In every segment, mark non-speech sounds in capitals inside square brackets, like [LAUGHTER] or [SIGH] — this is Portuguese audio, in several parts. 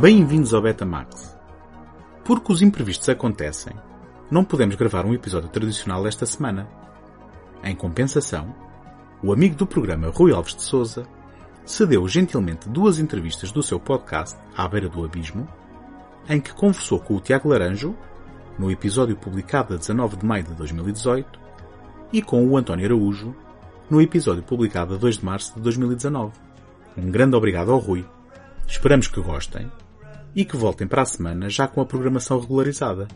Bem-vindos ao Betamax. Porque os imprevistos acontecem, não podemos gravar um episódio tradicional esta semana. Em compensação, o amigo do programa Rui Alves de Souza cedeu gentilmente duas entrevistas do seu podcast À Beira do Abismo, em que conversou com o Tiago Laranjo, no episódio publicado a 19 de maio de 2018, e com o António Araújo, no episódio publicado a 2 de março de 2019. Um grande obrigado ao Rui. Esperamos que gostem e que voltem para a semana já com a programação regularizada.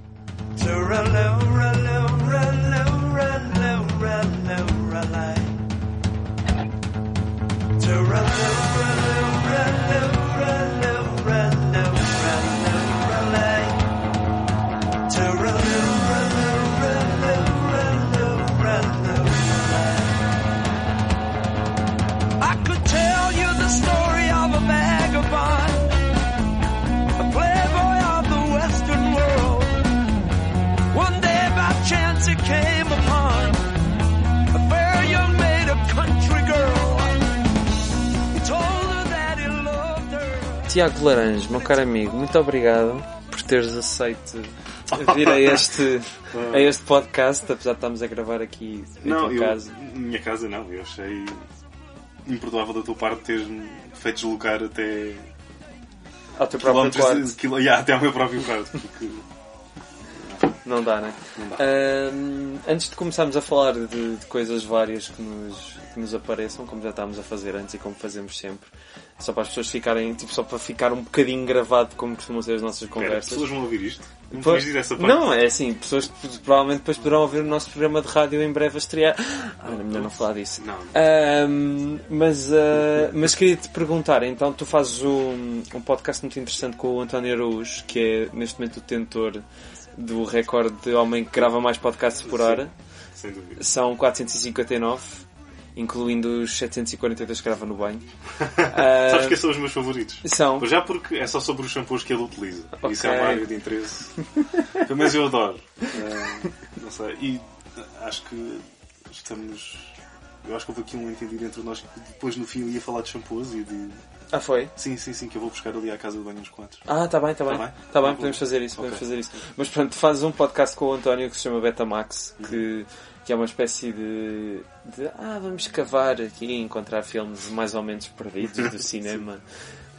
Tiago Laranjo, meu caro amigo, muito obrigado por teres aceito vir a este, a este podcast, apesar de estarmos a gravar aqui em Não, tua eu, casa. minha casa não, eu achei imperdoável da tua parte teres-me feito deslocar até Ao teu próprio quarto. de, yeah, até ao meu próprio quarto, porque Não dá, né? não dá. Ahm, antes de começarmos a falar de, de coisas várias que nos, que nos apareçam, como já estávamos a fazer antes e como fazemos sempre, só para as pessoas ficarem, tipo, só para ficar um bocadinho gravado como costumam ser as nossas conversas. pessoas vão ouvir isto? Não Pois- essa parte? Não, é assim, pessoas que provavelmente depois poderão ouvir o nosso programa de rádio em breve a estrear. Ah, é melhor não falar disso. Não. Ahm, mas, ah, mas queria te perguntar, então tu fazes um, um podcast muito interessante com o António Araújo, que é neste momento o tentor do recorde de homem que grava mais podcasts por Sim. hora. Sem dúvida. São 459, incluindo os 742 que grava no banho. Ah, [LAUGHS] Sabes que são os meus favoritos? São. Já porque é só sobre os shampoos que ele utiliza. Isso é uma área de interesse. Pelo menos eu adoro. Ah, não sei. E ah, acho que estamos. Eu acho que houve aqui um entendido entre nós que depois no fim eu ia falar de shampoos e de. Ah, foi? Sim, sim, sim, que eu vou buscar ali à casa de banho uns quantos. Ah, tá bem, tá bem. Tá bem? Tá bem, Tá podemos bom. fazer isso, podemos Ok. fazer isso. Mas pronto, fazes um podcast com o António que se chama Betamax, que, que é uma espécie de, de ah, vamos escavar aqui e encontrar filmes mais ou menos perdidos do [LAUGHS] cinema.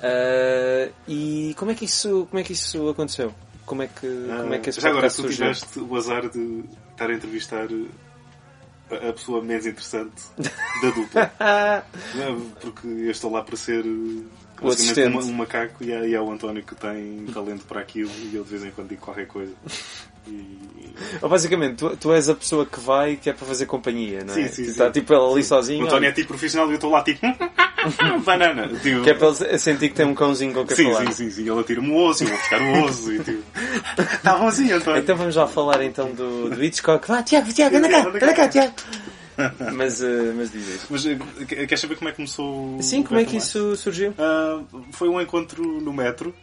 Ah, e como é que isso, como é que isso aconteceu? Como é que, como é que esse Ah, Já agora, tu surgiu? tiveste o azar de estar a entrevistar a, pessoa menos interessante da dupla. [LAUGHS] Porque eu estou lá para ser O basicamente um, um macaco e há, e há o António que tem talento para aquilo e eu de vez em quando digo qualquer coisa. Ou basicamente, tu, tu és a pessoa que vai que é para fazer companhia, não é? Sim, sim, Está sim. tipo ele ali o sozinho. António é tipo profissional e eu estou lá tipo [LAUGHS] banana. Tipo, que é para ele sentir que tem um cãozinho com sim, falar. sim, sim, sim. Ele atira-me o osso, eu vou buscar o osso e tipo. [LAUGHS] Está assim, António. Então vamos lá falar então do, do Hitchcock. Vá, Tiago, Tiago, anda cá, anda cá, Tiago. [LAUGHS] Mas, eh, mas diz isso. Mas eh, queres saber como é que começou o Sim, como é que isso surgiu? Ah, foi um encontro no metro.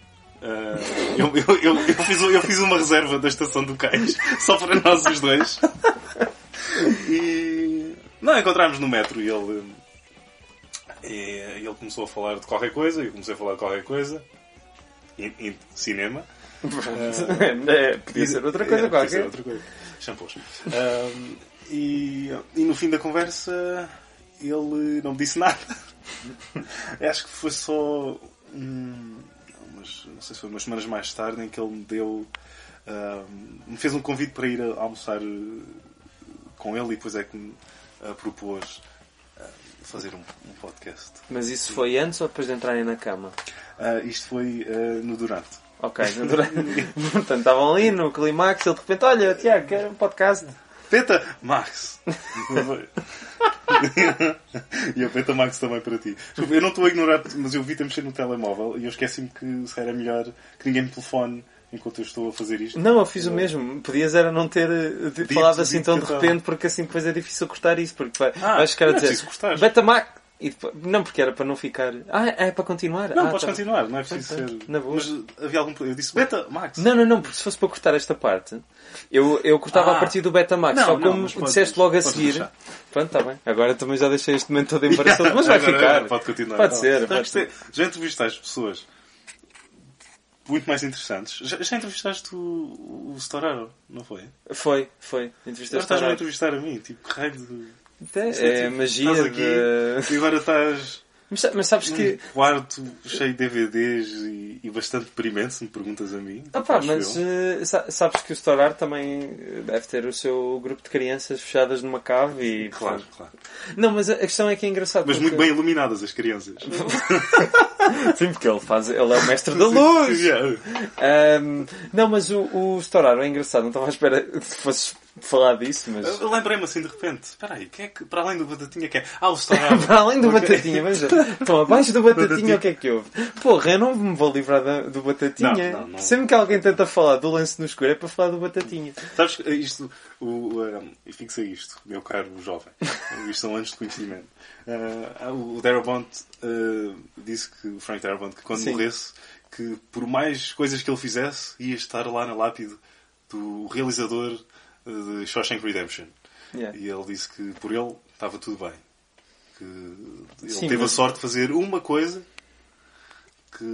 Ah, eu, eu, eu, eu fiz, eu fiz uma reserva da estação do Cais [LAUGHS] só para nós os dois. E não encontramos no metro e ele, e ele começou a falar de qualquer coisa e eu comecei a falar de qualquer coisa. E cinema. É, podia ser outra coisa É, podia ser qualquer. outra coisa. Shampoos. E, e no fim da conversa ele não me disse nada. [LAUGHS] Acho que foi só hum, umas, não sei se foi umas semanas mais tarde em que ele me deu ah, me fez um convite para ir almoçar eh, com ele e depois é que me ah, propôs ah, fazer um, um podcast. Mas isso foi antes ou depois de entrarem na cama? Ah, isto foi ah, no durante. Ok, no durante- [LAUGHS] portanto estavam ali no climax, ele de repente, olha, Tiago, quer um podcast? Peta Max! [LAUGHS] e a Peta Max também para ti. Desculpa, Eu não estou a ignorar, mas eu vi-te a mexer no telemóvel e eu esqueci-me que se era melhor que ninguém me telefone enquanto eu estou a fazer isto. Não, eu fiz o mesmo. Podias era não ter eh, de- falado assim dito tão de repente, porque assim depois é difícil cortar isso, porque vai, Ah, vais ficar a dizer preciso cortar. E depois, não, porque era para não ficar. Ah, é para continuar? Não, ah, podes tá. continuar, não é preciso Ok, ser. na boa. Mas havia algum problema. Eu disse Beta Max! Não, não, não, porque se fosse para cortar esta parte, eu, eu cortava Ah. a partir do Betamax, Não, só não, como podes- disseste logo a seguir. deixar. Pronto, está bem. Agora também já deixei este momento todo [LAUGHS] embaraçoso, mas vai Agora ficar. Pode continuar. Pode Não, ser, então pode é- ser. Já entrevistaste pessoas muito mais interessantes. Já, já entrevistaste o, o Storaro, não foi? Foi, foi. Agora Entrevistaste estás-me a a entrevistar a mim, tipo, que raio de. É a magia Estás aqui de... e agora estás Mas, mas sabes que... quarto cheio de DVDs e, e bastante deprimente, se me perguntas a mim. Ah pá, mas sa- sabes que o Storar também eh, deve ter o seu grupo de crianças fechadas numa cave e... Claro, claro. Não, mas a questão é que é engraçado. Mas porque- muito bem iluminadas as crianças. [LAUGHS] Sim, porque ele faz... Ele é o mestre da luz! Yeah. Ahm, não, mas o, o Storaro é engraçado. Não estava à espera que fosses falar disso, mas... Eu Lembrei-me assim de repente. Espera aí, quem é que, para além do Batatinha, quem é? Ah, o. [LAUGHS] Para além do Ok. Batatinha, ver. Então, abaixo do Batatinha, Batatinha. o que é que houve? Porra, eu não me vou livrar da- do Batatinha. Não, não, não. Sempre que alguém tenta falar do lance no escuro é para falar do Batatinha. Sabes que isto, o, um, e fixa isto, meu caro jovem, [LAUGHS] isto são anos de conhecimento. Ah, o Darabont ah, disse que, o Frank Darabont, que quando Sim. morresse, que por mais coisas que ele fizesse, ia estar lá na lápide do realizador de Shawshank Redemption. Yeah. E ele disse que por ele estava tudo bem. Que ele Sim, teve mas- a sorte de fazer uma coisa que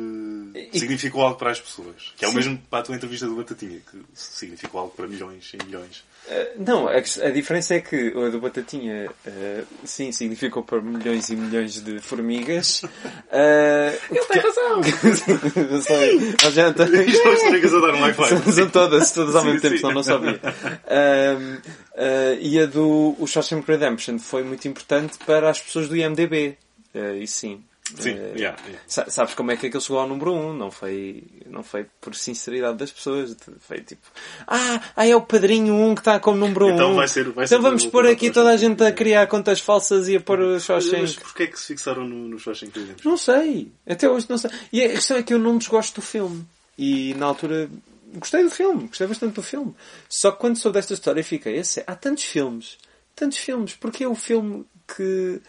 E- significou algo para as pessoas. Que é o Sim. mesmo para a tua entrevista do Batatinha, que significou algo para milhões e milhões. Eh, não, a, a diferença é que o do Batatinha, eh, sim, significou para milhões e milhões de formigas. [LAUGHS] Eh, Ele tem razão! [LAUGHS] Eu sei, a gente... [LAUGHS] Isto as formigas a dar um high five. São todas, todas ao Sim, mesmo tempo, sim. senão não sabia. Ah, e a do o Shawshank Redemption foi muito importante para as pessoas do IMDB. Ah, isso sim. Sim, Ah, yeah, yeah. sa- Sabes como é que aquele chegou ao número 1? Um? Não foi, não foi por sinceridade das pessoas. Foi tipo, ah, ah é o padrinho 1 um que está como número 1. Então um. vai ser- vai então ser vamos pôr aqui toda a gente a criar contas falsas e a pôr o Mas Shawshank. porquê é que se fixaram no, no Shawshank Redemption? Não sei. Até hoje não sei. E a questão é que eu não desgosto do filme. E na altura gostei do filme. Gostei bastante do filme. Só que quando soube desta história fiquei, esse, há tantos filmes. Tantos filmes. Porque é o filme que,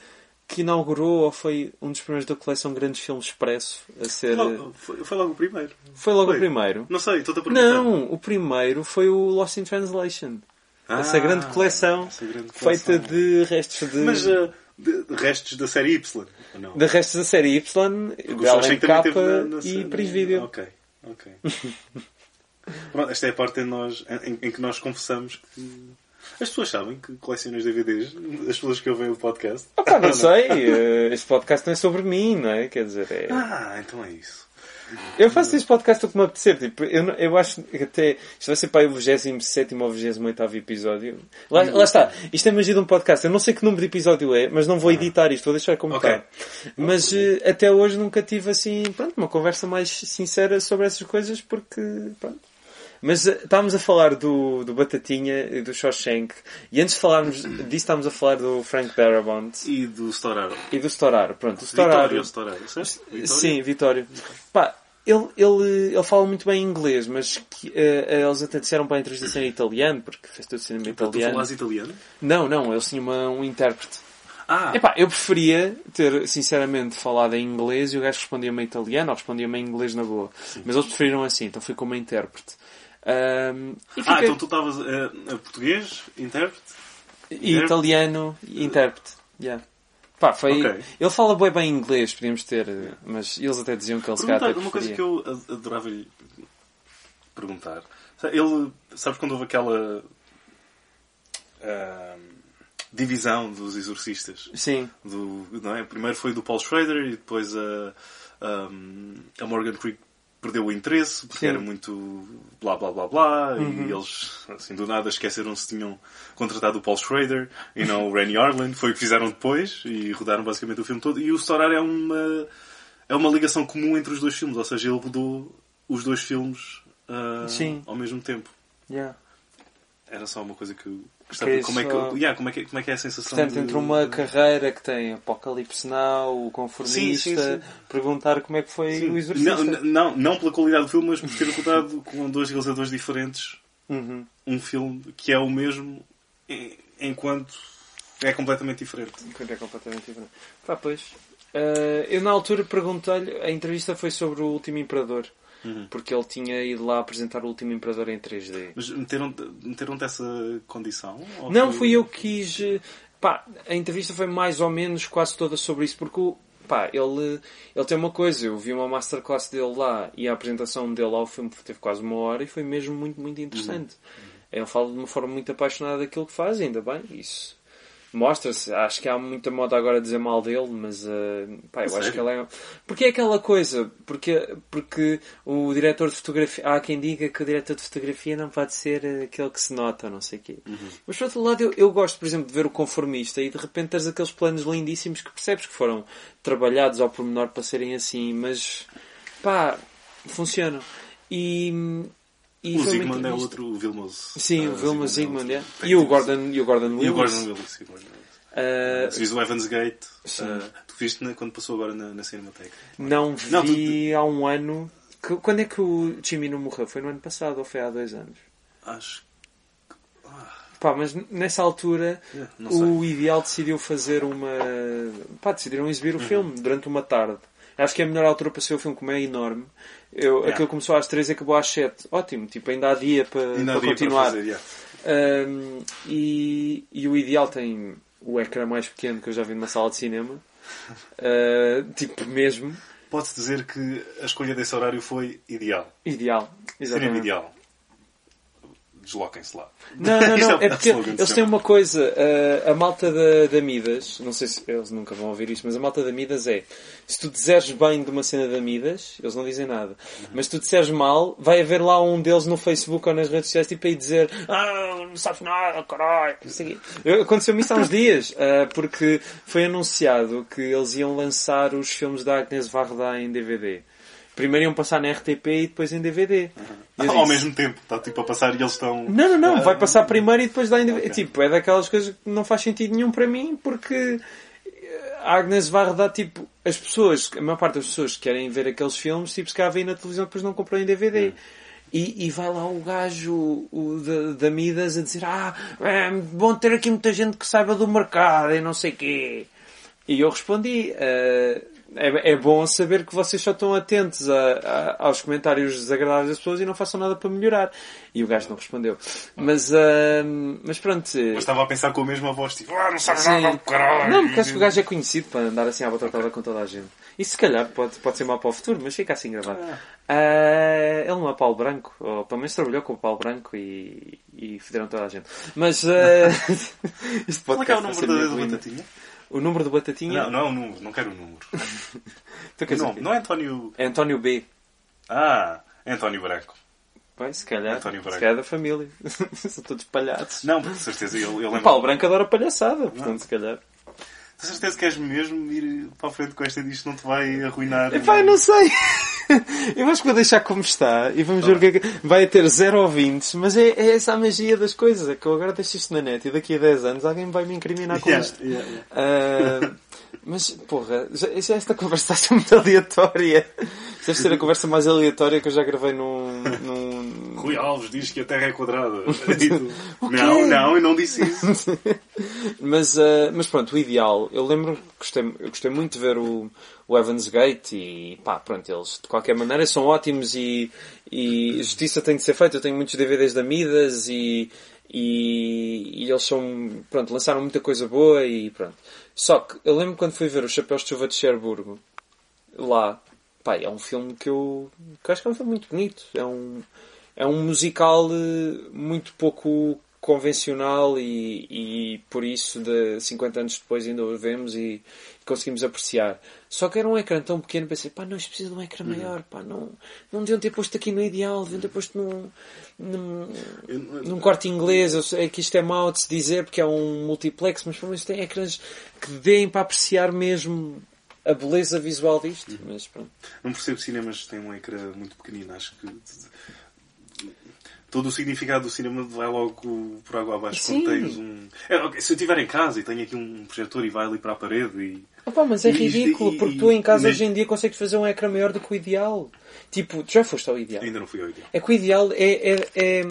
que inaugurou ou foi um dos primeiros da coleção Grandes Filmes Expresso a ser... Logo- foi, foi logo o primeiro. Foi logo Foi. o primeiro. Não sei, estou-te a perguntar. Não, o primeiro foi o Lost in Translation. essa Ah, grande coleção essa grande feita coleção. de restos de... Mas ah, de, restos da série Y? não? de restos da série Y, também capa e Prisvídeo. Ok, ok. [LAUGHS] Pronto, esta é a parte em, nós, em, em que nós confessamos que... As pessoas sabem que colecionas DVDs? As pessoas que ouvem o podcast? Ah, pá, não [LAUGHS] sei, eh, este podcast não é sobre mim, não é? Quer dizer, é... Ah, então é isso. eu faço este podcast o que me apetecer, tipo, eu, não- eu acho que até, isto vai ser para o 27 ou 28 episódio. Lá, lá está, isto é magia de um podcast, eu não sei que número de episódio é, mas não vou editar isto, vou deixar como Ok. está. Mas eh, até hoje nunca tive assim, pronto, uma conversa mais sincera sobre essas coisas, porque, pronto. Mas eh, estávamos a falar do, do Batatinha e do Shawshank, e antes de falarmos disso estávamos a falar do Frank Darabont E do Storaro. e do Storaro. Pronto, o Storaro... Ou Storaro? certo? Sim, Vitório. Pá, ele, ele, ele fala muito bem inglês, mas que, eh, eles até disseram para a entrevista em italiano, porque fez todo o cinema Então, tu italiano. falas italiano? Não, não, eles tinham uma- um intérprete. Ah, Epá, eu preferia ter, sinceramente, falado em inglês e o gajo respondia-me em italiano ou respondia-me em inglês na boa. Mas eles preferiram assim, então fui como intérprete. E ah então tu estavas a, a português, intérprete? E italiano e intérprete. Yeah. Pá, foi... Ok. Ele fala bem bem inglês, podíamos ter, eh, mas eles até diziam que ele se calhar até uma coisa que eu a- adorava lhe perguntar. Ele, sabes quando houve aquela ahm, divisão dos exorcistas? Sim, Do, não é? Primeiro foi do Paul Schrader e depois a, ahm, a Morgan Creek perdeu o interesse porque Sim. era muito blá blá blá blá Uhum. e eles assim do nada esqueceram se tinham contratado o Paul Schrader e não o Randy Arlen foi o que fizeram depois e rodaram basicamente o filme todo e o Storar é uma é uma ligação comum entre os dois filmes ou seja ele rodou os dois filmes Sim. ao mesmo tempo yeah. era só uma coisa que eu gostava Que de como é que, só- yeah, como é que como é que é a sensação Portanto, de- entre uma carreira que tem Apocalipse Now, o Conformista, Sim, sim, sim. perguntar como é que foi o Exorcista. Não, não, não pela qualidade do filme, mas por ter rodado com dois realizadores diferentes Uhum. um filme que é o mesmo enquanto é completamente diferente. Enquanto é completamente diferente. Pá, pois. Eh, eu na altura perguntei-lhe, a entrevista foi sobre o Último Imperador. Uhum. Porque ele tinha ido lá apresentar o Último Imperador em 3D. Mas meteram-te meteram essa condição? Ou Não, foi- fui eu que quis. Pá, a entrevista foi mais ou menos quase toda sobre isso, porque o, pá, ele, ele tem uma coisa, eu vi uma masterclass dele lá e a apresentação dele ao filme teve quase uma hora e foi mesmo muito, muito interessante. Ele fala de uma forma muito apaixonada daquilo que faz, ainda bem, isso mostra-se. Acho que há muita moda agora a dizer mal dele, mas uh, pá, eu acho Sério? que ele é. Porque é aquela coisa, porque, porque o diretor de fotografia. Há quem diga que o diretor de fotografia não pode ser eh, aquele que se nota, não sei o quê. Mas por outro lado, eu, eu gosto, por exemplo, de ver o conformista e de repente tens aqueles planos lindíssimos que percebes que foram trabalhados ao pormenor para serem assim, mas pá, funcionam. E. e O Zygmunt é outro, Vilmos. Sim, Ah, o Vilma é Zygmunt, é. Tem E o Gordon, e o Gordon E o. Gordon Willis, sim. Uh, Se viste o Evans Gate, ah, tu viste na- quando passou agora na, na Cinemateca. Não vi Não, tu- há um ano. Que- quando é que o Jimmy não morreu? Foi no ano passado ou foi há dois anos? Acho Pá, mas nessa altura É, não o Ideal decidiu fazer uma. Pá, decidiram exibir Uhum. o filme durante uma tarde. Acho que é a melhor altura para ser o filme, como é enorme. Eu, Yeah. Aquilo começou às três e acabou às sete. Ótimo, tipo, ainda há dia para, havia continuar. para fazer, yeah. Um, e, e o Ideal tem o ecrã mais pequeno que eu já vi numa sala de cinema. Uh, [LAUGHS] tipo, mesmo. Pode-se dizer que a escolha desse horário foi ideal. Ideal. Cinema Exatamente. ideal. Desloquem-se lá. Não, não, [LAUGHS] Isto não. é É porque eles têm uma coisa. uh, a malta da, da Midas, não sei se eles nunca vão ouvir isto, mas a malta da Midas é: se tu disseres bem de uma cena da Midas, eles não dizem nada. Mas se tu disseres mal, vai haver lá um deles no Facebook ou nas redes sociais tipo aí dizer: Ah, não sabes nada, caralho. Aconteceu-me isso há uns dias, uh, [LAUGHS] porque foi anunciado que eles iam lançar os filmes da Agnes Varda em DVD. Primeiro iam passar na RTP e depois em DVD. E eu Ao disse, mesmo tempo, está tipo a passar e eles estão. não, não, não. Ah, Vai passar primeiro e depois dá em DVD. Ok. Tipo, é daquelas coisas que não faz sentido nenhum para mim porque eh, a Agnes Varda, tipo, as pessoas, a maior parte das pessoas que querem ver aqueles filmes, tipo, se cá vêm na televisão depois não compram em DVD. E, e vai lá o gajo o da, da Midas a dizer ah, é bom ter aqui muita gente que saiba do mercado e não sei quê. E eu respondi, eh, é, é bom saber que vocês só estão atentos a- a- aos comentários desagradáveis das pessoas e não façam nada para melhorar. E o gajo não respondeu. Mas, ah, mas pronto. eh, Mas estava a pensar com a mesma voz, tipo, ah, não sabes nada, caralho. Não, porque acho que o gajo é conhecido para andar assim à batatada com toda a gente. E se calhar pode, pode ser mau para o futuro, mas fica assim gravado. Ah, ele não é Paulo Branco, ou pelo menos trabalhou com o Paulo Branco e, e federam toda a gente. Mas ah, [LAUGHS] isto Qual é que é o número da, da batatinha? O número do Batatinha? Não, não é o número, não quero [LAUGHS] o número. Não, não é António. É António B. Ah, é António Branco. Bem, se calhar, António se Branco. calhar é da família. [LAUGHS] São todos palhaços. Não, de certeza ele, ele O. Paulo Branco adora palhaçada, portanto, se calhar. De certeza que és mesmo ir para a frente com esta disto não te vai arruinar. Epá, não sei. [LAUGHS] Eu acho que vou deixar como está e vamos ver o que é que... Vai ter zero ouvintes, mas é, é essa a magia das coisas. É que eu agora deixo isto na net e daqui a 10 anos alguém vai me incriminar com Yeah, isto. yeah, yeah. Ah, mas, porra, já, já esta conversa [LAUGHS] está muito aleatória. Deve ser a conversa mais aleatória que eu já gravei num... num... Rui Alves diz que a Terra é quadrada. [LAUGHS] Não, não, eu não disse isso. [LAUGHS] Mas, ah, mas pronto, o ideal. Eu lembro que gostei, eu gostei muito de ver o, o Evans Gate e pá, pronto, eles de qualquer maneira são ótimos e, e justiça tem de ser feita. Eu tenho muitos DVDs da Midas e, e, e eles são, pronto, lançaram muita coisa boa e pronto. Só que eu lembro quando fui ver o Chapéus de Chuva de Cherburgo, lá, pá, é um filme que eu, que eu acho que é um filme muito bonito. É um, é um musical eh, muito pouco convencional e, e por isso de 50 anos depois ainda o vemos e conseguimos apreciar. Só que era um ecrã tão pequeno, pensei, pá, não, isto precisa de um ecrã maior, pá, não, não deviam ter posto aqui no ideal, deviam ter posto num, num, num corte inglês. Eu sei que isto é mau de se dizer porque é um multiplex, mas pelo menos tem ecrãs que deem para apreciar mesmo a beleza visual disto. Mas pronto. Não percebo cinemas que têm um ecrã muito pequenino. Acho que todo o significado do cinema vai logo por água abaixo. Sim. Quando tens um... É, se eu estiver em casa e tenho aqui um projetor e vai ali para a parede e... Opa, mas é E isto- ridículo, e- porque tu em casa hoje em dia consegues fazer um ecrã maior do que o ideal. Tipo, tu já foste ao ideal. Ainda não fui ao ideal. É que o ideal é, é, é,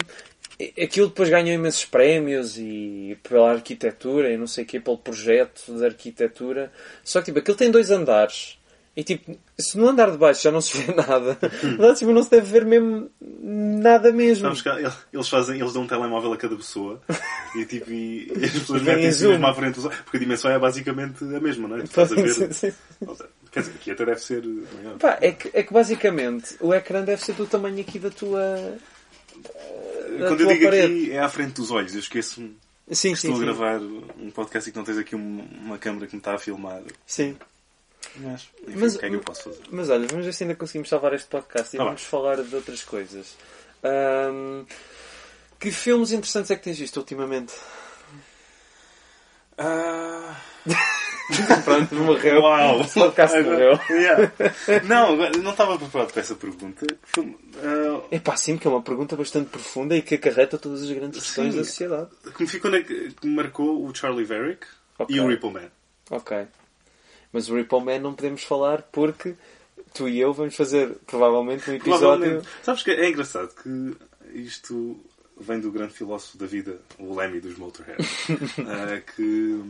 é- Aquilo depois ganhou imensos prémios e pela arquitetura e não sei o quê, pelo projeto de arquitetura. Só que tipo, aquilo tem dois andares. E tipo, se no andar de baixo já não se vê [LAUGHS] nada, no andar de cima não se deve ver mesmo nada mesmo. Sabes que ele- eles fazem, eles dão um telemóvel a cada pessoa e tipo, e, [LAUGHS] e as pessoas metem-se mesmo à frente, dos- porque a dimensão é basicamente a mesma, não é? Tu estás a ver. Sim, sim. Quer dizer, aqui até deve ser maior. Pá, é que, é que basicamente o ecrã deve ser do tamanho aqui da tua. da Quando eu tua digo parede. aqui, é à frente dos olhos. Eu esqueço-me que Sim, estou sim, a sim. gravar um podcast e que não tens aqui um- uma câmera que me está a filmar. Sim. Mas, enfim, Mas- o que é que eu posso fazer? Mas olha, vamos ver se ainda conseguimos salvar este podcast e Tá vamos falar de outras coisas. Ahm, que filmes interessantes é que tens visto ultimamente? Ah, [LAUGHS] Pronto, morreu. Uau! O podcast morreu. Yeah. Não, não estava preparado para essa pergunta. Ah, É pá, sim, que é uma pergunta bastante profunda e que acarreta todas as grandes questões da sociedade. que me ficou na, que me marcou o Charlie Varick Ok. e o Ripple Man. Ok. Mas o Ripple Man não podemos falar porque tu e eu vamos fazer provavelmente um episódio. Provavelmente. Sabes que é engraçado que isto vem do grande filósofo da vida, o Lemmy dos Motorhead, ah, [LAUGHS] que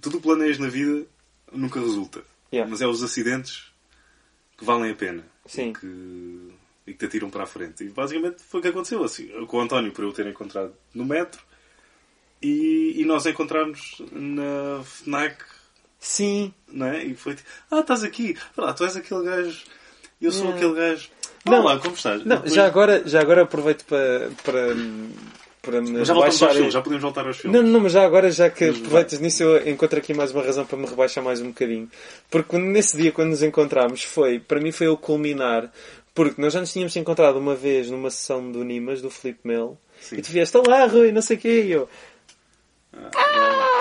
tudo o que planeias na vida nunca resulta. Yeah. Mas é os acidentes que valem a pena. Sim. E que, e que te atiram para a frente. E basicamente foi o que aconteceu. Assim, com o António, por eu ter encontrado no metro, e, e nós encontrarmos na FNAC Sim. não é? E foi tipo, ah, estás aqui, ah, tu és aquele gajo, eu sou Yeah. aquele gajo. Não. Olá, como estás? Não, Depois- já agora, já agora aproveito para, para, para me Mas já rebaixar. aos filmes, já podemos voltar aos filmes. Não, não, mas já agora, já que Mas aproveitas nisso, eu encontro aqui mais uma razão para me rebaixar mais um bocadinho. Porque nesse dia, quando nos encontramos, foi, para mim foi o culminar, porque nós já nos tínhamos encontrado uma vez numa sessão do Nimas, do Flip Mel, Sim. e tu vieste, olá Rui, não sei o quê, e eu, Ah, ah,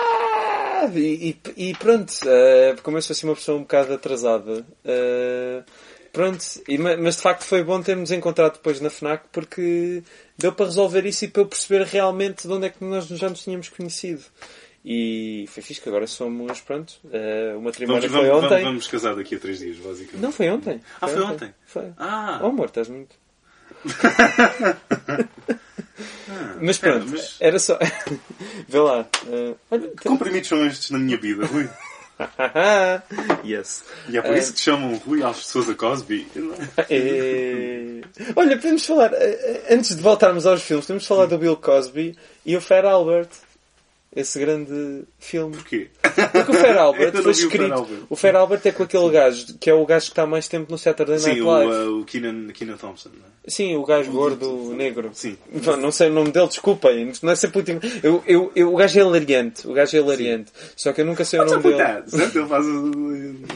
e, e- e pronto, eh, como eu sou assim uma pessoa um bocado atrasada, eh, pronto, e ma- mas de facto foi bom termos encontrado depois na FNAC porque deu para resolver isso e para eu perceber realmente de onde é que nós já nos tínhamos conhecido. E foi fixe que agora somos, pronto, eh, o vamos, matrimónio vamos, foi vamos, ontem. vamos casar daqui a três dias, basicamente. Não, foi ontem. Ah, foi ontem? Foi. Ah, Oh amor, estás muito. [LAUGHS] mas espera, pronto, mas- era só. [LAUGHS] Vê lá. eh, olha, que comprimidos são estes na minha vida, Rui? [LAUGHS] yes. E é por isso que te chamam Rui Alves de Souza Cosby. [LAUGHS] Eh, Olha, podemos falar, eh, eh, antes de voltarmos aos filmes, podemos falar do Bill Cosby e o Fair Albert. Esse grande filme. Porquê? Porque o Fair [LAUGHS] Albert foi o escrito. Albert. O Fair Albert é com aquele gajo que é o gajo que está mais tempo no Saturday Night Sim, o, Live. uh, o Keenan, Keenan Thompson, não é? Sim, o gajo gordo, negro. Sim. Não, não sei o nome dele, desculpem. Não é sempre o último. Eu, eu, eu- o gajo é hilariante. O gajo é hilariante. Só que eu nunca sei o nome with dele. Certo? Ele faz o...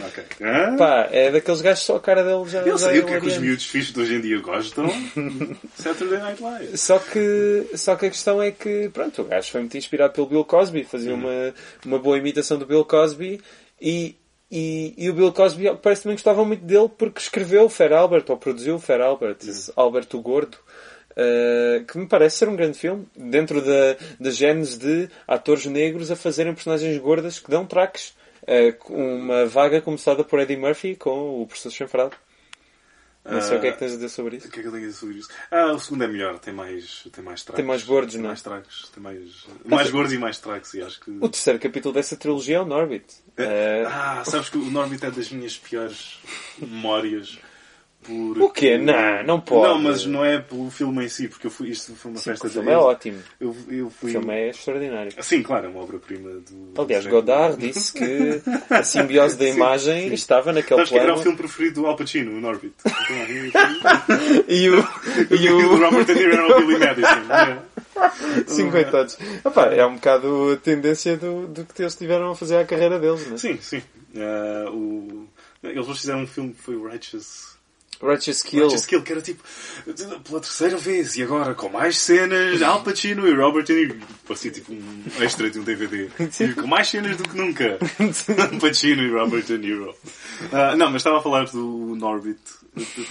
Ok. Hã? Pá, é daqueles gajos só a cara dele já. Eu já sei o que é que os miúdos fixos de hoje em dia gostam. [LAUGHS] Saturday Night Live. Só que, só que a questão é que, pronto, o gajo foi muito inspirado pelo Bill Cosby, fazia Uhum. uma, uma boa imitação do Bill Cosby e, e, e o Bill Cosby parece também gostava muito dele porque escreveu o Fair Albert, ou produziu o Fair Albert, Uhum. Albert o Gordo. uh, que me parece ser um grande filme dentro da, da gênese de atores negros a fazerem personagens gordas que dão traques uh, uma vaga começada por Eddie Murphy com o professor chanfrado não sei o que é que tens a dizer sobre isso O que é que eu tenho a dizer sobre isso? Ah, o segundo é melhor, tem mais, tem mais tracks. Tem mais gordos, tem não é? mais tracks, tem mais, mais gordos e mais tracks, e acho que... O terceiro capítulo dessa trilogia é o Norbit. É, Eh, Ah, sabes que o Norbit é das minhas piores memórias por... O quê? Não, não pode. Não, mas não é pelo filme em si, porque eu fui, isto foi uma sim, festa o filme de- é ótimo. Eu, eu O fui... filme é extraordinário. Sim, claro, é uma obra-prima do... Aliás, Godard disse que a simbiose da [LAUGHS] imagem sim. estava naquele Sabes que era o plano. filme preferido do Al Pacino, o Norbit. [LAUGHS] E o. [LAUGHS] E o o. Robert De Niro era o Billy Madison. é. Sim, coitados. Epá, é um bocado a tendência do, do que eles tiveram a fazer à carreira deles, não é? Sim, sim. Ah, o... Eles fizeram um filme que foi o Righteous... Righteous Kill. Righteous Kill, que era tipo, pela terceira vez, e agora com mais cenas, Al Pacino e Robert De Niro. Parecia tipo um extra de um DVD. E com mais cenas do que nunca. [LAUGHS] Al Pacino e Robert De Niro. Ah, não, mas estava a falar do Norbit.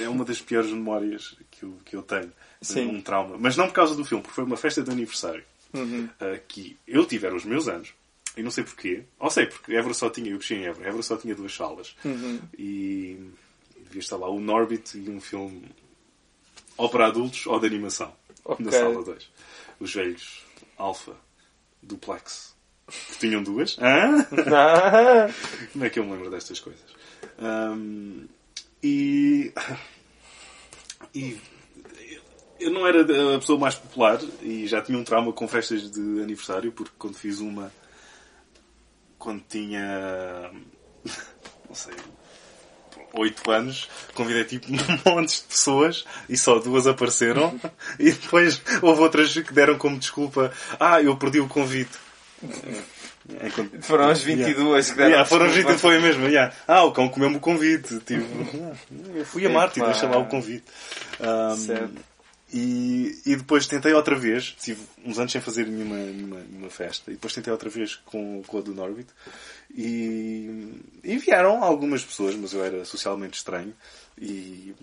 É uma das piores memórias que eu, que eu tenho. Sim. Um trauma. Mas não por causa do filme, porque foi uma festa de aniversário. Uhum. ah, que eu tive aos meus anos. E não sei porquê. Ou sei, porque Évora só tinha, eu cresci em Évora, Évora só tinha duas salas. Uhum. E devia estar lá o Norbit e um filme ou para adultos ou de animação. Ok. Na sala 2. Os velhos Alpha, Duplex, que tinham duas. Ah, [LAUGHS] Como é que eu me lembro destas coisas? Ahm, e. E. Eu não era a pessoa mais popular e já tinha um trauma com festas de aniversário, porque quando fiz uma. Quando tinha. [LAUGHS] Não sei. 8 anos, convidei tipo [LAUGHS] montes de pessoas e só duas apareceram. [LAUGHS] E depois houve outras que deram como desculpa: Ah, eu perdi o convite. É, quando- Foram as 22 que deram Yeah, foram desculpa. 20 foi mesmo. yeah. Ah, o cão comeu-me o convite. Tipo, ah, eu fui a Marte e deixa lá o convite. Um, Certo. e, e depois tentei outra vez. Tive uns anos sem fazer nenhuma, nenhuma, nenhuma festa. E depois tentei outra vez com, com a do Norbit. E, e vieram algumas pessoas, mas eu era socialmente estranho. E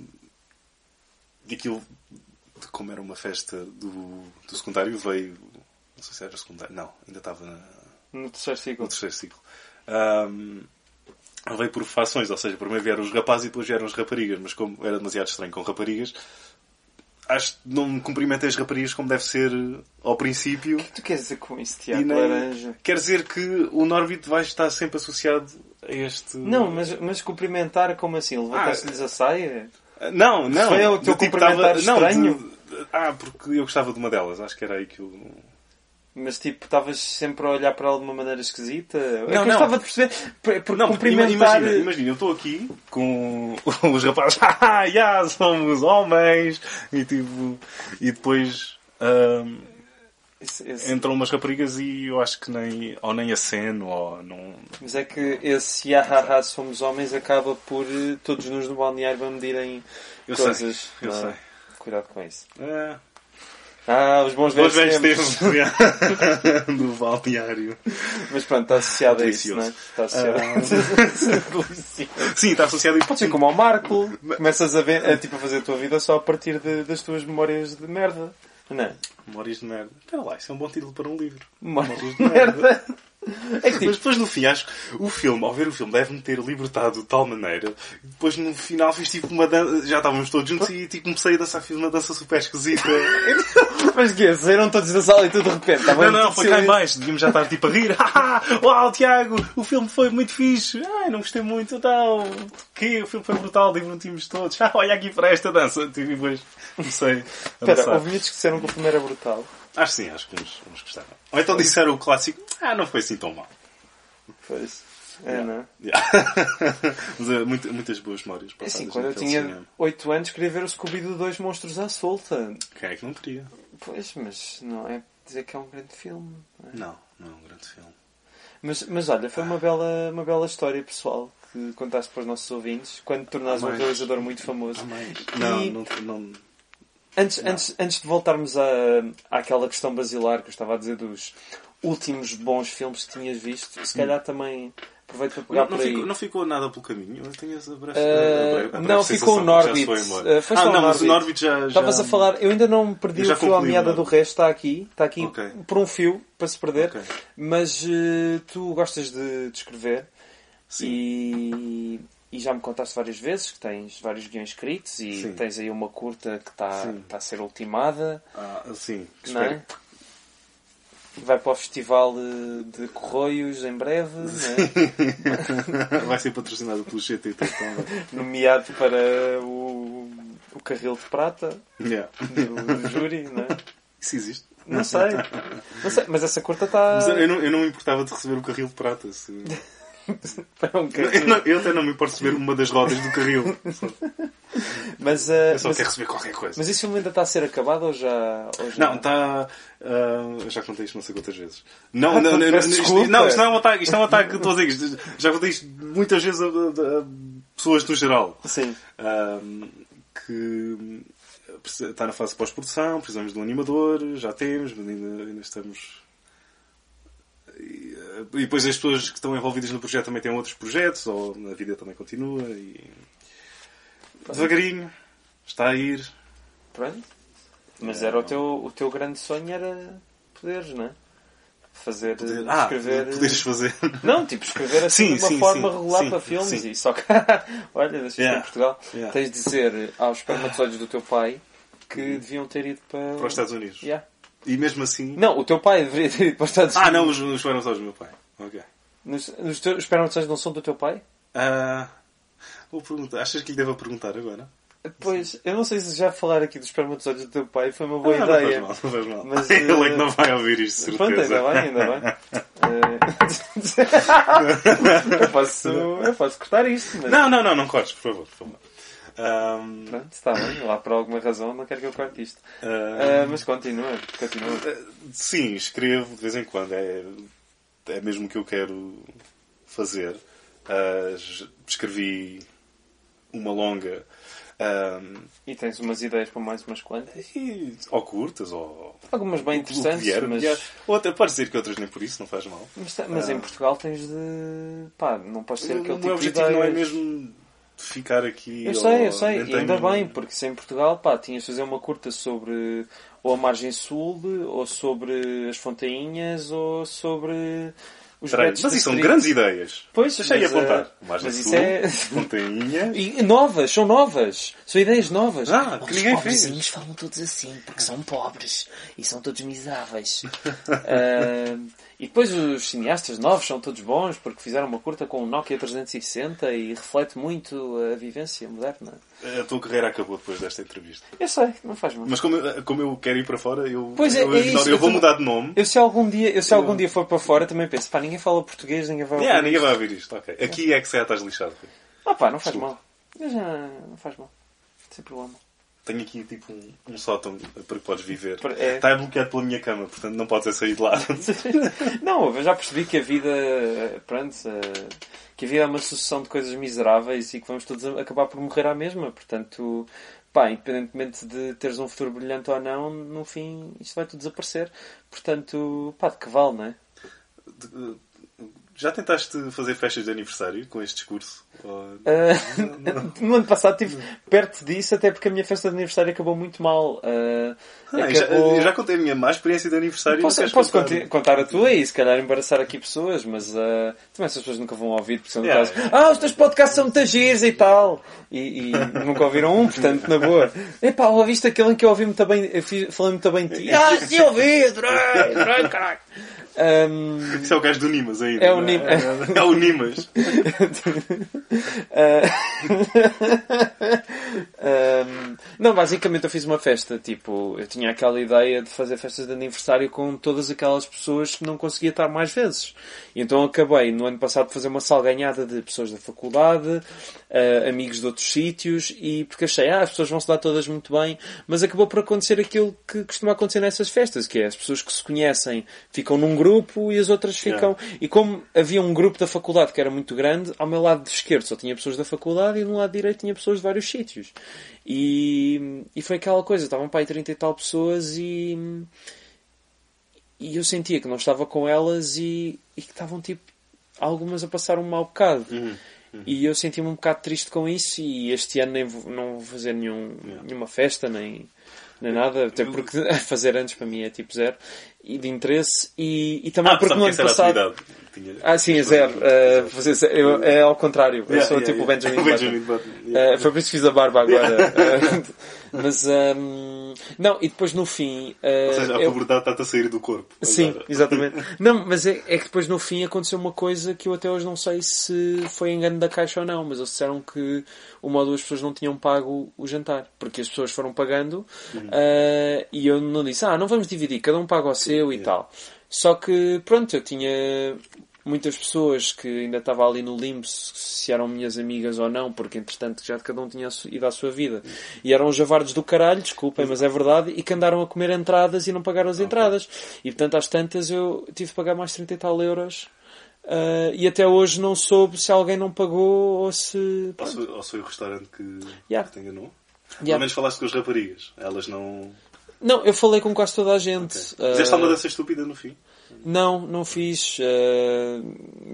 aquilo, como era uma festa do, do secundário, veio. Não sei se era secundário. Não, ainda estava na, No terceiro ciclo. no terceiro ciclo. Ahm, veio por fações, ou seja, primeiro vieram os rapazes e depois vieram as raparigas, mas como era demasiado estranho com raparigas, acho que não me cumprimentei as raparigas como deve ser ao princípio. O que tu queres dizer com isso, Tiago nem- Laranja? Quer dizer que o Norbit vai estar sempre associado a este. Não, mas, mas cumprimentar como assim? Levantaste-lhes a saia? Não, não. Foi o teu tipo, cumprimentar tava- não, estranho? de- ah, porque eu gostava de uma delas, acho que era aí que eu. Mas tipo, estavas sempre a olhar para ela de uma maneira esquisita? É que Não, eu não. estava a perceber. Porque Não, cumprimentar. imagina, imagina, eu estou aqui com [LAUGHS] os rapazes, ah, já, somos homens, e tipo, e depois ahm, Esse- esse- entram umas raparigas e eu acho que nem, ou nem aceno, ou não. Mas é que esse yahaha somos homens acaba por eh, todos nos no balneário a medirem Eu sei, coisas. eu não é? sei. Cuidado com isso. É, Ah, os bons velhos tempos. [LAUGHS] do balneário. Mas pronto, está associado a isso, Delicioso. não é? Está associado Ah. [LAUGHS] Delicioso. Sim, está associado a Pode ser como ao Marco. Começas a, ver, a, tipo, a fazer a tua vida só a partir de- das tuas memórias de merda. Não é? Memórias de merda. Espera lá, isso é um bom título para um livro. Memórias Memórias de merda. É que tipo, Mas depois no fim, acho que o filme, ao ver o filme, deve-me ter libertado de tal maneira. Depois no final fiz tipo uma dança. Já estávamos todos juntos e tipo, comecei a dançar, fiz uma dança super esquisita. [LAUGHS] mas que Saíram todos da sala e tudo de repente. Estava não, não, foi cá em baixo. Devíamos já estar tipo a rir. [LAUGHS] Uau, Tiago, o filme foi muito fixe. Ai, não gostei muito. Então, o quê? O filme foi brutal, divertimos todos. Ah, [LAUGHS] olha aqui para esta dança. Tipo, E depois comecei a Espera, miúdos que disseram que o filme era brutal. Acho que sim, acho que uns, uns gostaram. Ou então disseram o clássico. Ah, não foi assim tão mal. Pois. É, não é? Yeah. [LAUGHS] Mas é, muita- muitas boas memórias É assim, quando eu tinha cinema. 8 anos queria ver o Scooby-Doo 2 Monstros à Solta. Quem é que não queria? Pois, mas não é dizer que é um grande filme. não é? Não, não é um grande filme. Mas, mas olha, foi uma bela, uma bela história pessoal que contaste para os nossos ouvintes quando te tornaste um Amém. realizador muito famoso. Não, E- não, não. Antes, antes, antes de voltarmos à, àquela questão basilar que eu estava a dizer dos últimos bons filmes que tinhas visto, se calhar também aproveito para pegar Não, por não aí. ficou, não ficou nada pelo caminho. Eu tenho essa breve, breve- breve não, ficou o já Norbit. foi embora. Eh, foste ah, não, mas o Norbit. Já. já... Estavas a falar, eu ainda não perdi Eu já o fio à meada do resto, está aqui, está aqui Ok. por um fio para se perder, Ok. mas eh, tu gostas de, de escrever Sim. e, e já me contaste várias vezes que tens vários guiões escritos e Sim. tens aí uma curta que está, está a ser ultimada, Ah, sim, não é? Vai para o Festival de Correios em breve, é? [LAUGHS] Vai ser patrocinado pelo também. nomeado para o, o Carril de Prata Yeah. do, do júri, não é? Isso existe. Não sei. Não sei, mas essa curta está. Eu não, eu não me importava de receber o carril de prata. se- [LAUGHS] para um Eu, carril. não- eu até não me importo receber uma das rodas do carril. [LAUGHS] Mas, eh, Eu só mas, quero receber qualquer coisa. mas esse filme ainda está a ser acabado ou já. Ou já... Não, está. ah, já contei isto não sei quantas vezes. Não, Ah, [LAUGHS] não, não, isto, não, isto não é um ataque, isto é um ataque, estou a dizer isto. Já contei isto muitas vezes a, a- a pessoas no geral. Sim. Ah, que está na fase de pós-produção, precisamos de um animador, já temos, mas ainda, ainda estamos. E, ah, e depois as pessoas que estão envolvidas no projeto também têm outros projetos, ou a vida também continua e. Devagarinho, está a ir. Pronto. Mas era o teu, o teu grande sonho era poderes, não é? Fazer. Poder- eh, ah, escrever. poderes fazer. [LAUGHS] Não, tipo, escrever assim Sim, de uma sim, forma sim, regular para filmes e só que. [LAUGHS] Olha, deixa Yeah. em Portugal. Yeah. Tens de dizer aos espermatozoides do teu pai que deviam ter ido para. Para os Estados Unidos. Yeah. E mesmo assim. Não, o teu pai deveria ter ido para os Estados Ah, Unidos. não, os, os espermatozoides do meu pai. Ok. Nos, os teus os espermatozoides não são do teu pai? Ah, vou perguntar. Achas que lhe devo perguntar agora? Pois, eu não sei se já falar aqui dos espermatozoides do teu pai foi uma boa Ah, não faz ideia. mal, não faz mal. Mas, [LAUGHS] Ele é eh, que não vai ouvir isto, de Pronto, certeza. ainda bem, ainda bem. [LAUGHS] [LAUGHS] eu, posso, eu posso cortar isto, mas Não, não, não, não cortes, por favor. Por favor. Ahm, pronto, está bem. Lá por alguma razão não quero que eu corte isto. ah, Ah, mas continua, continua. Sim, escrevo de vez em quando. É, é mesmo o que eu quero fazer. Ah, j- escrevi uma longa. ahm, E tens umas ideias para mais umas quantas? e, ou curtas, ou. Algumas bem o interessantes, vier, mas, vier. Outra, podes dizer que outras nem por isso, não faz mal. mas, mas em Portugal tens de. pá, não podes ter O aquele meu tipo de objetivo não é ideias. mesmo ficar aqui. Eu sei, eu sei, e ainda bem, porque se em Portugal, pá, tinhas de fazer uma curta sobre ou a margem sul, ou sobre as fontainhas, ou sobre os Peraí, mas isso são grandes ideias. Pois, Deixa-me mas, apontar. eh, Margem mas Sul, isso é... Montanha. E novas, são novas. São ideias novas. Ah, que Os ninguém pobrezinhos falam todos assim, porque são pobres e são todos miseráveis. Ah, [LAUGHS] e depois os cineastas novos são todos bons, porque fizeram uma curta com o Nokia 360 e reflete muito a vivência moderna. A tua carreira acabou depois desta entrevista. Eu sei, não faz mal. Mas como, eu- como eu quero ir para fora, eu, Pois é, eu, é isso, eu eu vou mudar de nome. Eu se algum dia, eu se algum dia for para fora também penso, pá, ninguém fala português, ninguém vai ouvir Yeah, ninguém vai ouvir isto. ok. Aqui é que se já estás lixado. Ah pá, não faz Desculpa. mal. Já, não faz mal. Sem problema. Tenho aqui tipo um, um sótão para que podes viver. É. Está bloqueado pela minha cama, portanto não podes sair de lá. [LAUGHS] Não, eu já percebi que a vida, eh, pronto, eh, que a vida é uma sucessão de coisas miseráveis e que vamos todos acabar por morrer à mesma. Portanto, pá, independentemente de teres um futuro brilhante ou não, no fim isto vai tudo desaparecer. Portanto, pá, de que vale, não é? Já tentaste fazer festas de aniversário com este discurso? Ou- Ah, [LAUGHS] no ano passado estive perto disso, até porque a minha festa de aniversário acabou muito mal. Ah, Ah, eu já, acabou- eu já contei a minha má experiência de aniversário. não Posso, posso contar? contar a tua e se calhar embaraçar aqui pessoas, mas uh, também essas pessoas nunca vão ouvir porque são Yeah. daquelas, ah, os teus podcasts são muito giros e tal. E, e nunca ouviram um, portanto, na boa. [LAUGHS] Epá, ouviste aquele em que eu ouvi muito bem, eu falei muito bem de ti. [LAUGHS] Ah, sim, ouvi, adorei, adorei, caralho. Um, Isso é o gajo do Nimas ainda. É o não Nim- É o Nimas. [LAUGHS] [LAUGHS] Um, não, basicamente eu fiz uma festa, tipo, eu tinha aquela ideia de fazer festas de aniversário com todas aquelas pessoas que não conseguia estar mais vezes. E então acabei no ano passado de fazer uma salganhada de pessoas da faculdade, uh, amigos de outros sítios, e porque achei, ah, as pessoas vão se dar todas muito bem, mas acabou por acontecer aquilo que costuma acontecer nessas festas, que é as pessoas que se conhecem ficam num grupo e as outras ficam. E como havia um grupo da faculdade que era muito grande, ao meu lado esquerdo só tinha pessoas da faculdade e no lado direito tinha pessoas de vários sítios. E, e foi aquela coisa, estavam para aí 30 e tal pessoas e, e eu sentia que não estava com elas e, e que estavam tipo algumas a passar um mau bocado. E eu senti-me um bocado triste com isso e este ano nem vou, não vou fazer nenhum, nenhuma festa nem, nem nada, até porque [LAUGHS] fazer antes para mim é tipo zero e de interesse e, e também Ah, porque no ano passado. Tinha- ah, sim, é zero. Uh, fazer zero. Eu- é ao contrário. Eu Yeah, sou yeah, tipo yeah. [LAUGHS] o Benjamin, Benjamin Button. Yeah. Uh, foi por isso que fiz a barba agora. Uh, [LAUGHS] mas, um, não, e depois no fim... uh, Ou seja, a eu- está-te a sair do corpo. Sim, Agora. exatamente. Não, mas é, é que depois no fim aconteceu uma coisa que eu até hoje não sei se foi engano da caixa ou não, mas eles disseram que uma ou duas pessoas não tinham pago o jantar, porque as pessoas foram pagando uh, e eu não disse, ah, não vamos dividir, cada um paga o seu e tal. Só que, pronto, eu tinha muitas pessoas que ainda estava ali no limbo se se eram minhas amigas ou não, porque entretanto já cada um tinha ido à sua vida. E eram os javardos do caralho, desculpem, mas é verdade, e que andaram a comer entradas e não pagaram as entradas. E portanto, às tantas, eu tive de pagar mais 30 e tal euros. ah, e até hoje não soube se alguém não pagou ou se. Ou foi, ou foi o restaurante que, Yeah. que te enganou? Pelo Yeah. menos falaste com as raparigas. Elas não. Não, eu falei com quase toda a gente. Ah, Fizeste alguma dança estúpida no fim? Não, não fiz. eh,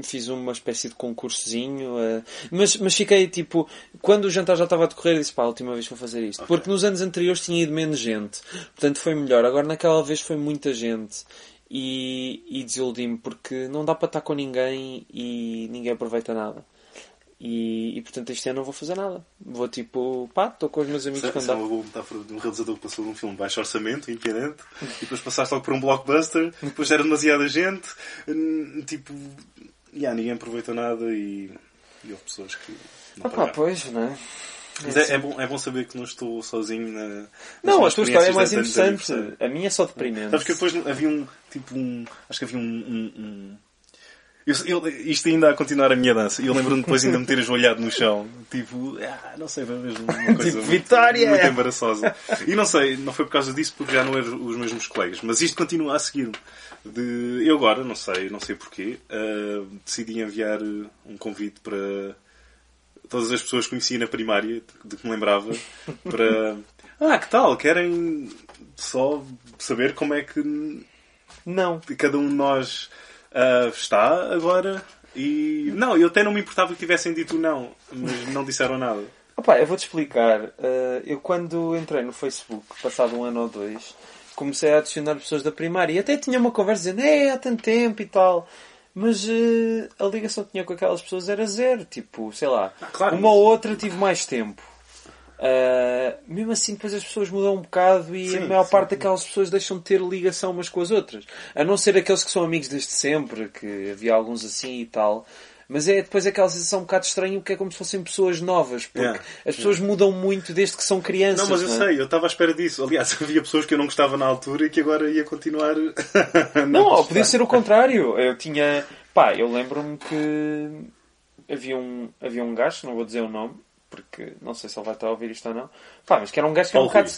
fiz uma espécie de concursozinho. eh, mas, mas fiquei tipo. Quando o jantar já estava a decorrer, disse pá, a última vez vou fazer isto. Porque nos anos anteriores tinha ido menos gente. Portanto foi melhor. Agora naquela vez foi muita gente. E, e desiludi-me porque não dá para estar com ninguém e ninguém aproveita nada. E, e portanto este ano não vou fazer nada. Vou tipo, pá, estou com os meus amigos é quando isso é dá. uma boa metáfora de um realizador que passou de um filme de baixo orçamento, independente, e depois passaste logo por um blockbuster, depois era demasiada gente, tipo, yeah, ninguém aproveita nada e, e houve pessoas que não Ah pá, pois, não é? Mas é, é bom, é bom saber que não estou sozinho na. Não, a tua história é mais interessante. A minha é só deprimente. Sabes que depois havia um, tipo um, acho que havia um, um, um- Eu, eu- isto ainda a continuar a minha dança. E eu lembro-me depois ainda me ter ajoelhado no chão. Tipo, ah, não sei, foi mesmo uma coisa Tipo, muito- Vitória! muito embaraçosa. E não sei, não foi por causa disso porque já não eram os mesmos colegas. Mas isto continua a seguir-me. De, eu agora, não sei, não sei porquê, ah, decidi enviar eh, um convite para todas as pessoas que conheci na primária, de que me lembrava, para... Ah, que tal? Querem só saber como é que Não. cada um de nós ah, está agora. E não, eu até não me importava que tivessem dito não, mas não disseram nada. Opa, eu vou-te explicar. Uh, eu quando entrei no Facebook, passado um ano ou dois, comecei a adicionar pessoas da primária e até tinha uma conversa dizendo, é, há tanto tempo e tal. Mas uh, a ligação que tinha com aquelas pessoas era zero. Tipo, sei lá, claro, uma mas- ou outra tive mais tempo. Uh, mesmo assim, depois as pessoas mudam um bocado e Sim, a maior sim. parte daquelas pessoas deixam de ter ligação umas com as outras. A não ser aqueles que são amigos desde sempre, que havia alguns assim e tal. Mas é depois aquela sensação um bocado estranha porque é como se fossem pessoas novas. Porque Yeah, as pessoas mudam muito desde que são crianças. Não, mas eu é? sei, eu estava à espera disso. Aliás, [LAUGHS] havia pessoas que eu não gostava na altura e que agora ia continuar. [LAUGHS] Não, gostar. podia ser o contrário. Eu tinha. Pá, eu lembro-me que havia um, havia um gajo, não vou dizer o nome, porque não sei se ele vai estar a ouvir isto ou não. Pá, mas que era um gajo que era um bocado.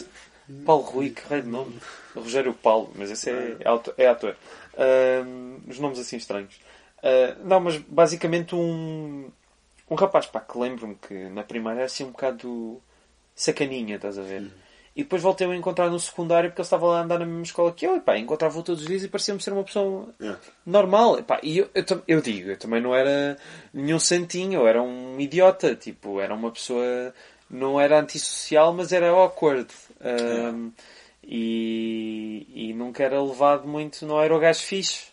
Paulo Rui, que raio de nome. Rogério Paulo, mas esse é, é, é ator. Ahm, os nomes assim estranhos. Ah, não, mas basicamente um. Um rapaz, pá, que lembro-me que na primária era assim um bocado sacaninha, estás a ver? E depois voltei a encontrar no secundário porque ele estava lá a andar na mesma escola que eu e pá, encontrava-o todos os dias e parecia-me ser uma pessoa Yeah. normal. E, pá, e eu, eu, eu digo, eu também não era nenhum santinho, eu era um idiota, tipo, era uma pessoa, não era antissocial, mas era awkward. Um, e, e nunca era levado muito, não era o gajo fixe.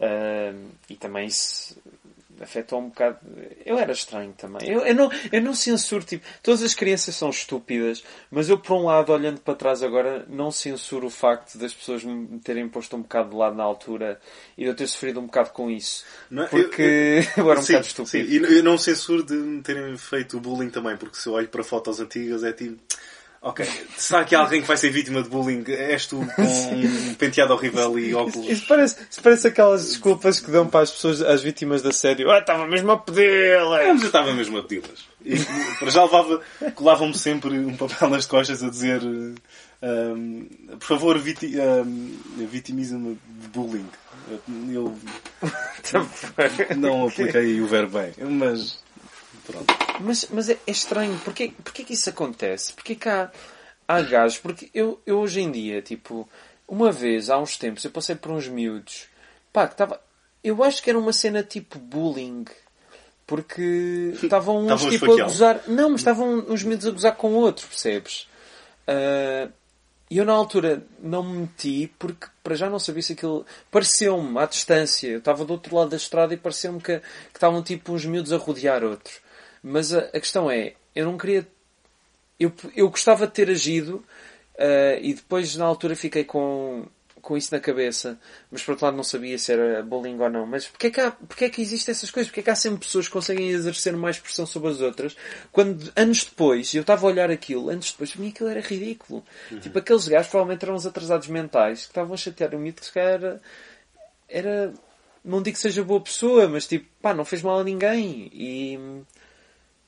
Um, e também isso afetou um bocado. Eu era estranho também. Eu, eu, não, eu não censuro, tipo, todas as crianças são estúpidas, mas eu, por um lado, olhando para trás agora, não censuro o facto das pessoas me terem posto um bocado de lado na altura e de eu ter sofrido um bocado com isso. Não? Porque [LAUGHS] eu, era um sim, bocado estúpido. Sim, e eu não censuro de me terem feito bullying também, porque se eu olho para fotos antigas é tipo. Ok, será que há alguém que vai ser vítima de bullying? És tu com [LAUGHS] um penteado horrível e óculos? Isso parece, isso parece aquelas desculpas que dão para as pessoas, às vítimas da série. Ah, estava mesmo a pedir! Mas eu estava mesmo a pedi-las. E para já levava, colavam-me sempre um papel nas costas a dizer ehm, por favor, viti, um, vitimiza-me de bullying. Eu [LAUGHS] não apliquei o verbo bem, mas pronto. Mas, mas é, é estranho. Porquê, porquê que isso acontece? Porquê que há, há gajos? Porque eu, eu hoje em dia, tipo, uma vez, há uns tempos, eu passei por uns miúdos. Pá, que estava... Eu acho que era uma cena tipo bullying. Porque [LAUGHS] estavam uns Estavam tipo a esfaqueá-lo. gozar... Não, mas estavam uns miúdos a gozar com outros, percebes? Ah, E eu na altura não me meti porque para já não sabia se aquilo. Pareceu-me à distância. Eu estava do outro lado da estrada e pareceu-me que, que estavam tipo uns miúdos a rodear outros. Mas a, a questão é, eu não queria. Eu, eu gostava de ter agido ah, e depois na altura fiquei com, com isso na cabeça. Mas por outro lado não sabia se era bullying ou não. Mas porquê é que, há, porquê é que existem essas coisas? Porquê é que há sempre pessoas que conseguem exercer mais pressão sobre as outras? Quando anos depois, eu estava a olhar aquilo, anos depois, para mim aquilo era ridículo. Tipo, aqueles gajos provavelmente eram uns atrasados mentais que estavam a chatear o mito que se calhar era, era. Não digo que seja boa pessoa, mas tipo, pá, não fez mal a ninguém. E.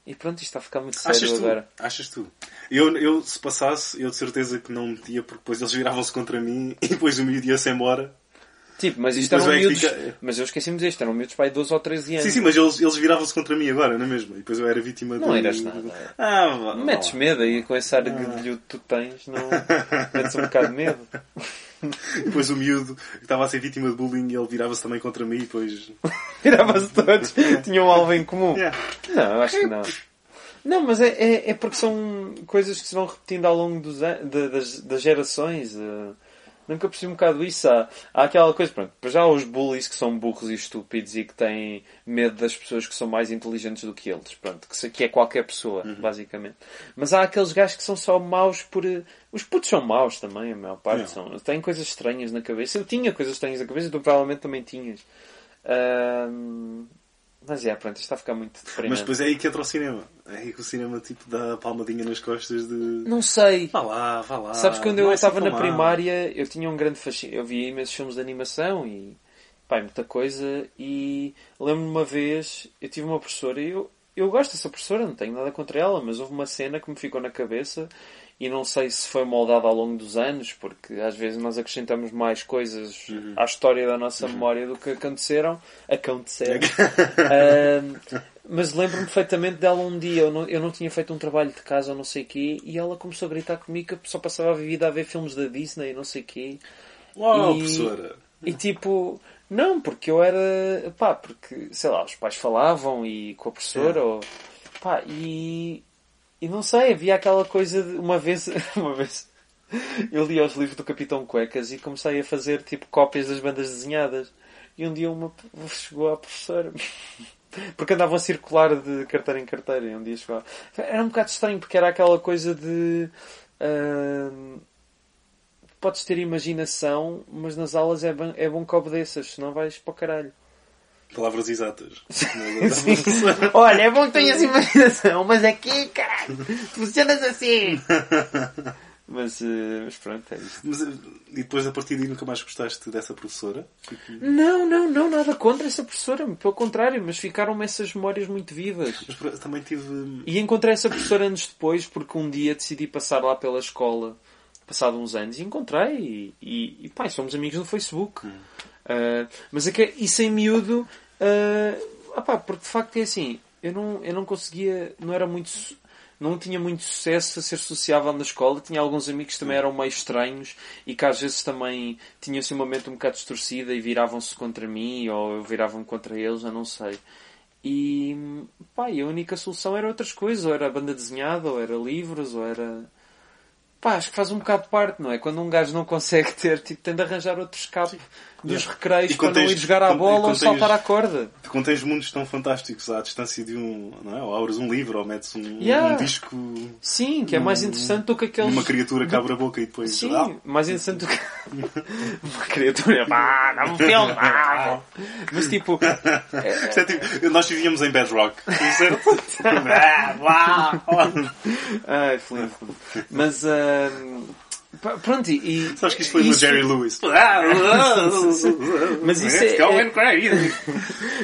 E pronto, isto está a ficar muito sério Achas tu? agora. Achas tu? Eu, eu, se passasse, eu de certeza que não metia, porque depois eles viravam-se contra mim [LAUGHS] e depois o miúdo ia-se embora. Tipo, mas isto eram miúdos. fica- Mas eu esqueci-me disto, eram miúdos para aí 12 ou 13 anos. Sim, sim, mas eles, eles viravam-se contra mim agora, não é mesmo? E depois eu era vítima Não de... eras nada. Ah, vá, Metes medo aí com esse ar guedilhudo que tu tens, não. Metes um bocado de medo. [LAUGHS] [LAUGHS] Depois o miúdo que estava a ser vítima de bullying ele virava-se também contra mim e depois... [LAUGHS] Virava-se todos, tinham um alvo em comum. Yeah. Não, acho que não. Não, mas é, é, é porque são coisas que se vão repetindo ao longo dos, das, das gerações. eh. Nunca percebi um bocado isso. Há, há aquela coisa, pronto, já há os bullies que são burros e estúpidos e que têm medo das pessoas que são mais inteligentes do que eles. Pronto, que, que é qualquer pessoa, basicamente. Mas há aqueles gajos que são só maus por... eh, Os putos são maus também, a maior parte. Yeah. São, têm coisas estranhas na cabeça. Eu tinha coisas estranhas na cabeça e tu provavelmente também tinhas. Mas é, pronto, isto está a ficar muito deprimente. Mas depois é aí que entra o cinema. É aí que o cinema tipo dá a palmadinha nas costas de... Não sei. Vá lá, vá lá. Sabes, quando eu é assim estava na primária, eu tinha um grande fascínio. Eu via imensos filmes de animação e, pá, é muita coisa. E lembro-me uma vez, eu tive uma professora e eu, eu gosto dessa professora, não tenho nada contra ela, mas houve uma cena que me ficou na cabeça e não sei se foi moldada ao longo dos anos, porque às vezes nós acrescentamos mais coisas à história da nossa memória do que aconteceram. Aconteceram. [LAUGHS] Ahm, mas lembro-me perfeitamente dela um dia, eu não, eu não tinha feito um trabalho de casa ou não sei o quê, e ela começou a gritar comigo que só passava a vida a ver filmes da Disney e não sei o quê. Uau, E- professora! E tipo, não, porque eu era. pá, porque, sei lá, os pais falavam e com a professora, É. ou, pá, e. e não sei, havia aquela coisa de. uma vez. [LAUGHS] uma vez. Eu li os livros do Capitão Cuecas e comecei a fazer tipo cópias das bandas desenhadas. E um dia uma chegou à professora. [LAUGHS] Porque andavam a circular de carteira em carteira. E um dia chegou. Era um bocado estranho porque era aquela coisa de. ahm, podes ter imaginação, mas nas aulas é bom, é bom que obedeças, senão vais para o caralho. Palavras exatas. [LAUGHS] Olha, é bom que tenhas imaginação, mas aqui, caralho, funcionas assim. [LAUGHS] Mas, eh, mas pronto, é isso. Mas, eh, e depois, a partir daí, nunca mais gostaste dessa professora? Não, não, não, nada contra essa professora, pelo contrário, mas ficaram-me essas memórias muito vivas. Mas também tive... E encontrei essa professora anos depois, porque um dia decidi passar lá pela escola, passado uns anos, e encontrei. E, e, e pá, somos amigos no Facebook. Ah, mas é que isso em miúdo, ah, ah pá, porque de facto é assim, eu não, eu não conseguia, não era muito. Não tinha muito sucesso a ser sociável na escola. Tinha alguns amigos que também eram meio estranhos e que às vezes também tinham assim uma mente um bocado distorcida e viravam-se contra mim ou eu virava-me contra eles, eu não sei. E pá, e a única solução era outras coisas, ou era banda desenhada, ou era livros, ou era. Pá, acho que faz um bocado de parte, não é? Quando um gajo não consegue ter, tipo, tem de arranjar outro escape dos Yeah. recreios para quando não tens- ir jogar à quando- bola ou quando saltar tens- à corda. Tu contens mundos tão fantásticos à distância de um... Não é? Ou abres um livro, ou metes um, Yeah. um disco Sim, que é mais interessante do que aqueles. uma criatura que abre a boca e depois... Sim, Ah, mais interessante do que. [LAUGHS] Uma criatura. Pá, dá um filme. pá. Mas tipo. [LAUGHS] É tipo, nós vivíamos em Bedrock, certo? [LAUGHS] Ah! Ai, Flint. Mas. ah, pronto, e. Sabes que isto foi isso- Jerry Lewis. Mas isso é- é-.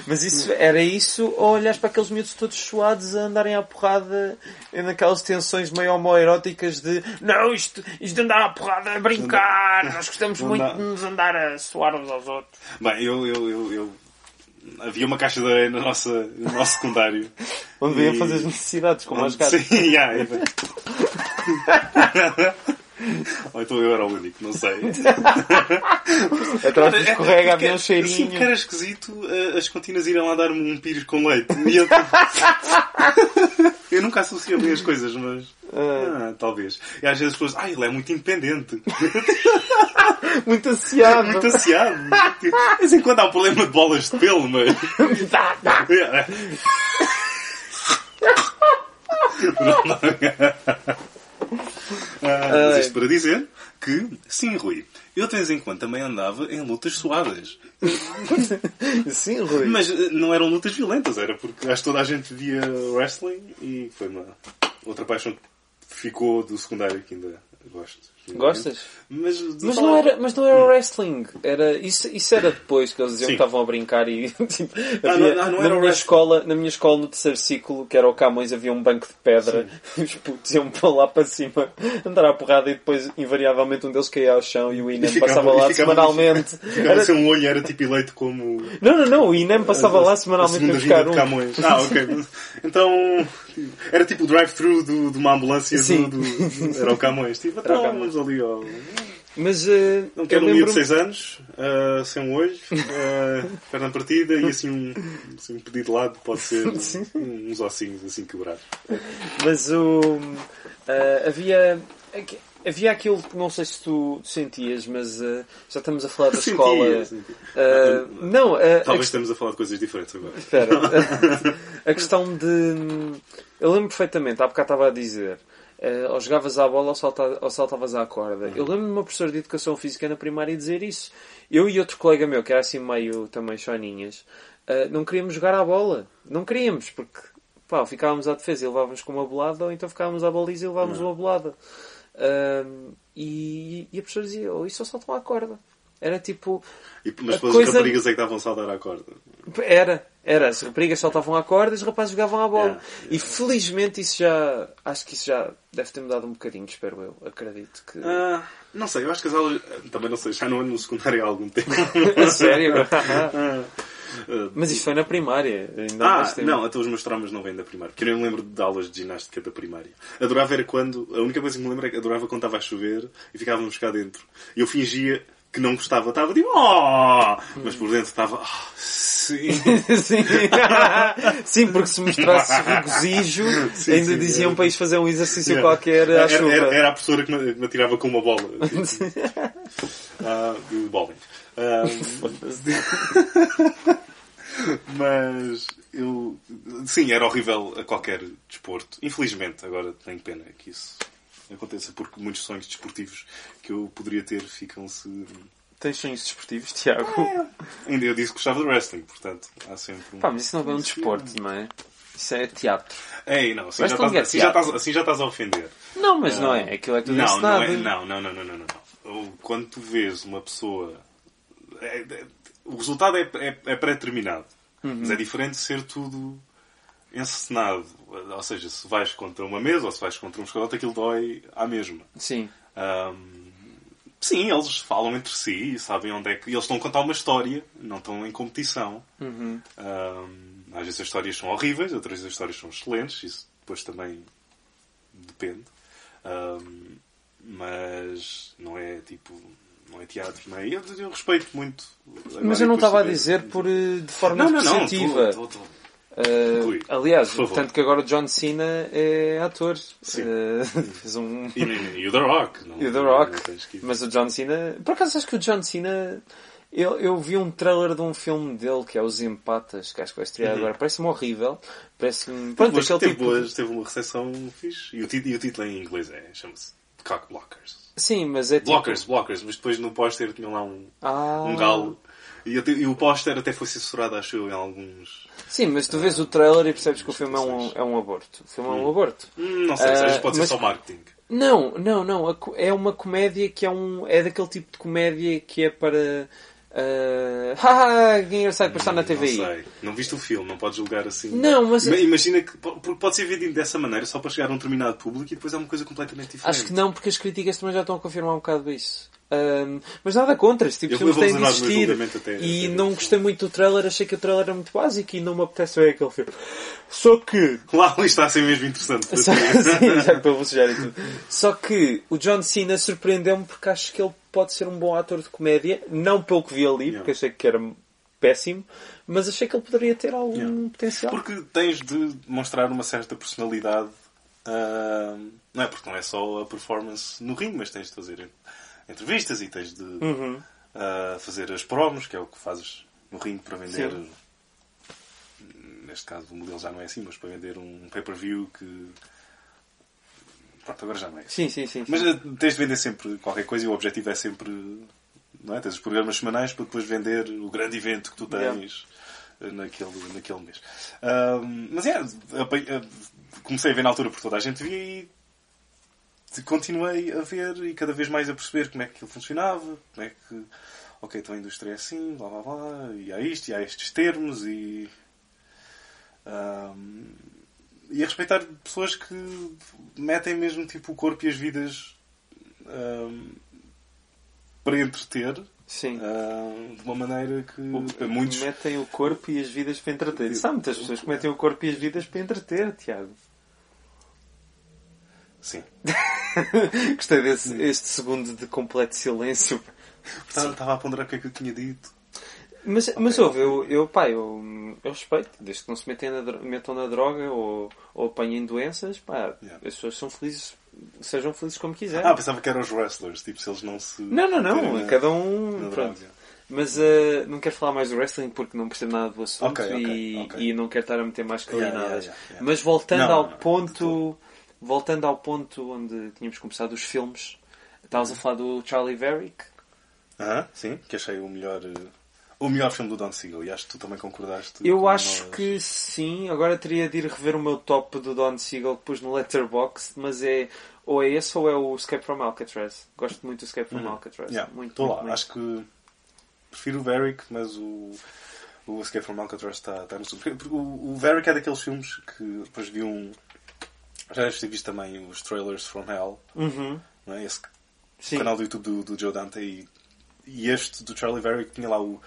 Mas isso, era isso, ou olhas para aqueles miúdos todos suados a andarem à porrada naquelas tensões meio homoeróticas de não, isto, isto de andar à porrada é brincar, nós gostamos muito de nos andar a suar uns aos outros. Bem, eu, eu, eu, eu- Havia uma caixa de areia no nosso, no nosso secundário. Onde E- fazer as necessidades, como as gatas. Sim, [LAUGHS] yeah. Ou então eu era o único, não sei. [LAUGHS] Atrás escorrega havia um Sim, que cheirinho. era esquisito eh, as cantinas irem lá dar-me um pires com leite. Eu... [LAUGHS] eu nunca associo bem as coisas, mas... Ah, talvez. E às vezes as pessoas... Ah, ele é muito independente. [LAUGHS] Muito ansiado. Muito ansiado. De vez em quando há um problema de bolas de pelo, mas... Ah, mas isto para dizer que, sim, Rui, eu de vez em quando também andava em lutas suadas. Sim, Rui. Mas eh, não eram lutas violentas, era porque acho que toda a gente via wrestling e foi uma outra paixão que ficou do secundário que ainda gosto. Gostas? Mas, Mas falar- não, era, mas não era wrestling. Era, isso, isso era depois que eles diziam Sim. que estavam a brincar e [LAUGHS] tipo, Ah, havia- não, não na, era minha wrestling. escola, na minha escola no terceiro ciclo, que era o Camões, havia um banco de pedra. [LAUGHS] Os putos iam para lá para cima andar à porrada e depois invariavelmente um deles caía ao chão e o INEM passava lá ficava- semanalmente. [LAUGHS] Ficava Era- assim um olho, era tipo eleito como. Não, não, não, o INEM passava lá a semanalmente a buscar um. Camões. Ah, ok. Então, era tipo o drive-thru de uma ambulância Sim. do, do- Era o Camões. Tipo, Era o então, Camões. Ali ao. Mas eh, Não quero um lembro de 6 anos, ah, sem um olho, ah, perna partida e assim um, assim, um pedido de lado pode ser [LAUGHS] um- uns ossinhos assim quebrados. Mas o. ah, havia. Havia aquilo que não sei se tu sentias, mas ah, já estamos a falar da Sentia, escola. sentia. Ah, não, a Talvez estamos a falar de coisas diferentes agora. Espera. [LAUGHS] a questão de. Eu lembro perfeitamente, há bocado estava a dizer. Eh, ou jogavas à bola ou, salta- ou saltavas à corda. Eu lembro de uma professora de Educação Física na primária dizer isso. Eu e outro colega meu, que era assim meio também choninhas, eh, não queríamos jogar à bola. Não queríamos, porque pá, ficávamos à defesa e levávamos com uma bolada, ou então ficávamos à baliza e levávamos uma bolada. E, e a professora dizia, oh, isso só saltam à corda. Era tipo. E, mas depois coisa- as raparigas é que estavam a saltar à corda. Era, era. As raparigas saltavam à corda e os rapazes jogavam à bola. Yeah, E felizmente isso já. Acho que isso já deve ter mudado um bocadinho, espero eu. Acredito que. Ah, não sei, eu acho que as aulas. Também não sei, já não ando no secundário há algum tempo. [LAUGHS] Sério? Ah, [LAUGHS] Mas isto foi na primária. Ainda Ah, não, até os meus traumas não vêm da primária. Porque eu nem me lembro de aulas de ginástica da primária. Adorava era quando. A única coisa que me lembro é que adorava quando estava a chover e ficávamos cá dentro. E eu fingia que não gostava. Estava tipo, oh! Mas por dentro estava, ah, sim. [LAUGHS] sim. [LAUGHS] sim, porque se mostrasse regozijo, Sim, ainda sim, diziam é. para ir fazer um exercício Yeah. qualquer à era, chuva. era, era a professora que me, me atirava com uma bola. [LAUGHS] Ah, de bowling. Mas eu. Sim, era horrível a qualquer desporto. Infelizmente, agora tenho pena que isso aconteça, porque muitos sonhos desportivos que eu poderia ter ficam-se. Tens sonhos desportivos, Tiago? Ainda eu disse que gostava de wrestling, portanto há sempre um. Pá, mas isso não é um desporto, não é? Isso é teatro. Ei, não, assim, já estás, é assim, já estás, assim já estás a ofender. Não, mas não é. Aquilo é tudo Não, não, é, não, não, não, não, não, não. Quando tu vês uma pessoa. é- é- o resultado é, é, é pré-determinado. Mas é diferente de ser tudo encenado. Ou seja, se vais contra uma mesa ou se vais contra um escalote, aquilo dói à mesma. Sim. Ahm, sim, eles falam entre si e sabem onde é que. Eles estão a contar uma história, não estão em competição. Uhum. Ahm, às vezes as histórias são horríveis, outras vezes as histórias são excelentes, isso depois também depende. Ahm, mas não é tipo. Não é teatro, não é? Eu, eu respeito muito. Mas eu não estava a dizer por, eh, de forma Não, não, não. positiva. tô- tô- Uh, Rui, aliás, tanto que agora o John Cena é ator. Sim. Uh, [LAUGHS] fez um. E, e, o The Rock. Não, [LAUGHS] E o The Rock. que- Mas o John Cena. Por acaso acho que o John Cena. Eu, eu vi um trailer de um filme dele que é Os Empatas, que acho que vai estrear agora. Parece-me horrível. Parece-me. Pronto, aquele teve, tipo. boas- teve uma recepção fixe. E o, e o título em inglês é, chama-se Cock Blockers. Sim, mas é tipo. Blockers, blockers, mas depois no póster tinha lá um, Ah. um galo. E, e o póster até foi censurado, acho eu, em alguns. Sim, mas tu vês o trailer e percebes que o filme é um, é um aborto. O filme é um aborto. Hum, não sei, vezes pode mas- ser só marketing. Não, não, não. É uma comédia que é um. É daquele tipo de comédia que é para. Uh, [LAUGHS] haha, engraçado para estar na TVI. Não sei. Não viste o filme, não podes julgar assim. Não, mas- Ima- Imagina que pode ser vendido dessa maneira só para chegar a um determinado público e depois é uma coisa completamente diferente. Acho que não, porque as críticas também já estão a confirmar um bocado isso. Ahm, mas nada contra, esse tipo de filmes têm de existir. até- e até não ver. gostei muito do trailer, achei que o trailer era muito básico e não me apetece ver aquele filme. Só que. Lá ali está a ser mesmo interessante. [LAUGHS] Só, sim, já bocejar e tudo. Só que o John Cena surpreendeu-me porque acho que ele pode ser um bom ator de comédia. Não pelo que vi ali, Yeah. porque achei que era péssimo, mas achei que ele poderia ter algum Yeah. potencial. Porque tens de demonstrar uma certa personalidade. ah, não é porque não é só a performance no ringue, mas tens de fazer entrevistas e tens de Uhum. ah, fazer as promos, que é o que fazes no ringue para vender. Sim. Neste caso o modelo já não é assim, mas para vender um pay-per-view que. Pronto, agora já não é assim. Sim, sim, sim. sim. Mas ah, tens de vender sempre qualquer coisa e o objetivo é sempre. Não é? Tens os programas semanais para depois vender o grande evento que tu tens eh, naquele, naquele mês. Ahm, mas é, eh, comecei a ver na altura porque toda a gente via e continuei a ver e cada vez mais a perceber como é que aquilo funcionava, como é que. Ok, então a indústria é assim, blá blá blá, e há isto, e há estes termos, e. ahm, e a respeitar pessoas que metem mesmo tipo o corpo e as vidas ahm, para entreter Sim. ahm, de uma maneira que O- muitos. metem o corpo e as vidas para entreter. Sabe muitas pessoas que metem o corpo e as vidas para entreter, Tiago. Sim. [LAUGHS] Gostei desse este segundo de completo silêncio. Estava, estava a ponderar o que é que eu tinha dito. Mas, mas ouve, eu, eu, pá, eu, eu respeito, desde que não se metem na, metam na droga ou, ou apanhem doenças, pá, Yeah. as pessoas são felizes, sejam felizes como quiserem. Ah, pensava que eram os wrestlers, tipo, se eles não se. não, não, não, na- cada um. pronto. droga. Mas eh, não quero falar mais do wrestling porque não percebo nada do assunto Ok, ok, e, e não quero estar a meter mais calinadas. Yeah, yeah. Mas voltando Não, ao não, não, ponto. Voltando ao ponto onde tínhamos começado os filmes, estavas a falar do Charlie Varick. Aham, sim, que achei o melhor. eh, O melhor filme do Don Siegel, e acho que tu também concordaste. Eu acho que sim. Agora teria de ir rever o meu top do Don Siegel que pus no Letterboxd, mas é ou é esse ou é o Escape from Alcatraz. Gosto muito do Escape from Alcatraz. Uhum. Yeah, muito, Estou lá, muito. acho que prefiro o Varric, mas o, o Escape from Alcatraz está, está no o, o Varric é daqueles filmes que depois vi um. Já deves ter visto também os trailers from Hell, Uhum. não é? Esse Sim. canal do YouTube do, do Joe Dante e, e este do Charlie Varric tinha lá o,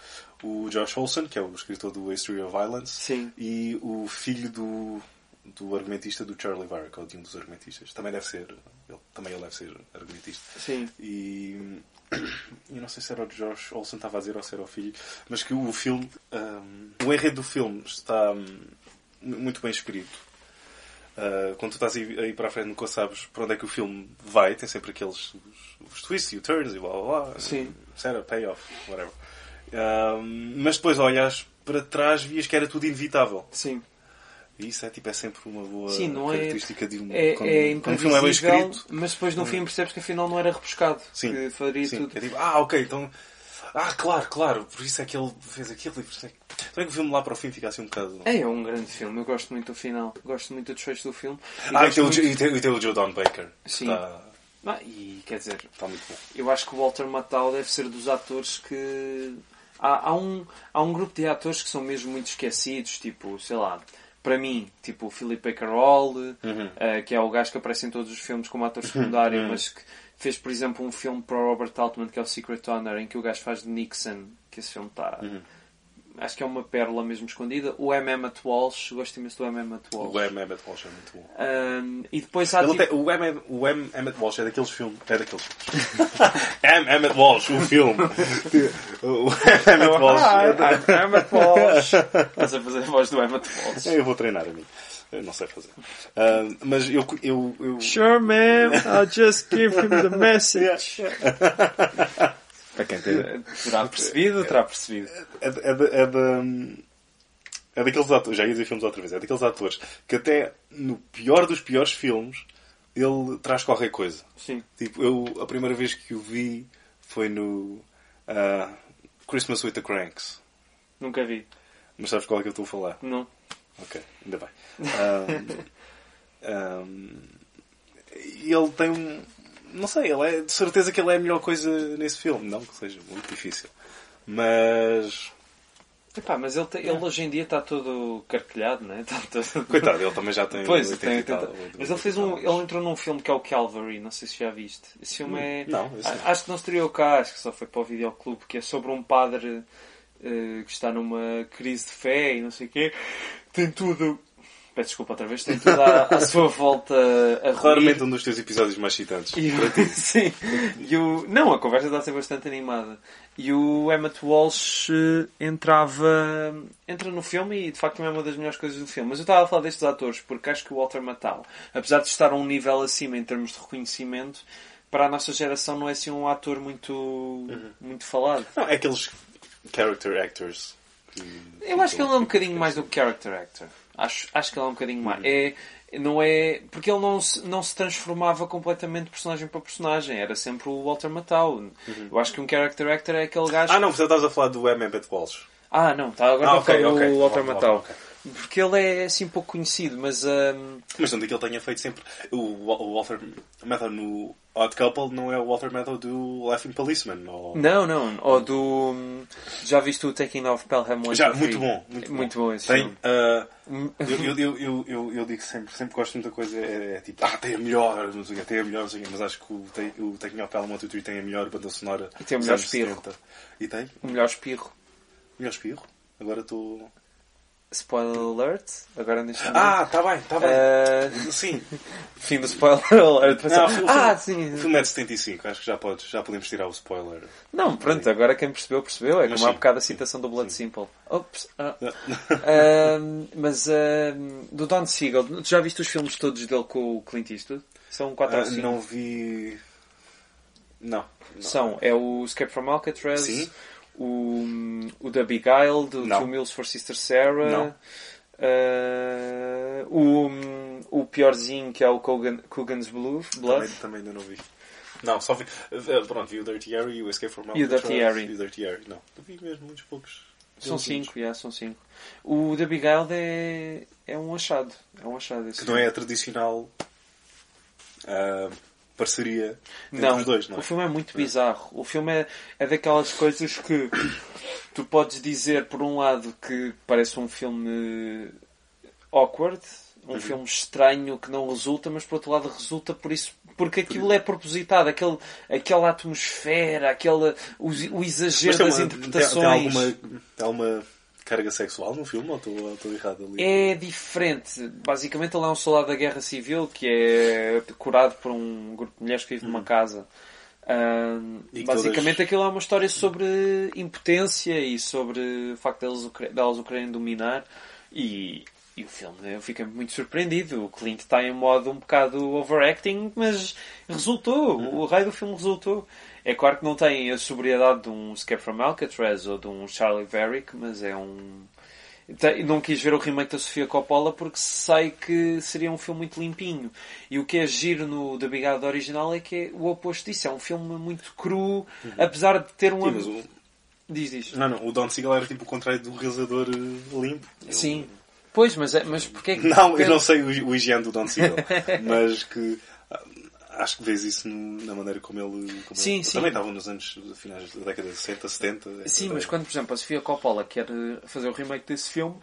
o Josh Olson, que é o escritor do History of Violence, Sim. e o filho do, do argumentista do Charlie Varric, ou de um dos argumentistas. Também deve ser, ele, também ele deve ser argumentista. Sim. E [COUGHS] eu não sei se era o Josh Olson estava a dizer ou se era o filho, mas que o filme, hum, o enredo do filme está hum, muito bem escrito. Uh, quando tu estás a ir, a ir para a frente nunca sabes para onde é que o filme vai, tem sempre aqueles os, os twists e os turns e blá blá blá. Sim. Etc. Payoff, whatever. Um, mas depois olhas para trás vias que era tudo inevitável. Sim. E isso é tipo é sempre uma boa Sim, é- característica de um É, quando, é quando um filme é bem escrito. mas depois no fim percebes que afinal não era rebuscado. Sim, Que faria sim. tudo. É tipo, ah, ok, então. Ah, claro, claro, por isso é que ele fez aquilo e por isso é que. É que o filme lá para o fim fica assim um bocado. É, é um grande filme, eu gosto muito do final, gosto muito do desfecho do filme. E Ah, e tem, o, muito- Jo- e, tem, e tem o Joe Don Baker. Sim. Está, Ah, e quer dizer, está muito bom. eu acho que o Walter Matthau deve ser dos atores que. Há, há um, há um grupo de atores que são mesmo muito esquecidos, tipo, sei lá, para mim, tipo o Philip Baker Hall, eh, que é o gajo que aparece em todos os filmes como ator secundário, mas que fez, por exemplo, um filme para o Robert Altman que é o Secret Honor, em que o gajo faz de Nixon, que esse filme está. Acho que é uma pérola mesmo escondida. O M. Emmett Walsh, gosto imenso do M. Emmett Walsh. O M. Emmett Walsh é muito bom. Um, e depois há tipo... tem- o, M, o M. Emmett Walsh é daqueles filmes. É daqueles filmes. [LAUGHS] M. Emmett Walsh, o filme. [LAUGHS] o M. Emmett Walsh. Ah, Emmett Walsh. Estás a fazer a voz do Emmett Walsh. Eu vou treinar a mim. Eu não sei fazer. Ah, mas eu. eu, eu Sure, ma'am. I'll just give him the [LAUGHS] message. Para quem ter- terá percebido, terá percebido. é, da- é, é, é daqueles atores, já ia dizer filmes outra vez, é daqueles atores que até no pior dos piores filmes ele traz qualquer coisa. Sim. Tipo, eu a primeira vez que o vi foi no ah, Christmas with the Cranks. Nunca vi. Mas sabes qual é que eu estou a falar? Não. Ok, ainda bem. Ahm, E ele tem um. Não sei, ele é, de certeza que ele é a melhor coisa nesse filme. Não que seja muito difícil. Mas. Epá, mas ele, te- ele hoje em dia está todo carquilhado, não é? [LAUGHS] Está todo... Coitado, ele também já tem. Pois, 80 tem, tal, tem- mas ele fez um. Ele entrou num filme que é o Calvary, não sei se já viste. Esse filme é. não, esse Acho que não estreou cá, acho que só foi para o videoclube, que é sobre um padre eh, que está numa crise de fé e não sei o quê. Tem tudo. Peço desculpa outra vez, tem tudo à, à sua volta a ruir. Claramente um dos teus episódios mais excitantes. E o, [LAUGHS] sim. E o, não, a conversa está a ser bastante animada. E o Emmett Walsh eh, entrava. entra no filme e de facto não é uma das melhores coisas do filme. Mas eu estava a falar destes atores porque acho que o Walter Matthau, apesar de estar a um nível acima em termos de reconhecimento, para a nossa geração não é assim um ator muito, muito falado. Não, é aqueles character actors. Eu acho que ele é um bocadinho mais do que character actor. Acho, acho que ele é um bocadinho mais. É, não é, porque ele não se, não se transformava completamente de personagem para personagem. Era sempre o Walter Matthau. Eu acho que um character actor é aquele gajo... Ah, não, você estás a falar do M. Emmett Walsh. Ah, não, tá, agora Ah, estou a ok, falar do ok. Walter Ok, Matthau. ok. Porque ele é assim pouco conhecido, mas... hum, Mas não digo que ele tenha feito sempre. O, o Walter Matthau no Odd Couple não é o Walter Matthau do Laughing Policeman. Ou... não, não. Ou do... hum, Já viste o Taking of Pelham 1 Já, muito bom. Muito, Muito bom esse Tem, Hum. eu, eu, eu, eu, eu, digo sempre, sempre gosto de muita coisa, é, é tipo, ah, tem a melhor, não sei o quê, tem a melhor, não sei o quê, mas acho que o, tem, o Taking Off Pelham 1, 2, 3 tem a melhor banda sonora. E tem o melhor espirro. 70. E tem? O melhor espirro. Melhor espirro? Agora estou... Spoiler alert. Agora deixa Ah, está bem, está bem. Eh, Sim. [LAUGHS] Fim do spoiler alert. Não, filme- ah, O sim. filme é de 75, acho que já, podes, já podemos tirar o spoiler. Não, pronto, agora quem percebeu, percebeu. É Mas como há sim. bocado a citação do Blood Simple. Ops. ah. [LAUGHS] Ahm, mas ahm, do Don Siegel, tu já viste os filmes todos dele com o Clint Eastwood? São 4 ou Ah, 5. não vi... Não. não. São, é o Escape from Alcatraz, Sim. O, o The Beguiled, do Não. Two Meals for Sister Sarah, Não. ah, o, o piorzinho que é o Coogan's Blue, Blood. Também, também ainda não vi. Não, só vi. eh, Pronto, vi o Dirty Harry e o Escape from E o Alcatraz. Dirty Harry. O Dirty Harry. Não, eu vi mesmo muitos poucos. São. 5, já, são 5. O The Beguiled é, é um achado. É um achado Que não é a tradicional ah, parceria entre Não, os dois, não é? o filme é muito bizarro. O filme é, é daquelas coisas que tu podes dizer, por um lado, que parece um filme awkward, um filme estranho que não resulta, mas por outro lado resulta por isso, porque aquilo é propositado, aquele, aquela atmosfera, aquele, o, o exagero das uma- interpretações. tem, tem alguma, tem alguma carga sexual no filme ou estou ou estou errado ali? É diferente. Basicamente, ele é um soldado da guerra civil que é curado por um grupo de mulheres que vive numa casa. Ahm, E que basicamente, todas- aquilo é uma história sobre impotência e sobre o facto delas o, querer- delas o quererem dominar. E, e o filme, eu fiquei muito surpreendido. O Clint está em modo um bocado overacting, mas resultou. O raio do filme resultou. É claro que não tem a sobriedade de um Escape from Alcatraz ou de um Charlie Varick, mas é um. Não quis ver o remake da Sofia Coppola porque sei que seria um filme muito limpinho. E o que é giro no The Big Out original é que é o oposto disso. É um filme muito cru, apesar de ter um... Sim, o, Diz, diz. não, não, o Don Siegel era tipo o contrário do realizador eh, limpo. Sim. Pois, mas, é, mas porquê é que... Não, eu não sei o, o higiene do Don Siegel, [LAUGHS] mas que acho que vês isso no- na maneira como ele. Como Sim, ele- sim. Também estava nos anos finais da década de 60, 70. Sim, etc. mas quando, por exemplo, a Sofia Coppola quer eh, fazer o remake desse filme...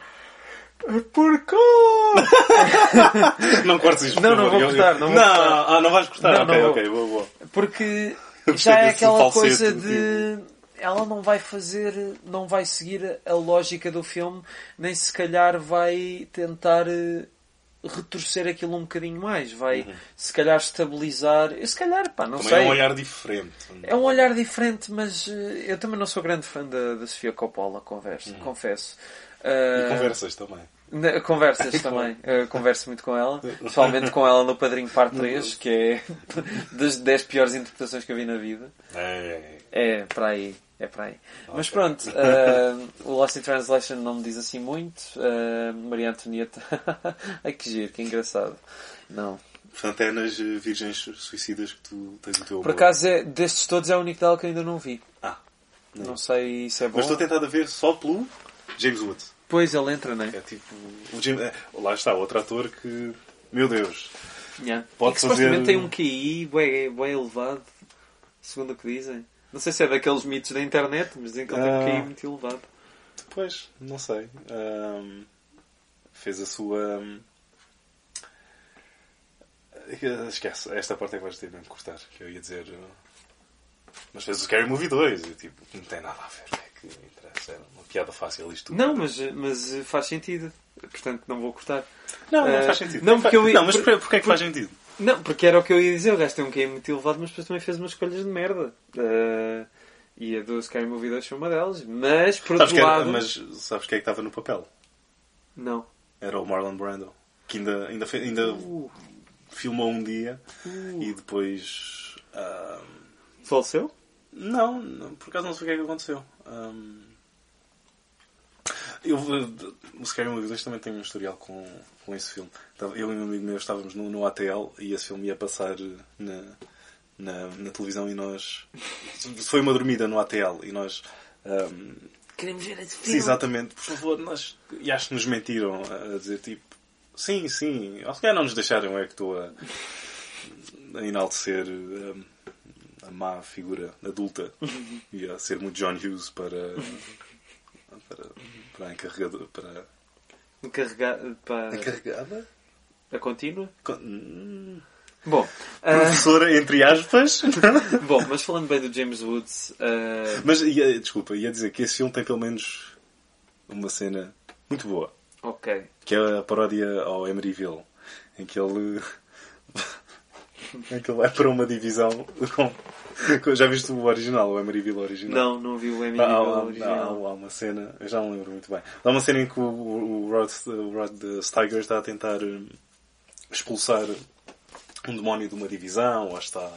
é Porco! [LAUGHS] Não cortes isto, Não, não vou cortar, não vou não, cortar. Ah, não vais cortar? Não, ok, não vou. ok, boa, boa. Porque [LAUGHS] já é aquela falsete, coisa de. Ela não vai fazer. Não vai seguir a lógica do filme, nem se calhar vai tentar eh, retorcer aquilo um bocadinho mais. Vai se calhar estabilizar. Eu, se calhar, pá, não Também sei. é um olhar diferente. É um olhar diferente, mas eh, eu também não sou grande fã da, da Sofia Coppola, converso, confesso. E Eh, conversas também. Conversas [LAUGHS] também. Eu converso muito com ela. Pessoalmente com ela no Padrinho Parte 3, que é [LAUGHS] das 10 piores interpretações que eu vi na vida. É, É, para aí. É para aí. Mas pronto, eh, [LAUGHS] o Lost in Translation não me diz assim muito. eh, Maria Antonieta. [LAUGHS] Ai que giro, que engraçado. Não. Portanto, é nas Virgens Suicidas que tu tens o teu Por amor. acaso, é, destes todos é o único dela que ainda não vi. Ah, nem. Não sei se é bom. Mas estou tentado a ver só pelo James Woods. Pois ele entra, não é? É tipo. O James, é, lá está, outro ator que. Meu Deus. Yeah. Pode e que supostamente fazer- tem um QI bem, bem elevado, segundo o que dizem. Não sei se é daqueles mitos da internet, mas dizem que ele tem um Ah. QI muito elevado. Pois, não sei. Ahm, fez a sua. Esquece, esta parte é que vais ter mesmo que cortar. Que eu ia dizer. uh, Mas fez o Scary Movie 2 e tipo, não tem nada a ver. É que interessa? É uma piada fácil isto tudo. Não, mas, mas faz sentido. Portanto, não vou cortar. Não, não Eh, faz sentido. não, porque eu não mas por- porquê, porquê é que faz sentido? Não, porque era o que eu ia dizer. O gajo tem um QI muito elevado, mas depois também fez umas escolhas de merda. Eh, e a do Scary Movie 2 foi uma delas. Mas, por Sabes outro era- lado... mas sabes quem é que estava no papel? Não. Era o Marlon Brando. Que ainda, ainda, fe- ainda Uh, filmou um dia e depois. ahm, faleceu? Não, não, por acaso não sei o que é que aconteceu. Ahm, eu, eh, o Scary Movie 2 também tem um historial com, com esse filme. Tava- Eu e um amigo meu estávamos no, no ATL e esse filme ia passar na, na, na televisão e nós. [LAUGHS] Foi uma dormida no ATL e nós. ahm, Queremos ver esse sim, filme. exatamente, por favor, nós. E acho que nos mentiram a dizer tipo. Sim, sim, ou se calhar não nos deixaram, é que estou a, a enaltecer ahm, a má figura adulta [LAUGHS] e a ser muito John Hughes para. para, para a encarregadora. Para. Para Encarregada? a contínua? Con- hum, Bom, ah, Professora, entre aspas. [LAUGHS] bom, mas falando bem do James Woods, ah, Mas, ia, desculpa, ia dizer que esse filme tem pelo menos uma cena muito boa. ok. Que é a paródia ao Emeryville. Em que ele. [LAUGHS] em que ele vai para uma divisão com. [LAUGHS] Já viste o original, o Emeryville original? Não, não vi o Emmy Há, há- há- original. há- há uma cena, eu já não lembro muito bem. Há uma cena em que o, o, o Rod, o Rod Steiger está a tentar hum, expulsar um demónio de uma divisão, ou está.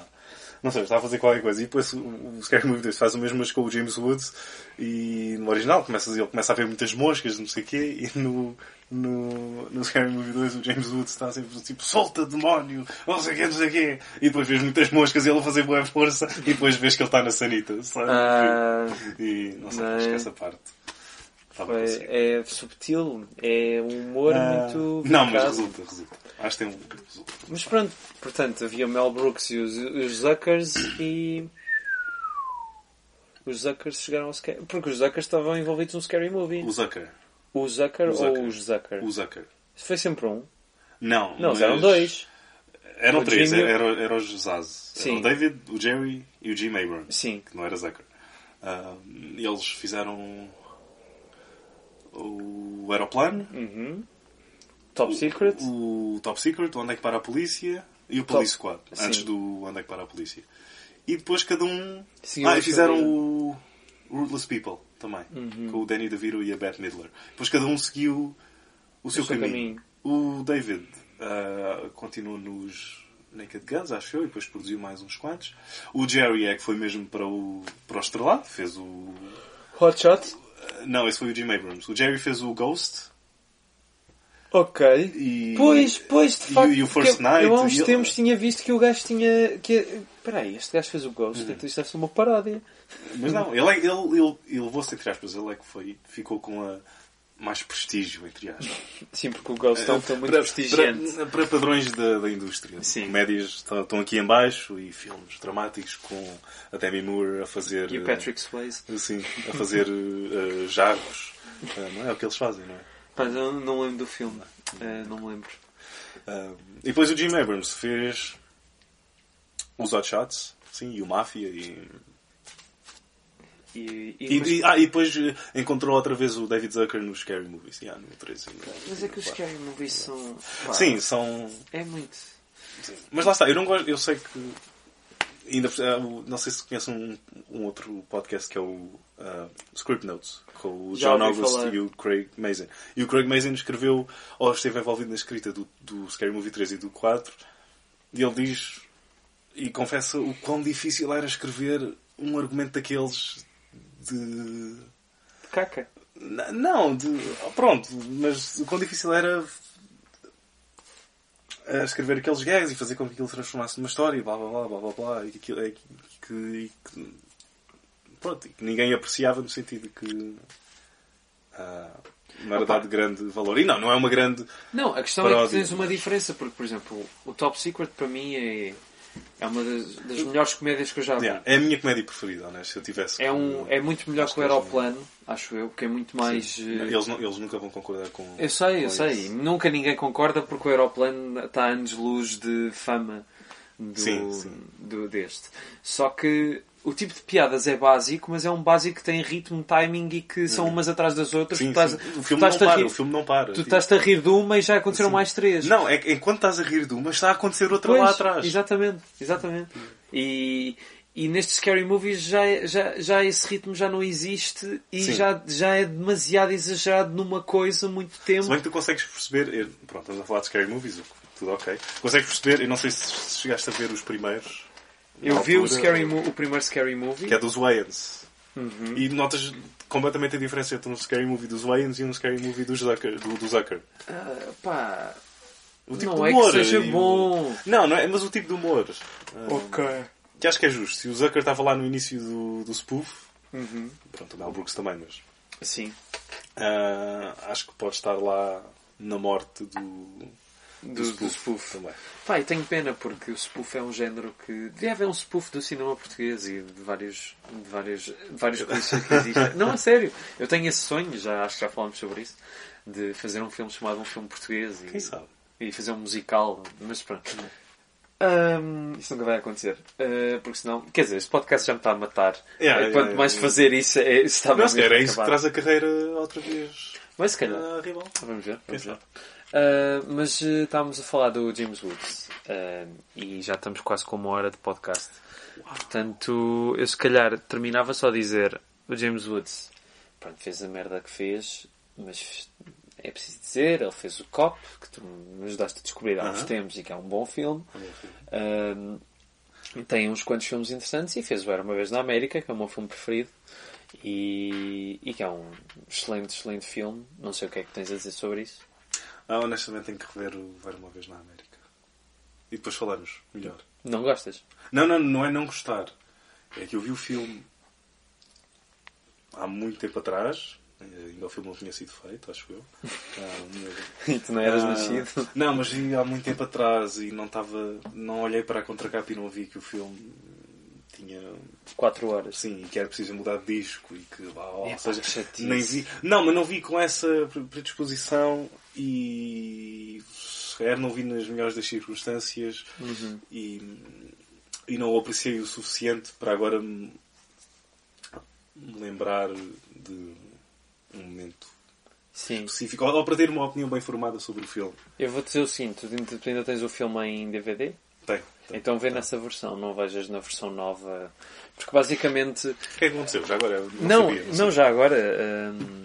Não sei, está a fazer qualquer coisa. E depois o, Scary Movie 2 faz o mesmo, mas com o James Woods. E no original começa, ele começa a ver muitas moscas, não sei o quê. E no, no, no Scary Movie 2 o James Woods está sempre tipo, solta demónio, não sei o quê, não sei o quê. E depois vês muitas moscas e ele a fazer boa força. E depois vês que ele está na sanita, sabe? Ah, E não sei, é? acho que essa parte. Conseguir. é, subtil, é um humor Ah, muito. Não, mas resulta, resulta. Acho que tem um. Resulta. Mas pronto, portanto, havia o Mel Brooks e os, os Zuckers e. Os Zuckers chegaram ao Scary... Porque os Zuckers estavam envolvidos num Scary Movie. O Zucker. O Zucker, O Zucker. ou os Zucker? O Zucker. Foi sempre um. Não, Não, mas eram dois. Eram O três, Jimmy- era, era os Zaz. Era Sim. o David, o Jerry e o Jim Abrams. Sim. Que não era Zucker. Ah, eles fizeram o Aeroplano, Uhum. Top Secret. o Top Secret, o Onde é que para a Polícia e o Top- Police Squad. Sim. Antes do Onde é que para a Polícia. E depois cada um. Seguiu ah, e fizeram o Ruthless People também. Uhum. Com o Danny DeVito e a Bette Midler. Depois cada um seguiu o seu, seu caminho. O David continuou nos Naked Guns, acho eu, e depois produziu mais uns quantos. O Jerry é que foi mesmo para o, para o Estrelado, fez o. Hot Shot. Não, esse foi o Jim Abrams. O Jerry fez o Ghost. Ok. E... Pois, pois, de e o- facto. e o First porque Night, Eu há uns e ele- tempos tinha visto que o gajo tinha. Que... Peraí, este gajo fez o Ghost, Uhum. então isto deve ser uma paródia. Mas não, ele, é- ele, ele, ele levou-se entre aspas, ele é que foi, ficou com a mais prestígio, entre aspas. Sim, porque o Ghost um filme muito para, prestigiante. para, para padrões da, da indústria. Sim. Médias estão, aqui em baixo e filmes dramáticos com a Demi Moore a fazer... E o Patrick Swayze. eh, Sim, a fazer eh, jagos. Eh, não é o que eles fazem, não é? Pá, eu não lembro do filme. Eh, não me lembro. E depois o Jim Abrams fez os Hot Shots, sim, e o Máfia e... E, e- E, mas, e- ah, e depois eh, encontrou outra vez o David Zucker nos Scary Movies. Yeah, no 13, no- mas é que os Scary Movies são. pá, Sim, são. É muito. Mas lá está, eu não gosto. Eu sei que. Ainda, ah, não sei se conhecem um, um outro podcast que é o ah, Script Notes, com o Já John August falar. e o Craig Mazin. E o Craig Mazin escreveu, ou esteve envolvido na escrita do, do Scary Movie 3 e do 4, e ele diz e confessa o quão difícil era escrever um argumento daqueles de. Caca. N- Não, de, pronto, mas o quão difícil era eh, escrever aqueles gags e fazer com que aquilo se transformasse numa história e blá blá blá blá blá blá e que, aquilo- e que, que- que- pronto, e que ninguém apreciava no sentido que ah, não era dado grande valor. E não, não é uma grande. Não, a questão é que Paródia. tens uma diferença, porque, por exemplo, o Top Secret para mim é, é uma das, das melhores comédias que eu já vi. Yeah, é a minha comédia preferida, né? se eu tivesse. É, um, é muito melhor que o Aeroplano, acho eu, porque é muito mais. Sim. eh, Eles, não- eles nunca vão concordar com. Eu sei, eu com sei. isso. Nunca ninguém concorda porque o aeroplano está a anos-luz de fama do, Sim, sim. do- deste. Só que o tipo de piadas é básico, mas é um básico que tem ritmo, timing e que são umas atrás das outras. Sim, estás, sim. O filme não para, rir- o filme não para. Tu estás-te a rir de uma e já aconteceram mais três. Não, é que enquanto estás a rir de uma, está a acontecer outra Pois, lá atrás. Exatamente, exatamente. E, e nestes Scary Movies já, é- já, já esse ritmo já não existe e Sim. já, já é demasiado exagerado numa coisa muito tempo. Se bem que tu consegues perceber, pronto, estamos a falar de Scary Movies, tudo ok. Consegues perceber, eu não sei se chegaste a ver os primeiros. Eu vi o, Scary Mo- o primeiro Scary Movie. Que é dos Wayans. Uhum. E notas completamente a diferença entre um Scary Movie dos Wayans e um Scary Movie do Zucker. Do, do Zucker. Ah, pá, O tipo não de é humor. que seja e o- bom. Não, não é, mas o tipo de humor. Ah, Que acho que é justo. Se o Zucker estava lá no início do, do spoof, Uhum. pronto, o Mel Brooks também, mas Sim. ah, acho que pode estar lá na morte do, Do, do spoof. também. Pá, tenho pena porque o spoof é um género que. Deve haver um spoof do cinema português e de vários. de vários. de vários coisas [LAUGHS] que existem. Não, a sério. Eu tenho esse sonho, já acho que já falámos sobre isso, de fazer um filme chamado Um Filme Português e, Quem sabe? e fazer um musical, mas pronto. Ahm, isso nunca vai acontecer. Ah, porque senão. Quer dizer, este podcast já me está a matar. Yeah, Quanto yeah, mais yeah. fazer isso, é, isso está Não, é mesmo isso que traz a carreira outra vez Mas se calhar. a rival. Vamos ver. Vamos ver. Uh, mas uh, estávamos a falar do James Woods uh, e já estamos quase com uma hora de podcast. Portanto, eu se calhar terminava só a dizer o James Woods pronto, fez a merda que fez, mas é preciso dizer, ele fez o Cop, que tu me ajudaste a descobrir há uns Aham. tempos e que é um bom filme. Um, tem uns quantos filmes interessantes e fez o Era Uma Vez na América, que é o meu filme preferido. E, e que é um excelente, excelente filme. Não sei o que é que tens a dizer sobre isso. Ah, honestamente tenho que rever o Ver uma vez na América. E depois falarmos melhor. Não gostas? Não, não, não é não gostar. É que eu vi o filme há muito tempo atrás. Ainda o filme não tinha sido feito, acho eu. [LAUGHS] Ah, E tu não eras ah, nascido? Não, mas vi há muito tempo atrás e não estava. Não olhei para a contracapa e não vi que o filme tinha 4 horas. Sim, e que era preciso mudar de disco e que lá, ou Epá, seja, nem vi. Não, mas não vi com essa pre- predisposição e se calhar não vi nas melhores das circunstâncias Uhum. e, e não o apreciei o suficiente para agora me, me lembrar de um momento Sim. específico ou, ou para ter uma opinião bem formada sobre o filme. Eu vou dizer o seguinte: tu ainda- tens o filme em DVD? Tem. tem. Então vê nessa versão, não vejas na versão nova. Porque basicamente. O que é que aconteceu? Já agora? Não, sabia, não, sei. já agora. hum,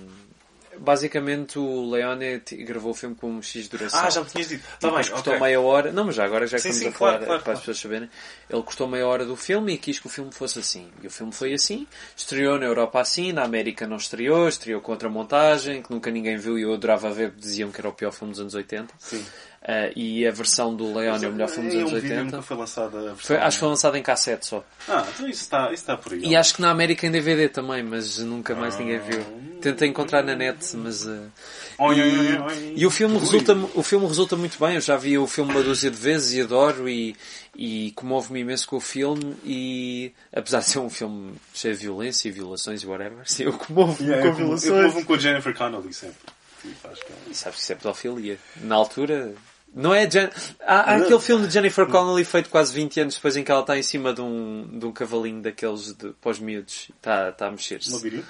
basicamente o Leone gravou o filme com um X duração. Ah, já me tinhas dito. Está bem, custou ok. meia hora. Não, mas já agora já que Sim, estamos sim, a falar claro, claro, para as claro. pessoas saberem. Ele custou meia hora do filme e quis que o filme fosse assim. E o filme foi assim. Estreou na Europa assim, na América não estreou, estreou com outra montagem que nunca ninguém viu e eu adorava ver, diziam que era o pior filme dos anos 80. Sim. Ah, e a versão do Leone é o melhor filme dos anos um vídeo 80. nunca foi lançada. Foi- acho que foi lançado em cassete só. Ah, então isso está, isso está por aí. E acho que na América em DVD também, mas nunca mais ninguém Ah. viu. Tentei encontrar na net, mas. ah, Oi, e, oi, oi, oi. e o filme resulta o filme resulta muito bem. Eu já vi o filme uma dúzia de vezes e adoro e, e comove-me imenso com o filme e apesar de ser um filme cheio de violência e violações e whatever, sim, eu comovo-me Yeah, com eu como- eu violações. como com a Jennifer Connelly sempre. Tipo, que é- E sabes que isso é pedofilia. Na altura. Não é. Jen... Há, há aquele filme de Jennifer Connelly feito quase 20 anos depois em que ela está em cima de um, de um cavalinho daqueles de, para os miúdos. Está, está a mexer-se. Labirinto?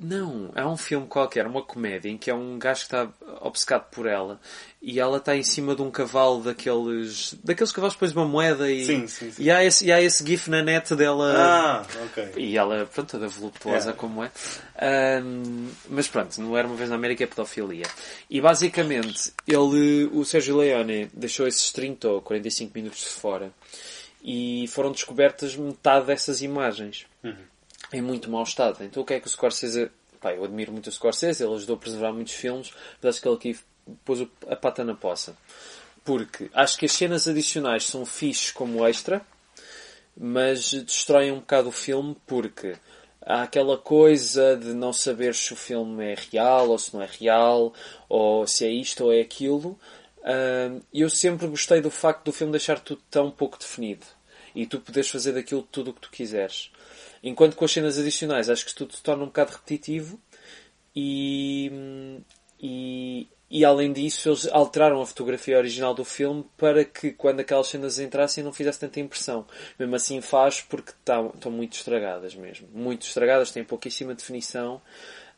Não, é um filme qualquer, uma comédia, em que é um gajo que está obcecado por ela e ela está em cima de um cavalo daqueles. daqueles cavalos que pões uma moeda e. Sim, sim, sim. E há esse, e há esse gif na net dela. Ah, ok. E ela, pronto, toda voluptuosa É. como é. Ahm, mas pronto, não era uma vez na América é pedofilia. E basicamente, ele, o Sérgio Leone deixou esses 30 ou 45 minutos de fora e foram descobertas metade dessas imagens em muito mau estado. Então o que é que o Scorsese... Pá, eu admiro muito o Scorsese, ele ajudou a preservar muitos filmes, mas acho que ele aqui pôs a pata na poça. Porque acho que as cenas adicionais são fixes como extra, mas destroem um bocado o filme porque há aquela coisa de não saber se o filme é real ou se não é real, ou se é isto ou é aquilo. E eu sempre gostei do facto do filme deixar tudo tão pouco definido e tu poderes fazer daquilo tudo o que tu quiseres. Enquanto com as cenas adicionais acho que tudo se torna um bocado repetitivo e, e, e além disso eles alteraram a fotografia original do filme para que quando aquelas cenas entrassem não fizesse tanta impressão. Mesmo assim faz porque tá- estão muito estragadas mesmo. Muito estragadas, têm pouquíssima definição.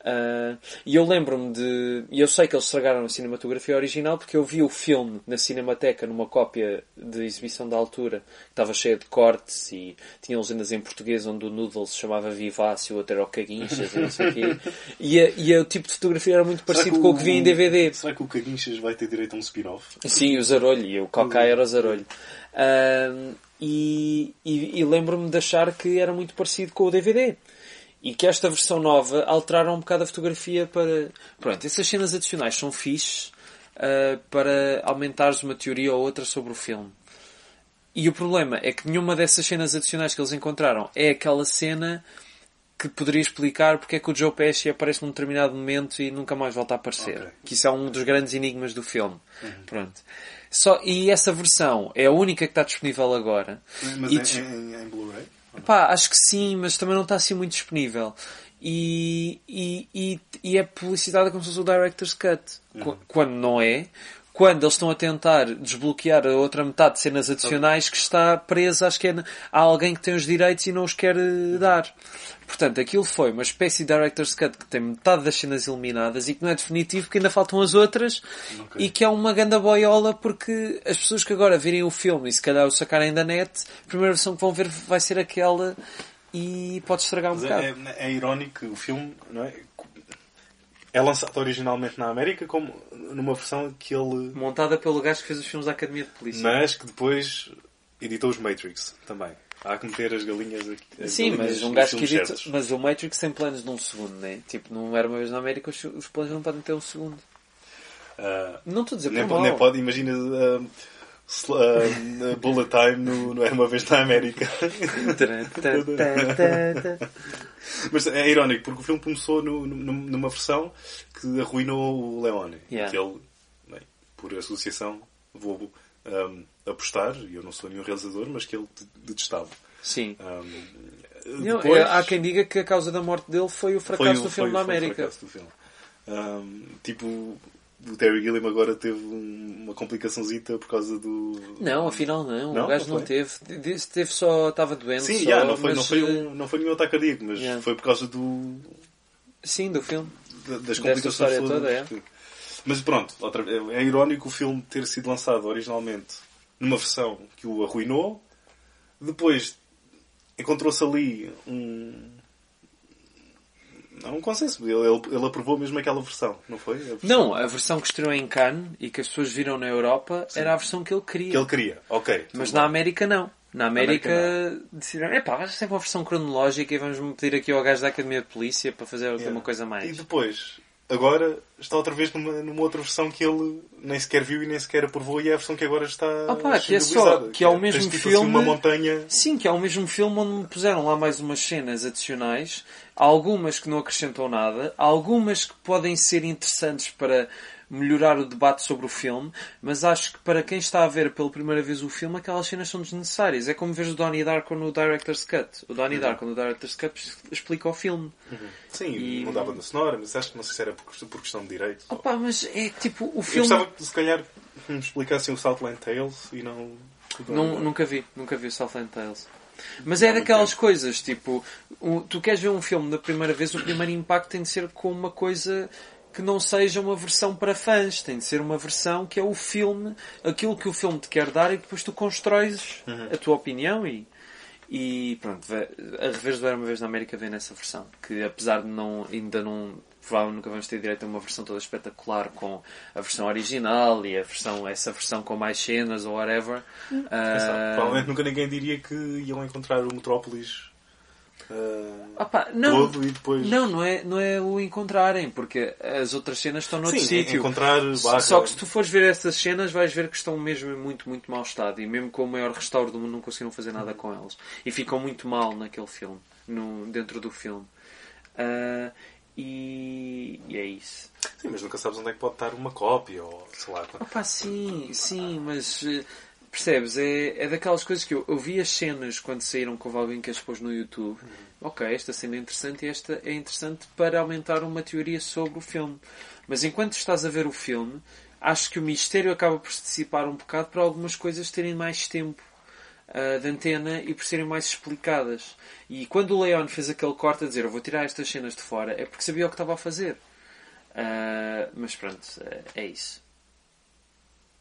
Ah, e eu lembro-me de. E eu sei que eles estragaram a cinematografia original porque eu vi o filme na Cinemateca numa cópia de exibição da altura que estava cheia de cortes e tinha legendas em português onde o Noodle se chamava Vivace e o outro era o Caguinchas e não sei o quê. [LAUGHS] E, a- e o tipo de fotografia era muito parecido com o que vi em DVD. Será que o Caguinchas vai ter direito a um spin-off? Sim, o Zarolho, e o Cocai era o Zarolho. Ahm, e e, e lembro-me de achar que era muito parecido com o DVD. E que esta versão nova alteraram um bocado a fotografia para. Pronto, essas cenas adicionais são fixes ah, para aumentares uma teoria ou outra sobre o filme. E o problema é que nenhuma dessas cenas adicionais que eles encontraram é aquela cena que poderia explicar porque é que o Joe Pesci aparece num determinado momento e nunca mais volta a aparecer. Ok. Que isso é um dos grandes enigmas do filme. Pronto. Só, e essa versão é a única que está disponível agora. Mas E em, em Blu-ray? Pá, acho que sim, mas também não está assim muito disponível. E, e, e, e é publicidade como se fosse o Director's Cut. Qu- Quando não é. Quando eles estão a tentar desbloquear a outra metade de cenas adicionais que está presa, acho que é, alguém que tem os direitos e não os quer eh, dar. Portanto, aquilo foi uma espécie de Director's Cut que tem metade das cenas eliminadas e que não é definitivo porque ainda faltam as outras Ok. e que é uma ganda boiola porque as pessoas que agora virem o filme e se calhar o sacarem da net, a primeira versão que vão ver vai ser aquela e pode estragar um Mas bocado. é, é, é irónico que o filme não é? É lançado originalmente na América como numa versão que ele. Montada pelo gajo que fez os filmes da Academia de Polícia. Mas que depois editou os Matrix também. Há que meter as galinhas aqui. as Sim, galinhas mas um gajo que edita. certos. Mas o Matrix tem planos de um segundo, né? Tipo, não era uma vez na América, os, os planos não podem ter um segundo. Ah, Não estou a dizer nem, por po- mal. nem pode, imagina. ah, ah, bullet time no, no Era uma vez na América. [LAUGHS] Mas é irónico, porque o filme começou no- no- numa versão que arruinou o Leone. Yeah. Que ele, bem, por associação, vou ahm, apostar, e eu não sou nenhum realizador, mas que ele de- detestava. Sim. Um, Não, depois- é- há quem diga que a causa da morte dele foi o fracasso foi o- do filme foi- na foi o América. fracasso do filme. Um, tipo, o Terry Gilliam agora teve um- uma complicaçãozita por causa do. Não, afinal não. Não? o gajo Não não, teve. Disse teve só. estava doente. Sim, só, já, não, foi, mas, não, foi eh, um, não foi nenhum ataque cardíaco, mas Yeah. foi por causa do, Sim, do filme. da- das complicações todas. toda, é. Mas pronto, outra é irónico o filme ter sido lançado originalmente numa versão que o arruinou, depois encontrou-se ali um. Não, um consenso. Ele, ele, ele aprovou mesmo aquela versão, não foi? A versão Não, a versão que estreou em Cannes e que as pessoas viram na Europa era a versão que ele queria. Que ele queria, ok. Mas bem. na América não. Na América, América decidiram, epá, vamos ter uma versão cronológica e vamos pedir aqui ao gajo da Academia de Polícia para fazer Yeah. uma coisa E mais. depois, agora está outra vez numa, numa outra versão que ele nem sequer viu e nem sequer aprovou, e é a versão que agora está. Opa, que é só- que é o mesmo tens, tipo, filme- Assim, uma montanha. Sim, que é o mesmo filme onde me puseram lá mais umas cenas adicionais, algumas que não acrescentam nada, algumas que podem ser interessantes para melhorar o debate sobre o filme, mas acho que para quem está a ver pela primeira vez o filme, aquelas cenas são desnecessárias. É como ver o Donnie Darko no Director's Cut. O Donnie Darko no Director's Cut explica o filme. Sim, E- não dava da sonora, mas acho que não sei se era por, questão- de direito. Opa, mas é tipo, o Eu filme... gostava que se calhar me explicassem o Southland Tales e não. Não, nunca vi, nunca vi o Southland Tales. Mas é daquelas coisas, tipo, tu queres ver um filme da primeira vez, o primeiro impacto tem de ser com uma coisa que não seja uma versão para fãs, tem de ser uma versão que é o filme, aquilo que o filme te quer dar e depois tu constróis a tua opinião e, e pronto, a reveres do Era uma vez na América vem nessa versão, que apesar de não, ainda não, provavelmente nunca vamos ter direito a uma versão toda espetacular com a versão original e a versão, essa versão com mais cenas ou whatever. Ah, Provavelmente nunca ninguém diria que iam encontrar o Metrópolis ah, Opa, não, todo e depois. não, não é, não é o encontrarem, porque as outras cenas estão noutro Sim, sítio. encontrar barra. Só que se tu fores ver essas cenas, vais ver que estão mesmo em muito, muito mau estado. E mesmo com o maior restauro do mundo, não conseguiram fazer nada com elas. E ficam muito mal naquele filme, no, dentro do filme. Ah, e, e é isso. Sim, mas nunca sabes onde é que pode estar uma cópia ou sei lá. Opa, sim, sim, mas eh, percebes? É, é daquelas coisas que eu, eu vi as cenas quando saíram com o Valvin que as pôs no YouTube. Ok, esta cena é interessante e esta é interessante para aumentar uma teoria sobre o filme. Mas enquanto estás a ver o filme, acho que o mistério acaba por se dissipar um bocado para algumas coisas terem mais tempo ah, de antena e por serem mais explicadas. E quando o Leon fez aquele corte a dizer eu vou tirar estas cenas de fora, é porque sabia o que estava a fazer. Ah, mas pronto, é- é isso.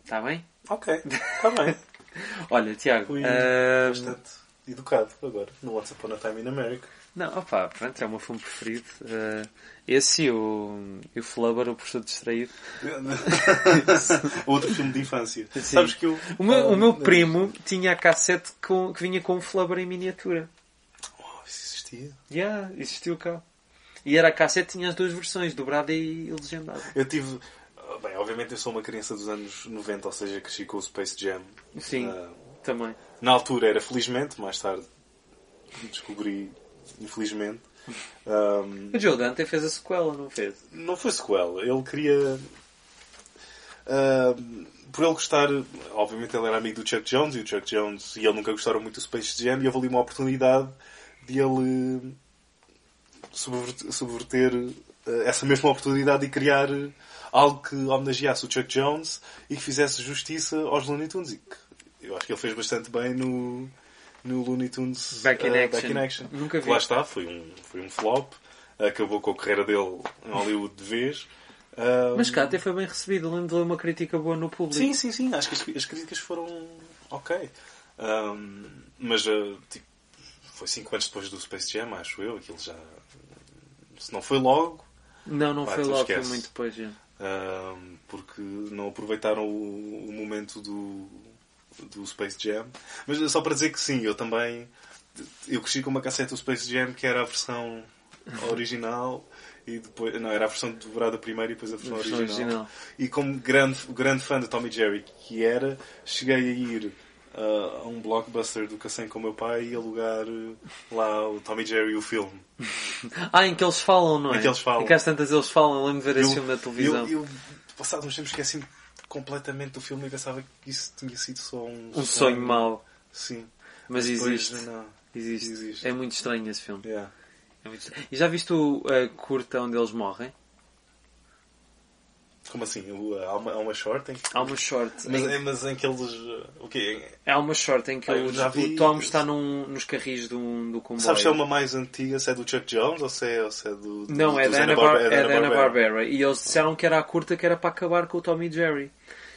Está bem? Ok, está bem. [LAUGHS] Olha, Tiago. Fui ah, bastante educado agora no Once Upon a Time in America. não, opá, pronto, é o meu filme preferido. Ah, esse e o, e o Flubber, o professor distraído. [LAUGHS] Outro filme de infância. Sim. Sabes que eu. O meu, ah, o meu primo tinha a cassete com, que vinha com o Flubber em miniatura. Oh, isso existia. Já, existiu cá. E era a cassete, tinha as duas versões, dobrada e legendada. Eu tive. Bem, obviamente eu sou uma criança dos anos 90, ou seja, cresci com o Space Jam. Sim, Ah, também. na altura era felizmente, mais tarde descobri infelizmente. Ahm, O Joe Dante fez a sequela, não fez? não foi sequela. Ele queria. ahm, por ele gostar, obviamente ele era amigo do Chuck Jones e o Chuck Jones e ele nunca gostaram muito do Space Jam e houve ali uma oportunidade de ele subverter, subverter, eh, essa mesma oportunidade e criar algo que homenageasse o Chuck Jones e que fizesse justiça aos Looney Tunes. E que eu acho que ele fez bastante bem no, no Looney Tunes Back in eh, Action. Back in Action. Nunca vi. Lá está, foi um, foi um flop. Acabou com a carreira dele em Hollywood de vez. Ah, Mas cá até foi bem recebido. Lembro de ler uma crítica boa no público. Sim, sim, sim. Acho que as, as críticas foram ok. Ahm, mas ah, tipo, foi 5 anos depois do Space Jam, acho eu. Aquilo já. Se não foi logo, Não, não Pá, foi tu logo, foi esquece. muito depois. já. Ahm, porque não aproveitaram o, o momento do, do Space Jam. Mas só para dizer que sim, eu também. Eu cresci com uma cassete do Space Jam que era a versão original e depois. Não, era a versão dobrada primeiro e depois a versão, A versão original. original. E como grande, grande fã de Tommy Jerry que era, cheguei a ir a um blockbuster do Cacém com o meu pai e alugar eh, lá o Tommy Jerry o filme. [LAUGHS] Ah, em que eles falam, não é? Em que eles falam. Em que às tantas eles falam. Lembro de ver esse Eu- filme na televisão. Eu, eu passado uns tempos esqueci-me completamente do filme e pensava que isso tinha sido só um, Um sonho mau. Sim. Mas Depois, existe. Não. Existe. Existe. É muito estranho esse filme. Yeah. É muito. E já viste o a curta onde eles morrem? Como assim? O- Há uma, há uma short em que... Há uma short. Mas, em- é- mas em que eles... O quê? Há uma short em que Ah, o, vi- Tom está num, nos carris do, do comboio. Sabes se é uma mais antiga, se é do Chuck Jones ou se é, ou se é do... do Não, é do da Ana, Hanna-Bar- Bar é da Hanna-Barbera? Hanna-Barbera. E eles disseram que era a curta que era para acabar com o Tom e Jerry.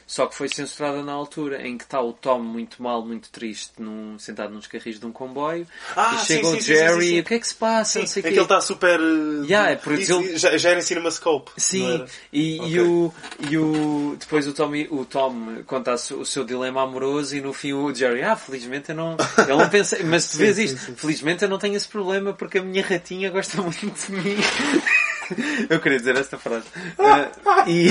Só que foi censurada na altura em que está o Tom muito mal, muito triste, num, sentado nos carris de um comboio. Ah, e chega sim, o sim, Jerry sim, o que é que se passa? Não sei é quê. que ele está super... uh, Yeah, é por isso- já, já era em CinemaScope. Sim, e, Ok. e, o, e o, depois o Tom, o Tom conta o seu dilema amoroso e no fim o Jerry, ah, felizmente eu não, ele não pensa, [LAUGHS] mas tu vês isto, felizmente eu não tenho esse problema porque a minha ratinha gosta muito de mim. [LAUGHS] Eu queria dizer esta frase. Ah, [LAUGHS] e,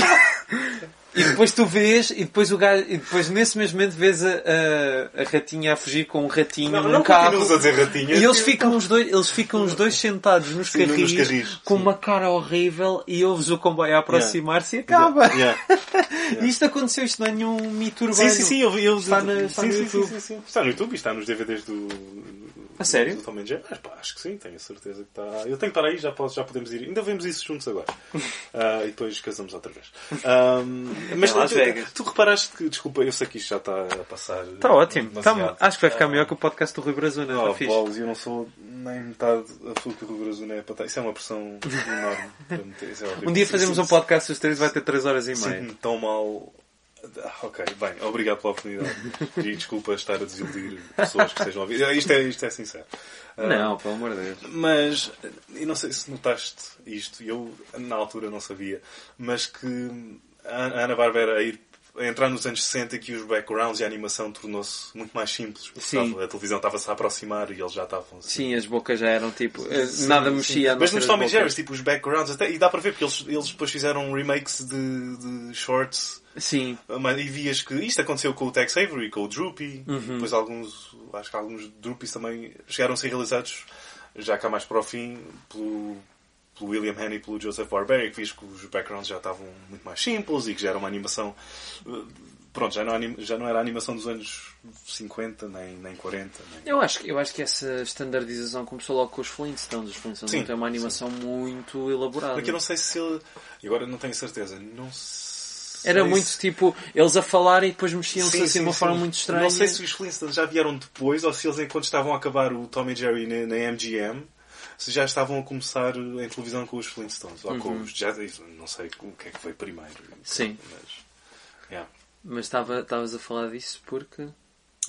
e depois tu vês, e depois o gajo, e depois nesse mesmo momento vês a, a, a ratinha a fugir com um ratinho Não, num não carro. a dizer ratinha. E eles ficam os dois, eles ficam os dois sentados nos Sim, nos carris, carris, com sim. uma cara horrível e ouves o comboio a aproximar-se e acaba. Yeah. E [LAUGHS] isto aconteceu, isto não é nenhum mito Sim, urbano. sim, sim, eu, eu, Está na- está sim, no sim, YouTube. Sim, sim, sim. Está no YouTube e está nos DVDs do. A sério? Jerry. Ah, pá, acho que sim, tenho a certeza que está. Eu tenho que estar aí, já, posso, já podemos ir. Ainda vemos isso juntos agora. [LAUGHS] Ah, e depois casamos outra vez. Ahm, mas Las tu, tu reparaste que, desculpa, eu sei que isto já está a passar. Está ótimo. Demasiado. acho que vai ficar melhor que o podcast do Rui Brazuna. Oh, Está fixe. bolas, eu não sou nem metade a pessoa que o Rio Brazil é para estar. Isso é uma pressão enorme. meter, é. [LAUGHS] Um dia fazemos um podcast os três vai ter 3 horas e meia. Sinto-me tão mal. Ah, Ok, bem, obrigado pela oportunidade. E desculpa estar a desiludir pessoas que estejam a ouvir. Isto é, isto é sincero. Ah, Não, pelo amor de Deus. Mas, eu não sei se notaste isto, eu na altura não sabia, mas que a Ana Barbera a ir a entrar nos anos 60 que os backgrounds e a animação tornou-se muito mais simples. porque Sim. estava- a televisão estava-se a aproximar e eles já estavam assim. Sim, as bocas já eram tipo. eh, nada mexia a não Mas nos Tom. Jerry, tipo, os backgrounds, até, e dá para ver porque eles, eles depois fizeram remakes de, de shorts Sim, mas- e vias que isto aconteceu com o Tex Avery, com o Droopy, Uhum. depois alguns, acho que alguns Droopies também chegaram a ser realizados já cá mais para o fim pelo, pelo William Haney e pelo Joseph Barberi, que vias que os backgrounds já estavam muito mais simples e que já era uma animação. eh, Pronto, já não, anim- já não era a animação dos anos 50, nem, nem 40. Nem... eu acho, que- eu acho que essa standardização começou logo com os Flintstones. Os Flintstones Sim, não têm uma animação muito elaborada. Porque eu não sei se ele. e Agora não tenho certeza. Não sei Era se- muito tipo, eles a falarem e depois mexiam-se Sim, assim de sim, uma sim. forma muito estranha. Não sei se os Flintstones já vieram depois ou se eles, enquanto estavam a acabar o Tom e Jerry na, na MGM, se já estavam a começar em televisão com os Flintstones ou com os Jazz. Não sei o que é que foi primeiro. Uhum. Sim. Mas, yeah. Mas estava- estavas a falar disso porque.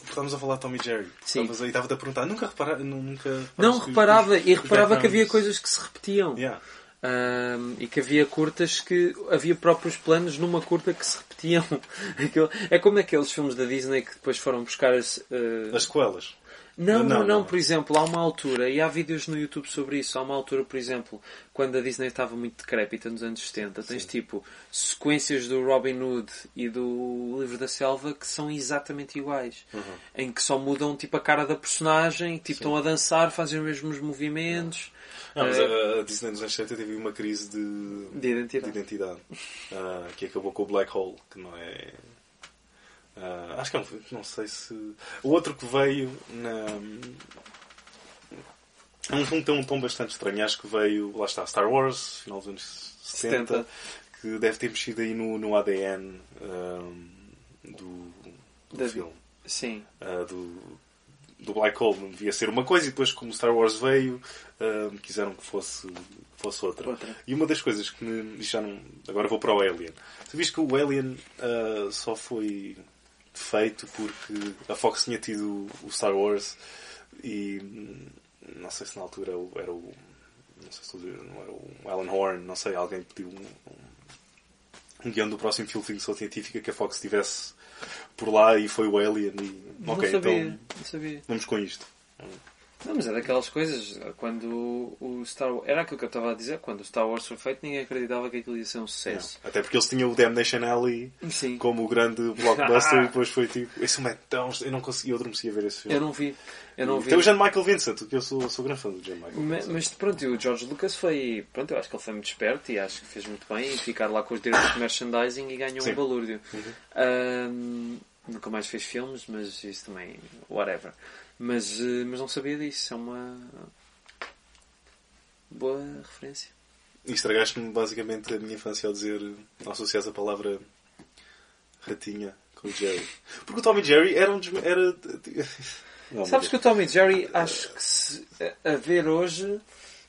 Estávamos a falar de Tom e Jerry. Sim. Estavas aí, estava-te a perguntar. Nunca reparar, nunca Não, reparava, os- e reparava que havia coisas que se repetiam. Yeah. Ahm, e que havia curtas que havia próprios planos numa curta que se repetiam. [LAUGHS] É como aqueles filmes da Disney que depois foram buscar as. ah, As sequelas. Não, não, Não. Por exemplo, há uma altura, e há vídeos no YouTube sobre isso, há uma altura, por exemplo, quando a Disney estava muito decrépita nos anos 70, tens tipo sequências do Robin Hood e do Livro da Selva que são exatamente iguais. Uhum. Em que só mudam tipo a cara da personagem, tipo estão a dançar, fazem os mesmos movimentos. Não, mas Eh, a, a Disney nos anos 70 teve uma crise de, De identidade. de identidade, ah, que acabou com o Black Hole, que não é. Ah, acho que é um, não sei se. O outro que veio na. É um filme que tem um tom bastante estranho. Acho que veio. Lá está, Star Wars, final dos anos 70, 70. que deve ter mexido aí no, no ADN ah, do, do Da- filme. Sim. ah, do, do Black Hole não devia ser uma coisa e depois como Star Wars veio ah, quiseram que fosse, fosse outra. Outra. E uma das coisas que me já não. Agora vou para o Alien. Tu viste que o Alien ah, só foi feito porque a Fox tinha tido o Star Wars e não sei se na altura era o-. Não sei se dizer, não era o Alan Horn, não sei, alguém pediu um, um, um guião do próximo filme de ficção científica que a Fox tivesse por lá e foi o Alien e. Não ok, sabia, então sabia. vamos com isto. Não, mas é daquelas coisas, quando o Star Wars... Era aquilo que eu estava a dizer, quando o Star Wars foi feito, ninguém acreditava que aquilo ia ser um sucesso. Até porque eles tinham o Damnation Alley Sim. como o grande blockbuster [LAUGHS] e depois foi tipo. Esse filme é tão. Eu não consegui, eu adormeci a ver esse filme. Eu não vi. Eu não vi. Tem o John Michael Vincent, que eu sou, sou grande fã do John Michael Ma- Vincent. Mas pronto, e o George Lucas foi. Pronto, eu acho que ele foi muito esperto e acho que fez muito bem em ficar lá com os direitos de merchandising e ganhou Sim. Uhum. um balúrdio. Ahm, nunca mais fez filmes, mas isso também. whatever. Mas, eh, mas não sabia disso. É uma boa referência. E estragaste-me basicamente a minha infância ao dizer, ao associar a palavra ratinha com o Jerry. Porque o Tom e Jerry eram. desme- Era... Não, Sabes que o Tom e Jerry, acho que se a ver hoje,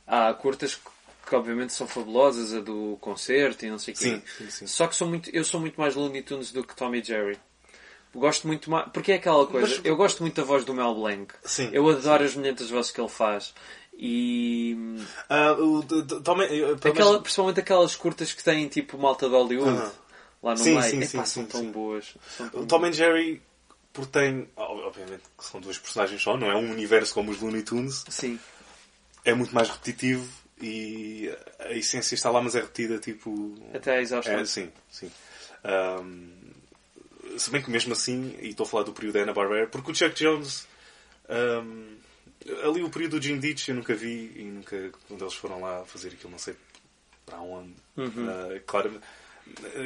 há curtas que, obviamente são fabulosas, a do concerto e não sei o quê. Sim, sim, sim. Só que sou muito, eu sou muito mais Looney Tunes do que Tom e Jerry. Gosto muito mais. Porque é aquela coisa. Mas- Eu gosto muito da voz do Mel Blanc. Sim. Eu adoro as milhentas vozes que ele faz. E. Menos- Aquela, principalmente aquelas curtas que têm tipo malta de Hollywood. Aham. Lá no Sim, meio. sim, Epá, sim, são sim, tão sim. boas. São tão O Tom and Jerry, porque tem. ob- Obviamente que são duas personagens só, não é um universo como os Looney Tunes. Sim. É muito mais repetitivo e a essência está lá, mas é repetida tipo. Até à exaustão. É, sim, sim. Ahm, se bem que mesmo assim, e estou a falar do período da Hanna-Barbera, porque o Chuck Jones, ahm, ali o período do Jim Ditch eu nunca vi e nunca, quando eles foram lá fazer aquilo, não sei para onde. Uhum. Ah, claro,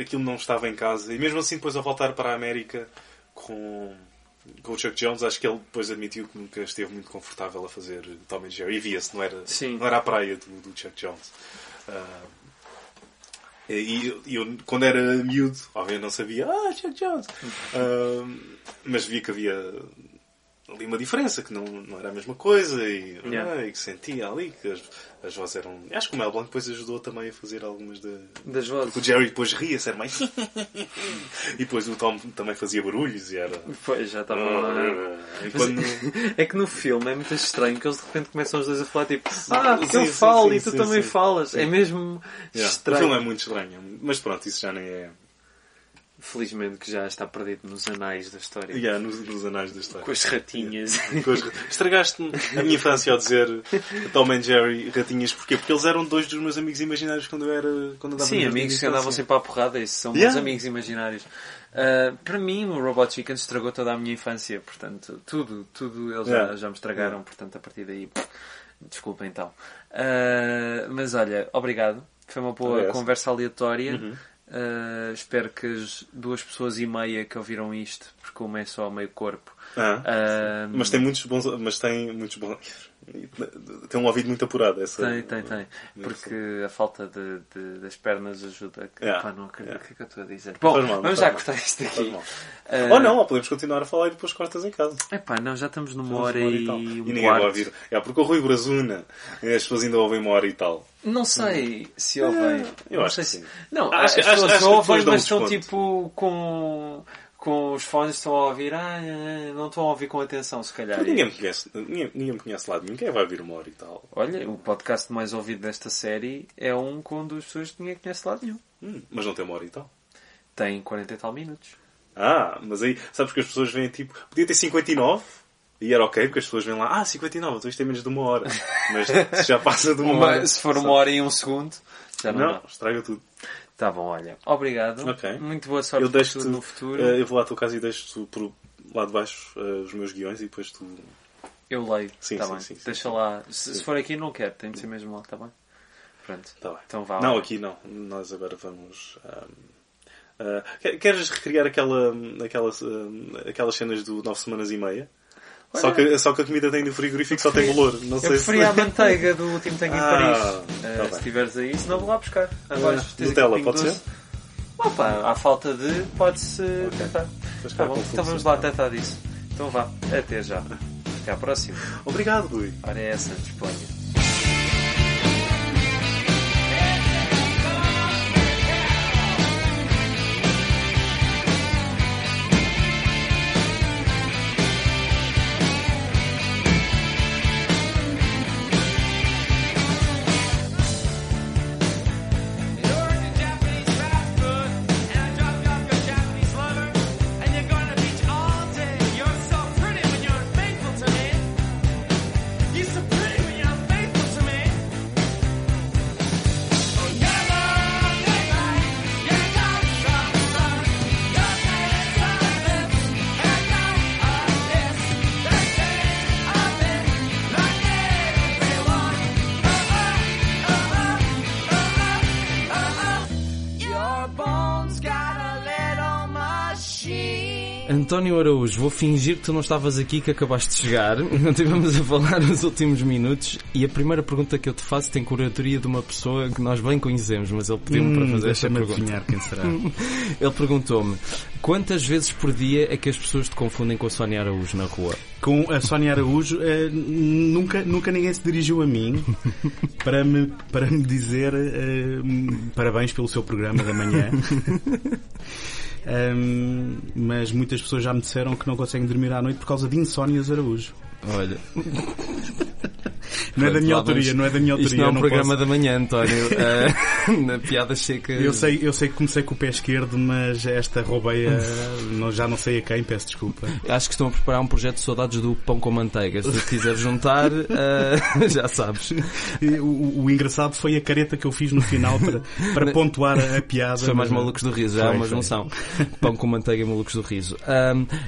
aquilo não estava em casa e mesmo assim depois ao voltar para a América com, com o Chuck Jones, acho que ele depois admitiu que nunca esteve muito confortável a fazer Tom and Jerry e via-se, não era, Sim. não era a praia do, do Chuck Jones. Ah, e eu, quando era miúdo, obviamente não sabia, ah, Chuck Jones. Ah, mas via que havia ali uma diferença, que não, não era a mesma coisa e, Yeah. ah, e que sentia ali que as, as vozes eram. Acho que o Mel Blanc depois ajudou também a fazer algumas de. Das vozes. Porque o Jerry depois ria-se, era mais. [LAUGHS] e depois o Tom também fazia barulhos e era. Pois, já estava lá. E quando... [LAUGHS] É que no filme é muito estranho que eles de repente começam os dois a falar tipo Ah, Sim, eu falo sim, e tu também falas. É mesmo Yeah. O estranho. filme é muito estranho, mas pronto, isso já nem é. Felizmente que já está perdido nos anais da história. Yeah, nos, nos anais da história. Com as ratinhas. Estragaste-me a minha infância ao dizer Tom and Jerry ratinhas, porquê? Porque eles eram dois dos meus amigos imaginários quando eu era. Quando andava Sim, amigos que andavam sempre à porrada, esses são Yeah. meus amigos imaginários. Ah, para mim, o Robot Chicken estragou toda a minha infância, portanto, tudo, tudo eles já, Yeah. já me estragaram, portanto, a partir daí, pff, desculpa então. Ah, mas olha, obrigado, foi uma boa Parece. conversa aleatória. Uhum. Ah, espero que as duas pessoas e meia que ouviram isto, porque uma é só meio corpo, Ah, ah, mas tem muitos bons. Mas tem muitos bons. Tem um ouvido muito apurado. Essa, Tem, tem, tem. Porque a falta de, de- das pernas ajuda. Que, Yeah, pá, não acredito yeah. o que é que eu estou a dizer. Bom, mal, vamos já mal. cortar isto aqui. Ah, Ou não, ou podemos continuar a falar e depois cortas em casa. Epá, não, já estamos numa Uma hora e, tal. um E ninguém quarto. vai ouvir. É, porque o Rui Brazuna, as pessoas ainda ouvem uma hora e tal. Não sei se ouvem. eu não acho sei que se... sim. Não, Acho- as acho- pessoas acho que ouvem, mas um estão desconto. tipo com, com os fones, estão a ouvir. Ah, não estão a ouvir com atenção, se calhar. Ninguém me conhece, ninguém, ninguém me conhece lá de mim. Quem vai ouvir uma hora e tal? Olha, o podcast mais ouvido desta série é um com duas pessoas que ninguém conhece de lado nenhum. Hum, mas não tem uma hora e tal. Tem 40 e tal minutos. Ah, mas aí, sabes que as pessoas veem tipo, podia ter 59 e era ok, porque as pessoas veem lá, ah, 59, então isto tem menos de uma hora. [LAUGHS] Mas se já passa de uma, Uma- hora. se for uma hora e um segundo, já não, Não, dá. estraga tudo. Tá bom, olha. Obrigado. Ok. Muito boa sorte Eu deixo-te, no futuro. eh, eu vou lá à tua casa e deixo-te por lá de baixo eh, os meus guiões e depois tu. Eu leio. Sim, tá sim, bem. sim, sim, Deixa lá. Se, se for aqui, não quero. Tem de ser mesmo lá, tá bem? Pronto. Tá bem. Então vá. Não, aqui não. Nós agora vamos. ahm, ah, quer- queres recriar aquela, aquela, ahm, aquelas cenas do 9 semanas e meia? Só que, só que a comida tem no frigorífico só tem valor. Não Eu sei preferia a se... manteiga do último Tango em Ah, Paris. tá bem. se tiveres aí, senão vou lá buscar. Abaixo. Tens Nutella, aqui um pode pingo ser? doce. Opa, à falta de, pode-se tentar. Mas Tá bom, então vamos lá tentar disso. Então vá, até já. Até à próxima. Obrigado, Rui. Ora é essa, disponha. António Araújo, vou fingir que tu não estavas aqui, que acabaste de chegar. [LAUGHS] Não tivemos a falar nos últimos minutos. E a primeira pergunta que eu te faço tem curadoria de uma pessoa que nós bem conhecemos, mas ele pediu-me para fazer esta Hum, pergunta. adivinhar quem será. [LAUGHS] Ele perguntou-me quantas vezes por dia é que as pessoas te confundem com a Sónia Araújo na rua? Com a Sónia Araújo, eh, nunca, nunca ninguém se dirigiu a mim [LAUGHS] para me, para me dizer eh, parabéns pelo seu programa da manhã. Mas muitas pessoas já me disseram que não conseguem dormir à noite por causa de insónias Araújo. Olha, Não é da minha autoria, não é da minha autoria. isto não é um não programa posso- da manhã, António. Ah, [LAUGHS] na piada seca. Eu sei, eu sei que comecei com o pé esquerdo, mas esta roubei a, já não sei a quem, peço desculpa. Acho que estão a preparar um projeto de saudades do pão com manteiga. Se quiser juntar, ah, [LAUGHS] já sabes. O, o- engraçado foi a careta que eu fiz no final para, para pontuar a, piada. São mais mas- malucos do riso, já é Foi, uma foi. junção. Pão com manteiga e malucos do riso.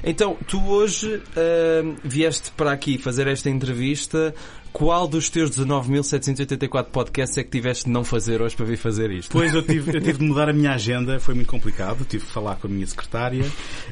Então, tu hoje vieste para aqui fazer esta entrevista. Qual dos teus 19.784 podcasts é que tiveste de não fazer hoje para vir fazer isto? Pois eu tive, eu tive de mudar a minha agenda, foi muito complicado. Tive de falar com a minha secretária,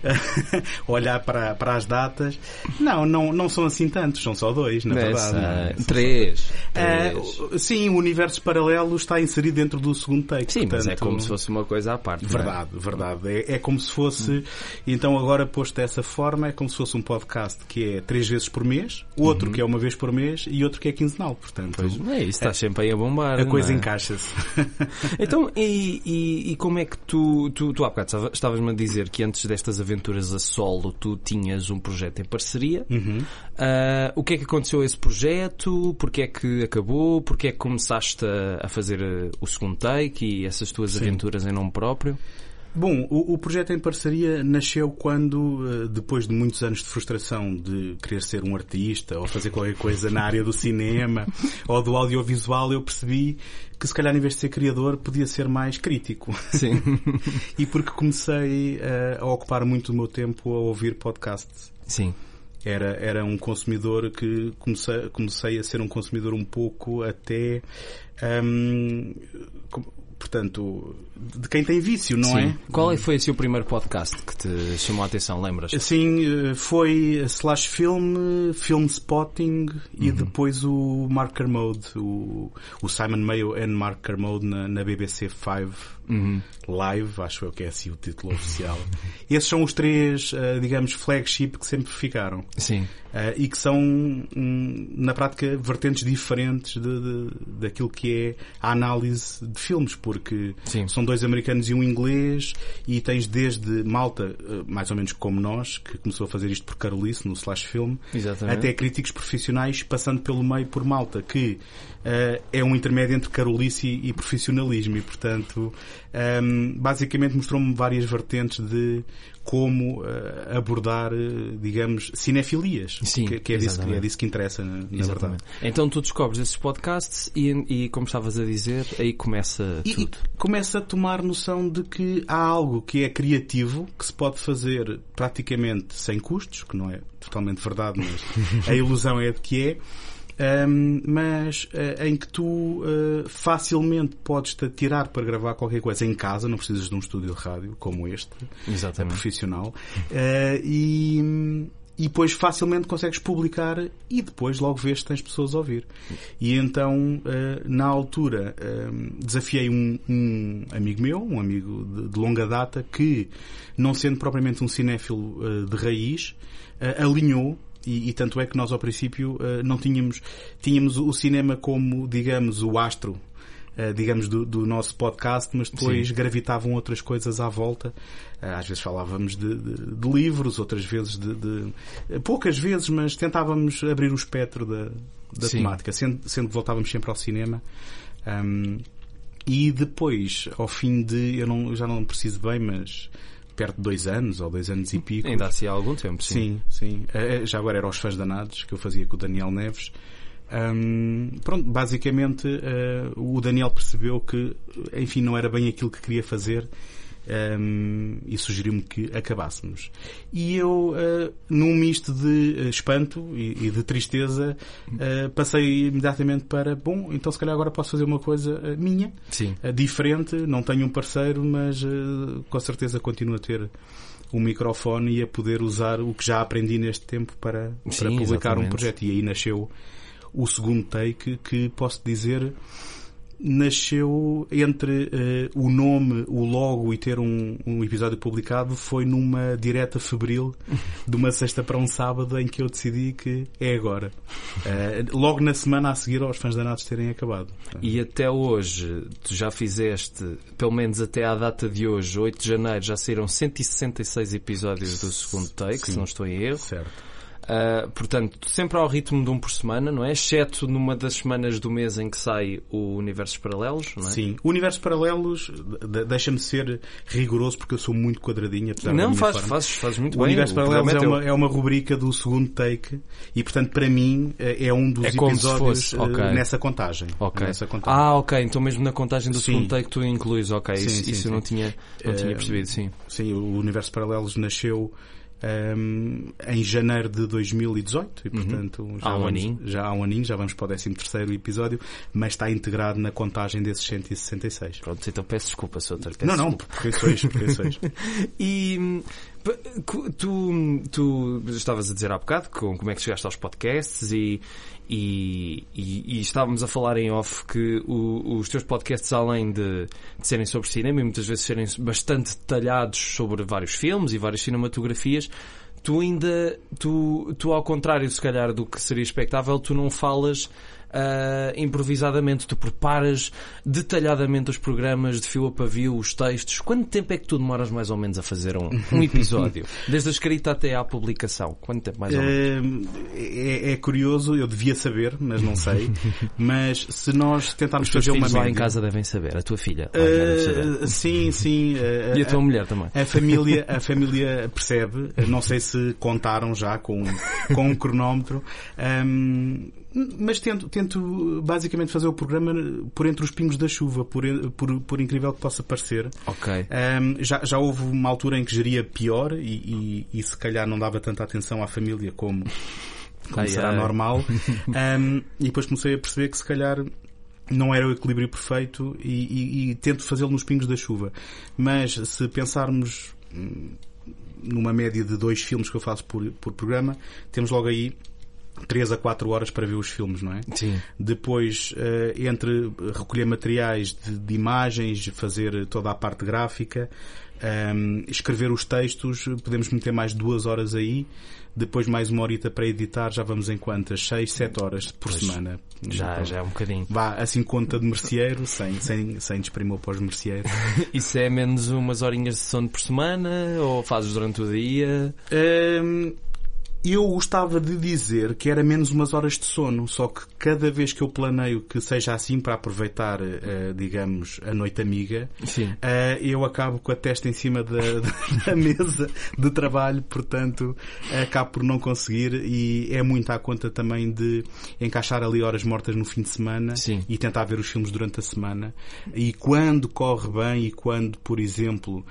[LAUGHS] olhar para, para as datas. Não, não, não são assim tantos, são só dois, na Nessa, verdade. Só três. Ah, Três. o- sim, o universo paralelo está inserido dentro do segundo take. Sim, mas é portanto, como se fosse uma coisa à parte. não é? Verdade, verdade. É, é como se fosse. Então, agora posto dessa forma, é como se fosse um podcast que é três vezes por mês, outro que é uma vez por mês e outro que é quinzenal. Portanto. Pois, é isso, estás sempre aí a bombar. a coisa é? encaixa-se. [LAUGHS] Então, e, e, e como é que tu, tu, tu há bocado estava- estavas-me a dizer que antes destas aventuras a solo tu tinhas um projeto em parceria. Uhum. Ah, o que é que aconteceu a esse projeto? Porquê é que acabou? Porquê é que começaste a, a fazer eh, o segundo take e essas tuas aventuras em nome próprio? Bom, o, o projeto em parceria nasceu quando, eh, depois de muitos anos de frustração de querer ser um artista ou fazer qualquer coisa na área do cinema [LAUGHS] ou do audiovisual, eu percebi que se calhar em vez de ser criador podia ser mais crítico. Sim. [LAUGHS] e porque comecei eh, a ocupar muito o meu tempo a ouvir podcasts. Sim. Era, era um consumidor que comecei, comecei a ser um consumidor um pouco até. hum, portanto, de quem tem vício, não Sim. é? Qual é foi esse o primeiro podcast que te chamou a atenção? Lembras? Sim, eh, foi Slash Film, Film Spotting e depois o Mark Kermode, o, o Simon Mayo and Mark Kermode na, na BBC 5 Uhum. Live, acho eu que é assim o título oficial. [LAUGHS] Esses são os três, eh, digamos, flagship que sempre ficaram. Sim. Eh, e que são, hum, na prática, vertentes diferentes de, de- daquilo que é a análise de filmes, porque Sim. são dois americanos e um inglês, e tens desde malta, eh, mais ou menos como nós, que começou a fazer isto por Carolice, no Slash Film, Exatamente. até críticos profissionais, passando pelo meio por malta, que eh, é um intermédio entre Carolice e, e profissionalismo, e portanto, hum, basicamente mostrou-me várias vertentes de como eh, abordar, eh, digamos, cinefilias, Sim, que, que é, disso, que é disso que interessa, na, na verdade. Então tu descobres esses podcasts e, e, como estavas a dizer, aí começa E, e tudo. começa a tomar noção de que há algo que é criativo, que se pode fazer praticamente sem custos, que não é totalmente verdade, mas [LAUGHS] a ilusão é de que é, Ahm, mas ah, em que tu ah, facilmente podes te tirar para gravar qualquer coisa em casa, não precisas de um estúdio de rádio como este, Exatamente. profissional, ah, e, e depois facilmente consegues publicar e depois logo vês se tens pessoas a ouvir. E então, na altura, ah, desafiei um, um amigo meu, um amigo de, longa data, que, não sendo propriamente um cinéfilo de raiz, alinhou e, e tanto é que nós ao princípio ah, não tínhamos, tínhamos o cinema como, digamos, o astro eh, digamos, do, do nosso podcast, mas depois Sim. gravitavam outras coisas à volta. Eh, Às vezes falávamos de, de- de livros, outras vezes de, de- eh, poucas vezes, mas tentávamos abrir o espectro da, da temática, sendo, sendo que voltávamos sempre ao cinema. Ahm, e depois, ao fim de, eu não, eu já não preciso bem, mas perto de dois anos ou dois anos e pico. Ainda assim há algum tempo, sim. Sim, sim. Eh, Já agora era aos fãs danados que eu fazia com o Daniel Neves. Hum, pronto, basicamente eh, o Daniel percebeu que, enfim, não era bem aquilo que queria fazer um, e sugeriu-me que acabássemos. E eu, uh, num misto de uh, espanto e, e de tristeza, uh, passei imediatamente para, bom, então se calhar agora posso fazer uma coisa minha, Sim. diferente, não tenho um parceiro, mas com certeza continuo a ter um microfone e a poder usar o que já aprendi neste tempo para, para Sim, publicar um exatamente. projeto. E aí nasceu o segundo take que posso dizer nasceu entre eh, o nome, o logo e ter um, um episódio publicado foi numa direta febril de uma sexta para um sábado em que eu decidi que é agora. Eh, logo na semana a seguir aos fãs danados terem acabado. E até hoje, tu já fizeste, pelo menos até à data de hoje, 8 de janeiro, já saíram 166 episódios do segundo take, Sim. se não estou em erro. Certo. Uh, portanto, sempre ao ritmo de um por semana, não é? Exceto numa das semanas do mês em que sai o Universos Paralelos, não é? Sim. Universos Paralelos, de- deixa-me ser rigoroso porque eu sou muito quadradinho, apesar Não, faz, forma. fazes, fazes muito O bem. Universo o Paralelos programa é teu. uma, é uma rubrica do segundo take e, portanto, para mim, eh, é um dos É episódios eh, ok. nessa contagem. Ok. Nessa contagem. Ah, ok. Então mesmo na contagem do Sim. segundo take tu incluís, ok. Sim, isso sim, isso eu não tinha, não tinha Eh, percebido, sim. Sim, o Universo Paralelos nasceu ehm, em janeiro de 2018 e, portanto, já, Há um vamos, aninho. já há um aninho, já vamos para o 13 terceiro episódio, mas está integrado na contagem desses 166. Pronto, então peço desculpa, Souter. peço Não, não, porque sois. [LAUGHS] E hum, tu, tu estavas a dizer há bocado com- como é que chegaste aos podcasts e, e, e- e estávamos a falar em off que o- os teus podcasts, além de, de serem sobre cinema e muitas vezes serem bastante detalhados sobre vários filmes e várias cinematografias, tu ainda, tu, tu ao contrário se calhar do que seria expectável, tu não falas ah, improvisadamente, tu preparas detalhadamente os programas de fio a pavio, os textos. Quanto tempo é que tu demoras mais ou menos a fazer um, um episódio? [LAUGHS] Desde a escrita até à publicação. Quanto tempo mais ou menos? É, é curioso, eu devia saber, mas não sei. [LAUGHS] mas se nós tentarmos fazer uma filhos lá média... em casa devem saber. A tua filha. Uh, sim, sim. uh, [LAUGHS] E a tua uh, mulher também. A família, a família percebe, não sei se contaram já com, com um cronómetro, um, mas tento, tento basicamente fazer o programa por entre os pingos da chuva, por, por, por incrível que possa parecer. Ok. Um, já, já houve uma altura em que geria pior e, e, e se calhar não dava tanta atenção à família como, [LAUGHS] como Ai, será ai. normal. [LAUGHS] Um, e depois comecei a perceber que se calhar não era o equilíbrio perfeito e, e- e tento fazê-lo nos pingos da chuva. Mas se pensarmos hum, numa média de dois filmes que eu faço por, por programa, temos logo aí 3 a 4 horas para ver os filmes, não é? Sim. Depois, eh, entre recolher materiais de, de imagens, fazer toda a parte gráfica, ehm, escrever os textos, podemos meter mais duas horas aí. Depois mais uma horita para editar, já vamos em quantas? 6, 7 horas por semana. Já, Então, já é um bocadinho. Vá assim conta de merceeiro, sem, sem, sem desprimor para os merceeiros. [LAUGHS] Isso é menos umas horinhas de sono por semana? Ou fazes durante o dia? Hum, eu gostava de dizer que era menos umas horas de sono, só que cada vez que eu planeio que seja assim para aproveitar, eh, digamos, a noite amiga, eh, eu acabo com a testa em cima [LAUGHS] da, da mesa de trabalho, portanto, acabo por não conseguir e é muito à conta também de encaixar ali horas mortas no fim de semana Sim. e tentar ver os filmes durante a semana. E quando corre bem e quando, por exemplo,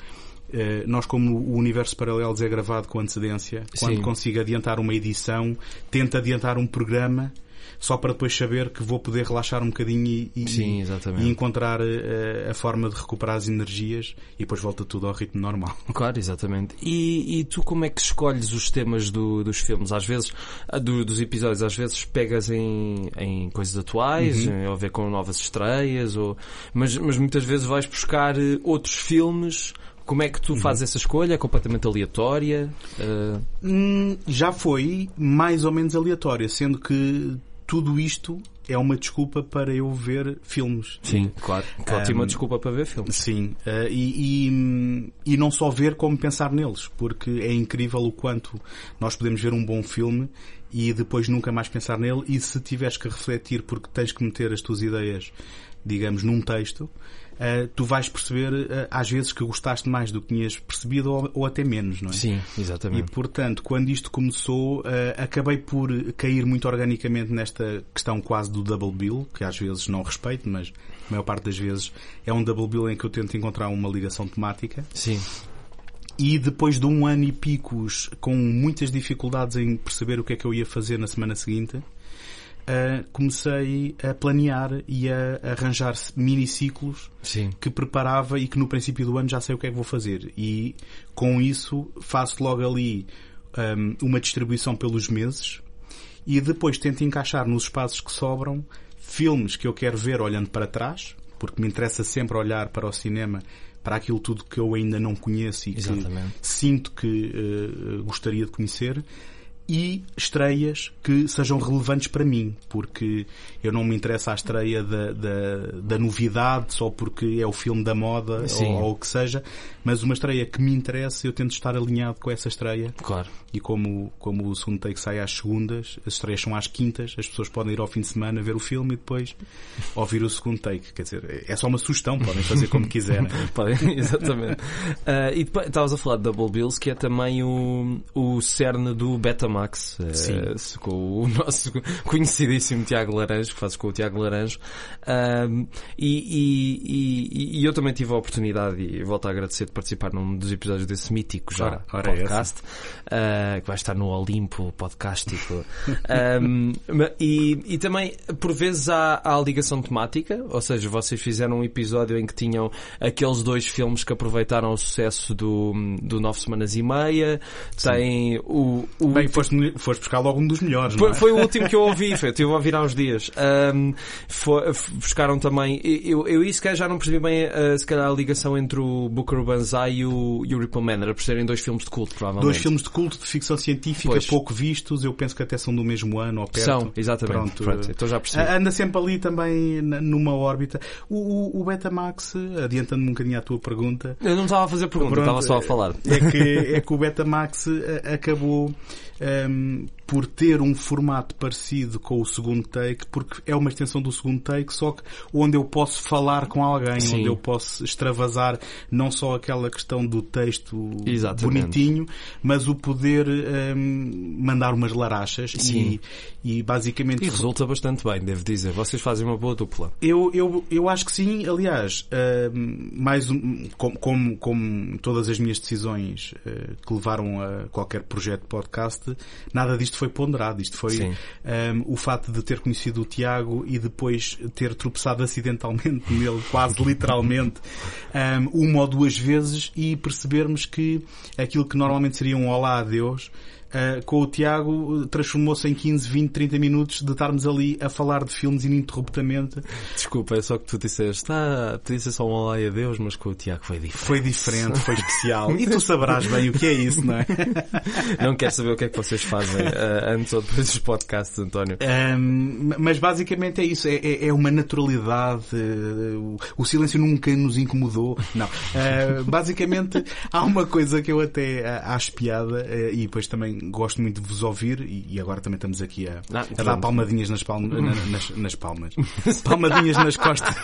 nós como o Universo Paralelos é gravado com antecedência, quando Sim. consigo adiantar uma edição, tento adiantar um programa só para depois saber que vou poder relaxar um bocadinho e, e- Sim, e encontrar eh, a forma de recuperar as energias e depois volta tudo ao ritmo normal. [LAUGHS] Claro, exatamente. E, e tu como é que escolhes os temas do- dos filmes? Às vezes, do- dos episódios, às vezes pegas em, em coisas atuais, Uhum. em- ou a ver com novas estreias, ou, mas, mas muitas vezes vais buscar eh, outros filmes. Como é que Uhum. tu fazes essa escolha? É completamente aleatória? Hum, já foi mais ou menos aleatória, sendo que tudo isto é uma desculpa para eu ver filmes. sim, claro. Que ótima Um, desculpa para ver filmes. Sim, eh, e, e, e não só ver como pensar neles, porque é incrível o quanto nós podemos ver um bom filme e depois nunca mais pensar nele e se tiveres que refletir porque tens que meter as tuas ideias, digamos, num texto, eh, tu vais perceber eh, às vezes que gostaste mais do que tinhas percebido ou, ou até menos, não é? Sim, E exatamente. portanto, quando isto começou, eh, acabei por cair muito organicamente nesta questão quase do double bill, que às vezes não respeito, mas a maior parte das vezes é um double bill em que eu tento encontrar uma ligação temática. Sim. E depois de um ano e picos com muitas dificuldades em perceber o que é que eu ia fazer na semana seguinte, uh, comecei a planear e a arranjar miniciclos Sim. que preparava e que no princípio do ano já sei o que é que vou fazer. E com isso faço logo ali um, uma distribuição pelos meses e depois tento encaixar nos espaços que sobram filmes que eu quero ver olhando para trás, porque me interessa sempre olhar para o cinema para aquilo tudo que eu ainda não conheço e que Exatamente. sinto que eh, gostaria de conhecer e estreias que sejam relevantes para mim, porque eu não me interessa a estreia da, da, da novidade só porque é o filme da moda ou, ou o que seja, mas uma estreia que me interessa, eu tento estar alinhado com essa estreia Claro. e como, como o segundo take sai às segundas, as estreias são às quintas, as pessoas podem ir ao fim de semana ver o filme e depois ouvir o segundo take. Quer dizer, é só uma sugestão, podem fazer como quiserem. [LAUGHS] Podem, exatamente. [LAUGHS] Ah, e depois estavas a falar de Double Bills, que é também o, o cerne do Betamax, eh, Sim. com o [LAUGHS] nosso conhecidíssimo Tiago Laranjo, que fazes com o Tiago Laranjo. E, e- e- e eu também tive a oportunidade, e volto a agradecer de participar num dos episódios desse mítico já Ora, ora é podcast, ah, que vai estar no Olimpo podcástico. Ahm, ma- e, também, por vezes, há, há a ligação temática, ou seja, vocês fizeram um episódio em que tinham aqueles dois filmes que aproveitaram o sucesso do, do Nove Semanas e Meia, tem o, o Bem, foste, foste buscar logo um dos melhores, é? foi o último que eu [LAUGHS] ouvi, foi, eu estive a ouvir há uns dias. Ahm, foi- buscaram também. Eu, eu isso que já não percebi bem, ah, se calhar, a ligação entre o Booker Banzai e o, e o Ripple Man, era por serem dois filmes de culto, provavelmente. Dois filmes de culto de ficção científica Pois. pouco vistos, eu penso que até são do mesmo ano ou perto. São, exatamente. Pronto, Pronto, então já percebi. Anda sempre ali também numa órbita. O, o, o Betamax, adiantando-me um bocadinho à tua pergunta, Eu não estava a fazer pergunta, Pronto, estava só a falar. É que, é que o Betamax eh, acabou um, por ter um formato parecido com o segundo take, porque é uma extensão do segundo take, só que onde eu posso falar com alguém, Sim. onde eu posso extravasar não só aquela questão do texto Exatamente. bonitinho, mas o poder ehm, mandar umas larachas Sim. e, e basicamente E resulta bastante bem, devo dizer. Vocês fazem uma boa dupla. eu, eu, eu acho que sim, aliás, ahm, mais um, como, como, como todas as minhas decisões eh, que levaram a qualquer projeto de podcast, nada disto foi ponderado. Isto foi Sim. ahm, o facto de ter conhecido o Tiago e depois ter tropeçado acidentalmente [LAUGHS] nele, quase literalmente, ahm, uma ou duas vezes e percebermos que aquilo que normalmente seria um olá a Deus, Uh, com o Tiago uh, transformou-se em 15, 20, 30 minutos de estarmos ali a falar de filmes ininterruptamente. Desculpa, é só que tu disseste, ah, podia ser só um olá e adeus, mas com o Tiago foi diferente. Foi diferente, foi especial. E tu saberás bem o que é isso, não é? [LAUGHS] Não quero saber o que é que vocês fazem ah, antes ou depois dos podcasts, António. Um, mas basicamente é isso, é, é- é uma naturalidade, uh, o, silêncio nunca nos incomodou. Não. Uh, basicamente há uma coisa que eu até uh, acho piada uh, e depois também gosto muito de vos ouvir e, agora também estamos aqui a, Ah, a dar palmadinhas nas, palma, na- [LAUGHS] nas, nas palmas. Palmadinhas nas costas,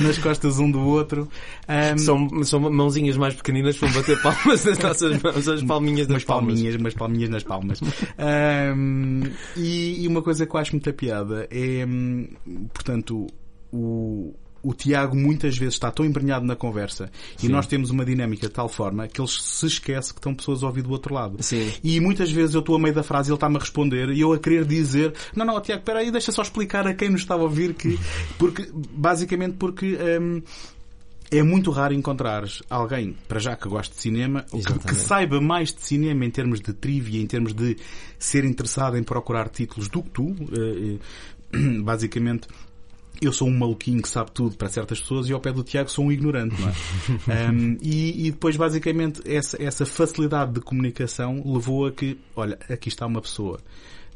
nas costas um do outro. Um, São, são mãozinhas mais pequeninas para bater palmas nas nossas mãos, as palminhas umas palmas. palminhas, umas palminhas nas palmas. Ahm, e, e uma coisa que eu acho muita piada é, hum, portanto, o, o Tiago muitas vezes está tão embrenhado na conversa e nós temos uma dinâmica de tal forma que ele se esquece que estão pessoas a ouvir do outro lado. Sim. E muitas vezes eu estou a meio da frase e ele está-me a responder e eu a querer dizer não, não, Tiago, espera aí, deixa só explicar a quem nos está a ouvir que... [LAUGHS] Porque, basicamente porque... hum, é muito raro encontrares alguém, para já que goste de cinema, que, que saiba mais de cinema em termos de trivia, em termos de ser interessado em procurar títulos do que tu. Eh, eh, [CLEARS THROAT] Basicamente, eu sou um maluquinho que sabe tudo para certas pessoas e ao pé do Tiago sou um ignorante, não é? [LAUGHS] Um, e, e depois, basicamente, essa, essa facilidade de comunicação levou a que, olha, aqui está uma pessoa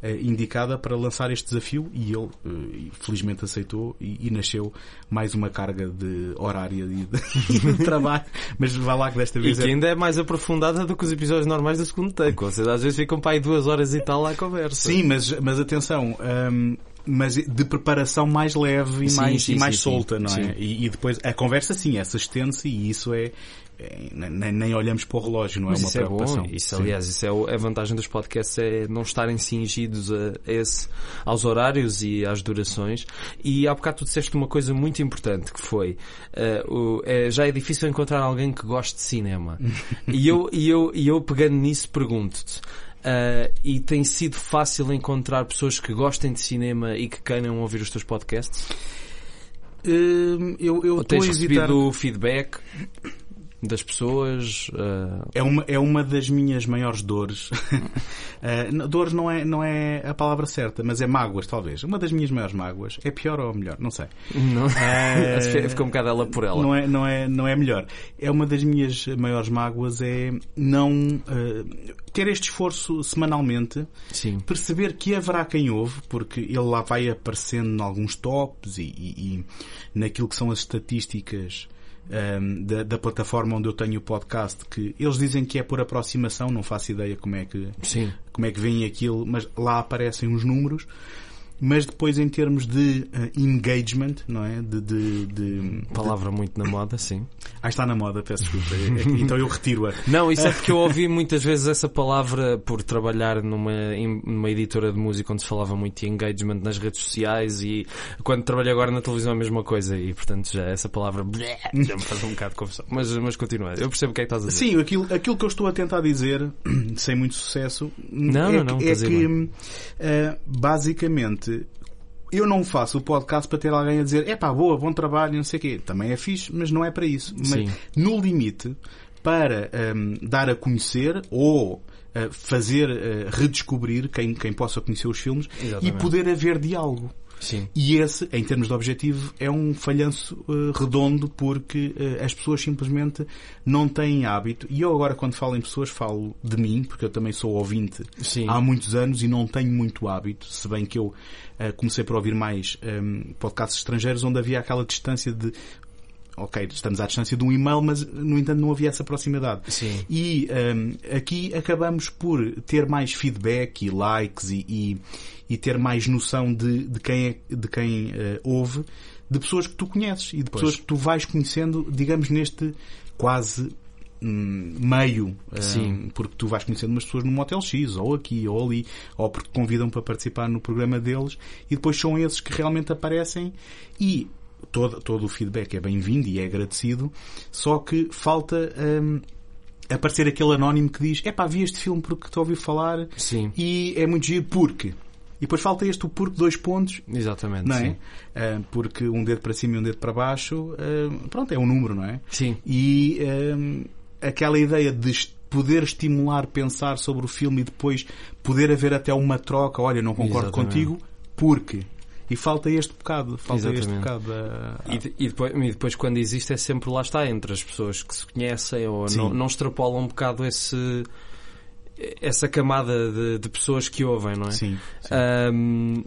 eh, indicada para lançar este desafio e ele eh, felizmente aceitou e, e nasceu mais uma carga de horária e de, [LAUGHS] de trabalho. Mas vá lá que desta E vez que é- ainda é mais aprofundada do que os episódios normais do segundo take. Vocês às vezes ficam para aí duas horas e tal à conversa. Sim, mas, mas atenção, hum, mas de preparação mais leve e Sim, mais, sim, e mais sim, solta, sim. não é? E, e depois a conversa sim, essa estende-se e isso é, é- nem, nem olhamos para o relógio, não Mas é uma isso é bom. preocupação. Isso, Sim. aliás, isso é a vantagem dos podcasts é não estarem cingidos a esse, aos horários e às durações. E há bocado tu disseste uma coisa muito importante que foi eh, o- é, já é difícil encontrar alguém que goste de cinema. [LAUGHS] e, eu, e, eu, e eu pegando nisso pergunto-te. Eh, e tem sido fácil encontrar pessoas que gostem de cinema e que queiram ouvir os teus podcasts? Hum, eu eu Ou tens recebido feedback das pessoas? eh, É uma, é uma das minhas maiores dores. [LAUGHS] Não- dores não é, não é a palavra certa, mas é mágoas, talvez. Uma das minhas maiores mágoas. É pior ou melhor? Não sei. não? Eh, [LAUGHS] Ficou um bocado ela por ela. Não é, não, é, não é melhor. É uma das minhas maiores mágoas é não eh, ter este esforço semanalmente, Sim. perceber que haverá quem ouve, porque ele lá vai aparecendo em alguns tops e, e- e naquilo que são as estatísticas ehm, da, da plataforma onde eu tenho o podcast, que eles dizem que é por aproximação, não faço ideia como é que, Sim. como é que vem aquilo, mas lá aparecem os números. Mas depois em termos de eh, engagement, não é? De, de, de- Palavra muito na moda, sim. ah, está na moda, peço desculpa. É que- Então eu retiro-a. Não, isso é porque eu ouvi muitas vezes essa palavra por trabalhar numa, numa editora de música onde se falava muito de engagement nas redes sociais e quando trabalho agora na televisão é a mesma coisa e portanto já essa palavra já me faz um bocado de confusão. Mas, mas continua, eu percebo o que é que estás a dizer. Sim, aquilo, aquilo que eu estou a tentar dizer, [CLEARS THROAT] sem muito sucesso, Não, é, não, não, que- é a ir que, eh, basicamente, eu não faço o podcast para ter alguém a dizer, é pá, boa, bom trabalho, não sei o quê. Também é fixe, mas não é para isso. Sim. Mas, no limite, para ehm, dar a conhecer ou eh, fazer eh, redescobrir quem, quem possa conhecer os filmes Exatamente. e poder haver diálogo. Sim. E esse, em termos de objetivo, é um falhanço eh, redondo porque eh, as pessoas simplesmente não têm hábito. E eu agora, quando falo em pessoas, falo de mim, porque eu também sou ouvinte Sim. há muitos anos e não tenho muito hábito, se bem que eu eh, comecei por ouvir mais ehm, podcasts estrangeiros onde havia aquela distância de ok, estamos à distância de um e-mail, mas no entanto não havia essa proximidade. Sim. E hum, aqui acabamos por ter mais feedback e likes e, e, e ter mais noção de, de quem, é, de quem eh, ouve, de pessoas que tu conheces e de Pois. pessoas que tu vais conhecendo, digamos, neste quase hum, meio. Sim. porque tu vais conhecendo umas pessoas num motel X, ou aqui, ou ali, ou porque te convidam para participar no programa deles, e depois são esses que realmente aparecem e todo, todo o feedback é bem-vindo e é agradecido, só que falta hum, aparecer aquele anónimo que diz epá, vi este filme porque te ouvi falar Sim. e é muito giro porque. E depois falta este o porque dois pontos, Exatamente. não é? Ah, porque um dedo para cima e um dedo para baixo, ah, pronto, é um número, não é? Sim. E hum, aquela ideia de poder estimular pensar sobre o filme e depois poder haver até uma troca, olha, não concordo Exatamente. contigo, porque. E falta este bocado, falta este Exatamente. bocado. ah, E, e depois, e depois quando existe é sempre lá está entre as pessoas que se conhecem ou Sim. não, não extrapolam um bocado esse essa camada de, de pessoas que ouvem, não é? Sim, sim.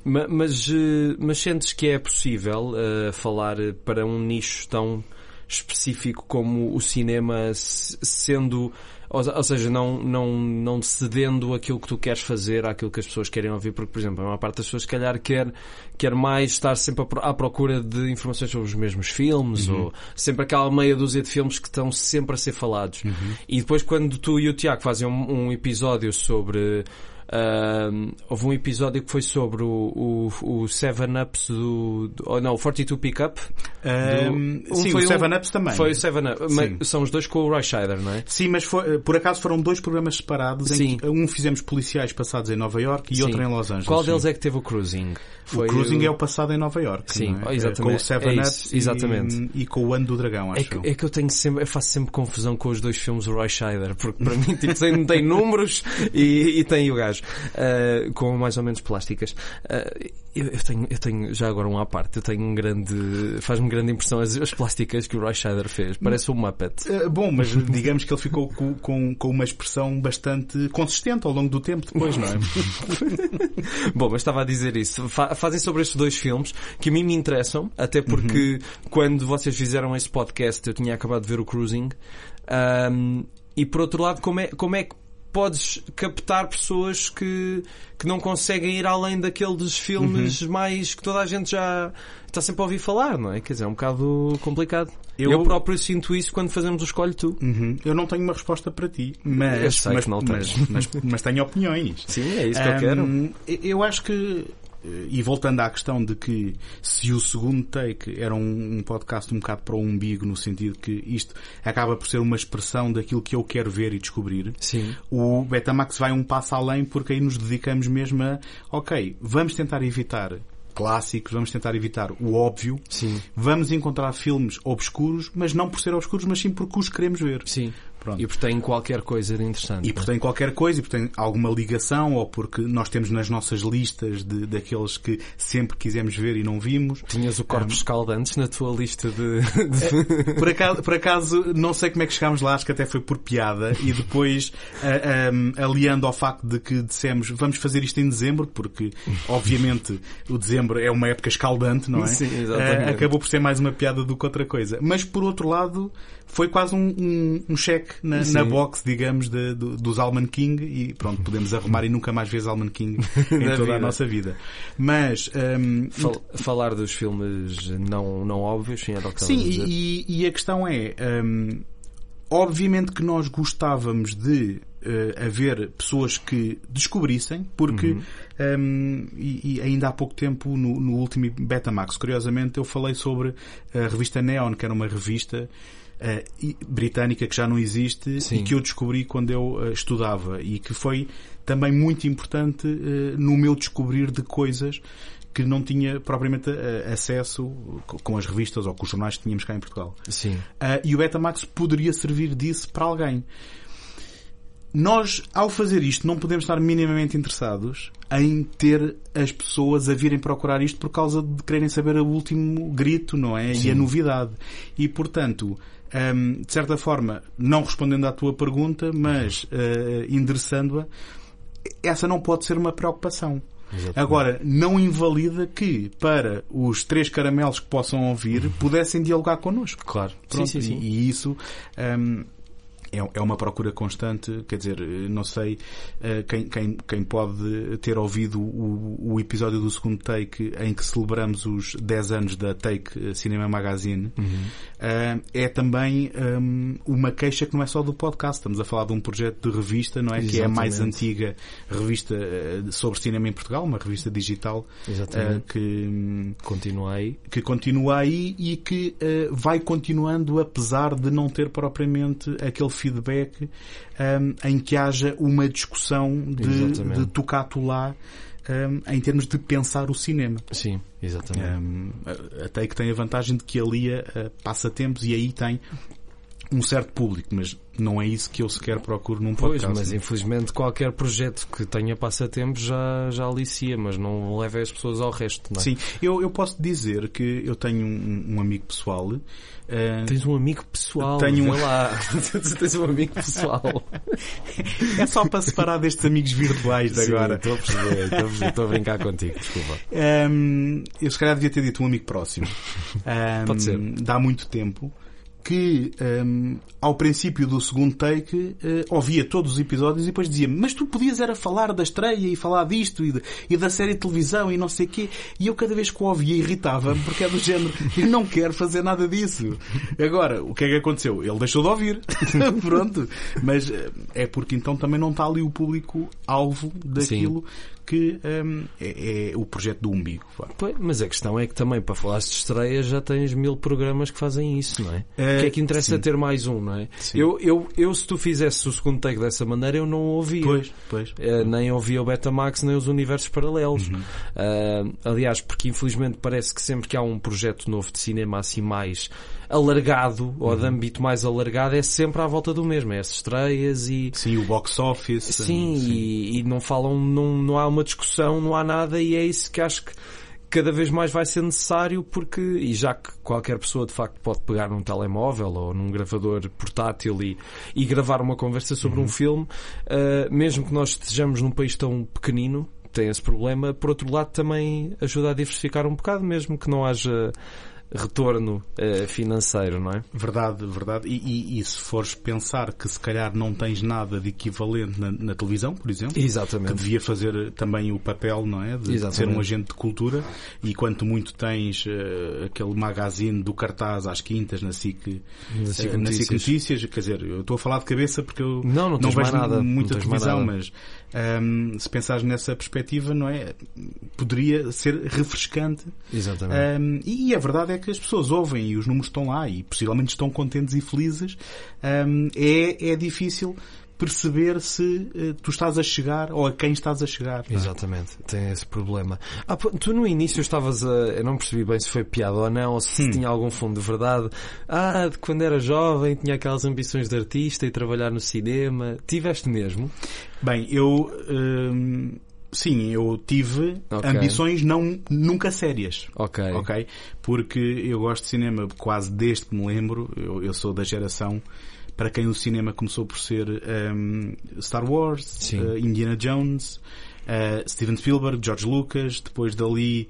Ma- mas, eh, mas sentes que é possível eh, falar para um nicho tão específico como o cinema, se- sendo, ou, ou seja, não, não, não cedendo aquilo que tu queres fazer àquilo que as pessoas querem ouvir, porque, por exemplo, a maior parte das pessoas, se calhar, quer, quer mais estar sempre à pro- à procura de informações sobre os mesmos filmes, ou sempre aquela meia dúzia de filmes que estão sempre a ser falados. E depois, quando tu e o Tiago fazem um, um episódio sobre Ahm, houve um episódio que foi sobre o, o, o Seven Ups do, do oh, não, o 42 Pickup. Ahm, do- um sim, foi o um- Seven Ups também. Foi o Seven Up. Sim. Mas São os dois com o Roy Scheider, não é? Sim, mas foi- por acaso foram dois programas separados Sim. em que um fizemos policiais passados em Nova York e Sim. outro em Los Angeles. Qual sim. deles é que teve o Cruising? o Cruising é o passado em Nova York. Sim, é? exatamente. Com o Seven É Up isso, exatamente. E, e com o Ano do Dragão, É acho que, eu. é que eu tenho sempre, eu faço sempre confusão com os dois filmes do Roy Scheider, porque para mim tipo, [LAUGHS] tem, tem números e, e tem o gajo, ah, com mais ou menos plásticas. Ah, Eu, eu tenho, eu tenho, já agora um à parte, eu tenho um grande. faz-me grande impressão as, as plásticas que o Roy Scheider fez. Parece um Muppet. Eh, bom, mas digamos que ele ficou com, com, com uma expressão bastante consistente ao longo do tempo depois, não é? [LAUGHS] Bom, mas estava a dizer isso. Fa- fazem sobre estes dois filmes que a mim me interessam, até porque quando vocês fizeram esse podcast eu tinha acabado de ver o Cruising. Ahm, e por outro lado, como é, como é que podes captar pessoas que, que não conseguem ir além daqueles filmes mais que toda a gente já está sempre a ouvir falar, não é? Quer dizer, é um bocado complicado. Eu, Eu- próprio sinto isso quando fazemos o Escolhe Tu. Uhum. Eu não tenho uma resposta para ti, mas, Eu mas, mas, mas, mas tenho opiniões. Sim, é isso que eu Ahm, quero. Eu acho que, e voltando à questão de que se o segundo take era um, um podcast um bocado para o umbigo, no sentido que isto acaba por ser uma expressão daquilo que eu quero ver e descobrir, Sim. o Betamax vai um passo além porque aí nos dedicamos mesmo a, ok, vamos tentar evitar clássicos, vamos tentar evitar o óbvio, Sim. vamos encontrar filmes obscuros, mas não por ser obscuros, mas sim porque os queremos ver. Sim. Pronto. E porque tem qualquer coisa de interessante. E é? porque tem qualquer coisa, e porque tem alguma ligação, ou porque nós temos nas nossas listas de, daqueles que sempre quisemos ver e não vimos. Tinhas o Corpos Escaldantes na tua lista de. [LAUGHS] de- Por acaso, por acaso, não sei como é que chegámos lá, acho que até foi por piada, e depois, [LAUGHS] a- a- aliando ao facto de que dissemos vamos fazer isto em dezembro, porque, obviamente, o dezembro é uma época escaldante, não é? Sim, exatamente. Eh, acabou por ser mais uma piada do que outra coisa. Mas, por outro lado, foi quase um, um, um cheque na, na box, digamos, de- do- dos Alman King, e pronto, podemos arrumar e nunca mais vês Alman King [LAUGHS] em toda vida. a nossa vida. Mas, hum, Fal- falar dos filmes não, não óbvios, sim, era o que Sim, e, e a questão é, hum, obviamente que nós gostávamos de eh, haver pessoas que descobrissem, porque hum, e, e ainda há pouco tempo no, no último Betamax, curiosamente, eu falei sobre a revista Neon, que era uma revista britânica que já não existe Sim. e que eu descobri quando eu eh, estudava e que foi também muito importante eh, no meu descobrir de coisas que não tinha propriamente eh, acesso co- com as revistas ou com os jornais que tínhamos cá em Portugal. Sim. E o Betamax poderia servir disso para alguém. Nós, ao fazer isto, não podemos estar minimamente interessados em ter as pessoas a virem procurar isto por causa de quererem saber o último grito, não é? E a novidade. E, portanto, hum, de certa forma, não respondendo à tua pergunta, mas ah, endereçando-a, essa não pode ser uma preocupação. Agora, não invalida que, para os três caramelos que possam ouvir, pudessem dialogar connosco. Claro. Pronto, sim, sim, sim. E, e isso hum, é, é uma procura constante. Quer dizer, não sei eh, quem, quem, quem pode ter ouvido o, o episódio do segundo take em que celebramos os 10 anos da Take Cinema Magazine. Uhum. É também hum, uma queixa que não é só do podcast. Estamos a falar de um projeto de revista, não é? Que é a mais Exatamente. antiga revista eh, sobre cinema em Portugal, uma revista digital Exatamente. que, hum, Continua aí. que continua aí e que vai continuando apesar de não ter propriamente aquele feedback ehm, em que haja uma discussão de, de tocato lá ehm, em termos de pensar o cinema. Sim, exatamente. Ehm, até que tem a vantagem de que ali eh, passa tempos e aí tem um certo público, mas não é isso que eu sequer procuro num Pois, podcast. mas infelizmente qualquer projeto que tenha passatempos já, já alicia, mas não leva as pessoas ao resto, não é? Sim, eu, eu posso dizer que eu tenho um, um amigo pessoal eh, Tens um amigo pessoal, Tenho um- lá. [LAUGHS] tens um amigo pessoal. É só para separar destes amigos virtuais de Sim, agora. Estou a perceber, estou a perceber, estou a brincar contigo, desculpa. Hum, eu se calhar devia ter dito um amigo próximo. Pode ser. Dá muito tempo que hum, ao princípio do segundo take eh, ouvia todos os episódios e depois dizia mas tu podias era falar da estreia e falar disto e, de- e da série de televisão e não sei o quê. E eu cada vez que o ouvia irritava-me porque é do género eu não quero fazer nada disso. Agora o que é que aconteceu? ele deixou de ouvir. [LAUGHS] Pronto. Mas eh, é porque então também não está ali o público alvo daquilo que hum, é, é o projeto do umbigo. Pois, mas a questão é que também para falar de estreias já tens mil programas que fazem isso, não é? Eh, o que é que interessa sim. ter mais um, não é? Sim. Eu, eu, eu, se tu fizesse o segundo take dessa maneira, eu não ouvia. pois, pois Eh, nem ouvia o Betamax nem os universos paralelos. Ah, aliás, porque infelizmente parece que sempre que há um projeto novo de cinema assim mais alargado ou de âmbito mais alargado é sempre à volta do mesmo. É as estreias e Sim, o box office. Sim, E, e não falam, não, não há uma discussão, não há nada e é isso que acho que cada vez mais vai ser necessário porque, e já que qualquer pessoa de facto pode pegar num telemóvel ou num gravador portátil e, e gravar uma conversa sobre um filme, uh, mesmo que nós estejamos num país tão pequenino, tem esse problema, por outro lado também ajuda a diversificar um bocado, mesmo que não haja retorno uh, financeiro, não é? Verdade, verdade. E, e, e, se fores pensar que se calhar não tens nada de equivalente na, na televisão, por exemplo, Exatamente. que devia fazer também o papel, não é? De, de ser um agente de cultura e quanto muito tens uh, aquele magazine do cartaz às quintas na SIC, na SIC, SIC Notícias, quer dizer, eu estou a falar de cabeça porque eu não, não, não vejo nada, muita televisão, mas um, se pensares nessa perspectiva, não é? Poderia ser refrescante. Exatamente. Um, e a verdade é que as pessoas ouvem e os números estão lá e possivelmente estão contentes e felizes. Um, é, é difícil perceber se uh, tu estás a chegar ou a quem estás a chegar. É? Exatamente, tem esse problema. Ah, tu no início estavas a. Eu não percebi bem se foi piada ou não, ou se hum. tinha algum fundo de verdade. Ah, de quando era jovem tinha aquelas ambições de artista e trabalhar no cinema. Tiveste mesmo? Bem, eu. Hum, sim, eu tive okay. ambições não, nunca sérias. Ok. Ok? Porque eu gosto de cinema quase desde que me lembro. Eu, eu sou da geração para quem o cinema começou por ser um, Star Wars, uh, Indiana Jones, uh, Steven Spielberg, George Lucas, depois dali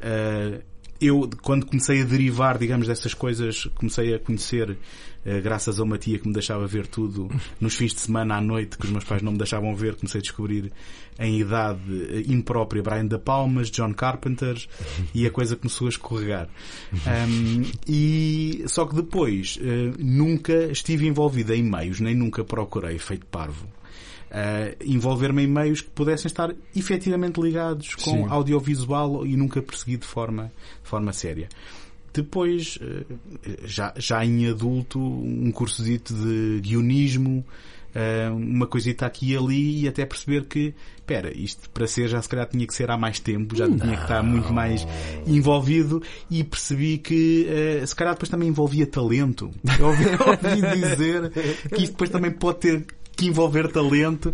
uh, eu, quando comecei a derivar, digamos, dessas coisas, comecei a conhecer, uh, graças a uma tia que me deixava ver tudo nos fins de semana à noite, que os meus pais não me deixavam ver, comecei a descobrir em idade eh, imprópria Brian Da Palmas, John Carpenter, e a coisa começou a escorregar. Um, e, só que depois, uh, nunca estive envolvido em meios, nem nunca procurei, feito parvo, uh, envolver-me em meios que pudessem estar efetivamente ligados com Sim. audiovisual e nunca perseguido de forma, de forma séria. Depois, uh, já, já em adulto, um cursozito de guionismo, uh, uma coisita aqui e ali e até perceber que, espera, isto para ser já se calhar tinha que ser há mais tempo, já Não. tinha que estar muito mais envolvido e percebi que uh, se calhar depois também envolvia talento. Eu ouvi, [LAUGHS] ouvi dizer que isto depois também pode ter que envolver talento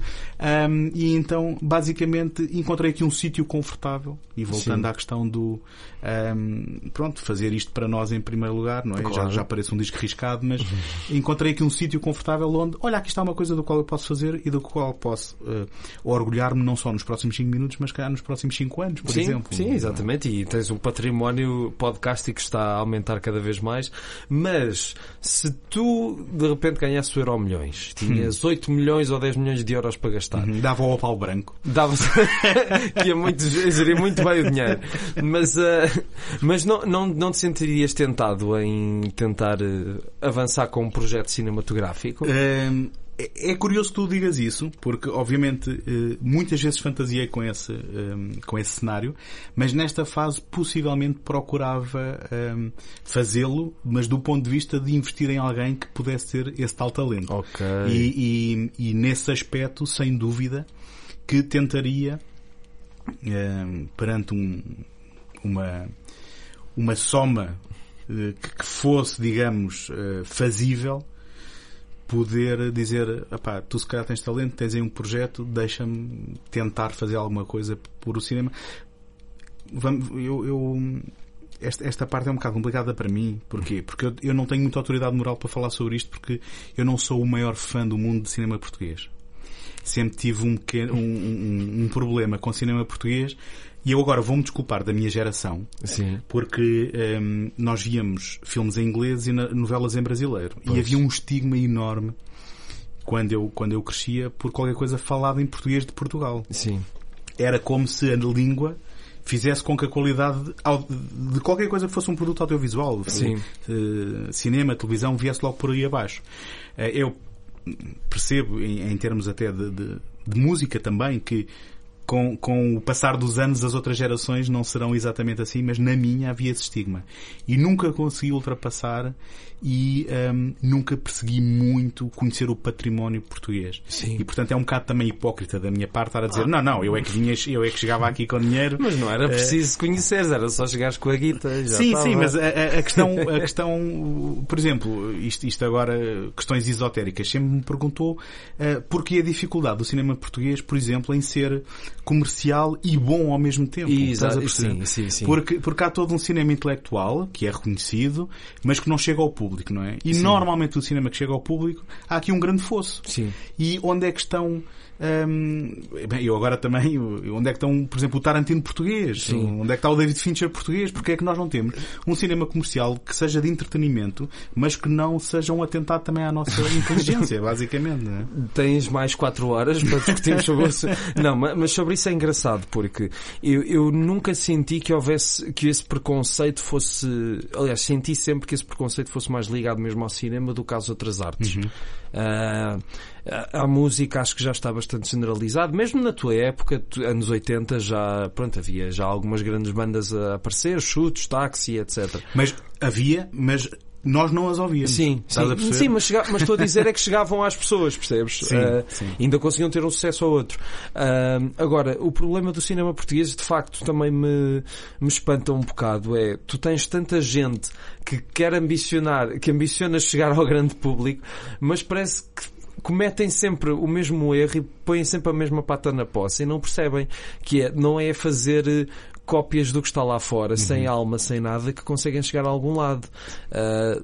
um, e então basicamente encontrei aqui um sítio confortável e voltando Sim. à questão do um, pronto, fazer isto para nós em primeiro lugar, não é? Claro. Já, já parece um disco riscado, mas encontrei aqui um sítio confortável onde, olha, aqui está uma coisa do qual eu posso fazer e do qual posso uh, orgulhar-me não só nos próximos 5 minutos, mas calhar nos próximos 5 anos, por sim, exemplo. Sim, exatamente. E tens um património podcast que está a aumentar cada vez mais. Mas se tu de repente ganhasse o Euro Milhões, tinhas hum. 8 milhões ou 10 milhões de euros para gastar. Uhum. Dava ao pau branco. Dava [LAUGHS] que ia muito, gerir muito bem o dinheiro. Mas, uh, [LAUGHS] mas não, não, não te sentirias tentado em tentar uh, avançar com um projeto cinematográfico? Um... É, é curioso que tu digas isso, porque obviamente eh, muitas vezes fantasiei com esse, com esse cenário, mas nesta fase possivelmente procurava fazê-lo, mas do ponto de vista de investir em alguém que pudesse ter esse tal talento. Okay. E, e, e nesse aspecto, sem dúvida, que tentaria perante um, uma, uma soma eh, que fosse, digamos, eh, fazível, poder dizer, tu se calhar tens talento, tens aí um projeto, deixa-me tentar fazer alguma coisa por o cinema. Vamos, eu, eu esta, esta parte é um bocado complicada para mim. Porquê? Porque eu, eu não tenho muita autoridade moral para falar sobre isto porque eu não sou o maior fã do mundo de cinema português. Sempre tive um, pequeno, um, um, um problema com cinema português e eu agora vou-me desculpar da minha geração, Sim. porque um, nós víamos filmes em inglês e novelas em brasileiro. Pois. E havia um estigma enorme quando eu, quando eu crescia por qualquer coisa falada em português de Portugal. Sim. Era como se a língua fizesse com que a qualidade de qualquer coisa que fosse um produto audiovisual, Sim. Cinema, televisão, viesse logo por aí abaixo. Eh, eu percebo, em, em termos até de, de, de música também, que com, com o passar dos anos as outras gerações não serão exatamente assim, mas na minha havia esse estigma. E nunca consegui ultrapassar e um, nunca persegui muito conhecer o património português. Sim. E portanto é um bocado também hipócrita da minha parte estar a dizer, ah. não, não, eu é que vinha, eu é que chegava aqui com dinheiro. Mas não era preciso uh, conheceres, era só chegares com a guita. sim, estava. sim, mas a, a, questão, a questão, por exemplo, isto, isto agora, questões esotéricas, sempre me perguntou uh, porque a dificuldade do cinema português, por exemplo, em ser comercial e bom ao mesmo tempo. Exato, sim, sim, sim. Porque, porque há todo um cinema intelectual que é reconhecido, mas que não chega ao público, não é? E normalmente o cinema que chega ao público, há aqui um grande fosso. Sim. E onde é que estão. Hum, bem, eu agora também, onde é que estão, por exemplo, o Tarantino português? Sim. Onde é que está o David Fincher português? Porque é que nós não temos um cinema comercial que seja de entretenimento, mas que não seja um atentado também à nossa [LAUGHS] inteligência, basicamente, é? Tens mais 4 horas para discutirmos [LAUGHS] sobre isso. Não, ma- mas sobre isso é engraçado, porque eu, eu nunca senti que houvesse, que esse preconceito fosse, aliás, senti sempre que esse preconceito fosse mais ligado mesmo ao cinema do que às outras artes. Ah, a, a música acho que já está bastante generalizado, mesmo na tua época, anos 80, já, pronto, havia já algumas grandes bandas a aparecer, chutes, táxi, etc. Mas havia, mas nós não as ouvíamos. Sim, sim, sim mas, chega- mas estou a dizer é que chegavam às pessoas, percebes? Sim, Ah, sim. Ainda conseguiam ter um sucesso ao outro. Ah, agora, o problema do cinema português, de facto, também me, me espanta um bocado. É, tu tens tanta gente que quer ambicionar, que ambiciona chegar ao grande público, mas parece que cometem sempre o mesmo erro e põem sempre a mesma pata na poça e não percebem que é, não é fazer eh, cópias do que está lá fora, sem alma, sem nada, que conseguem chegar a algum lado.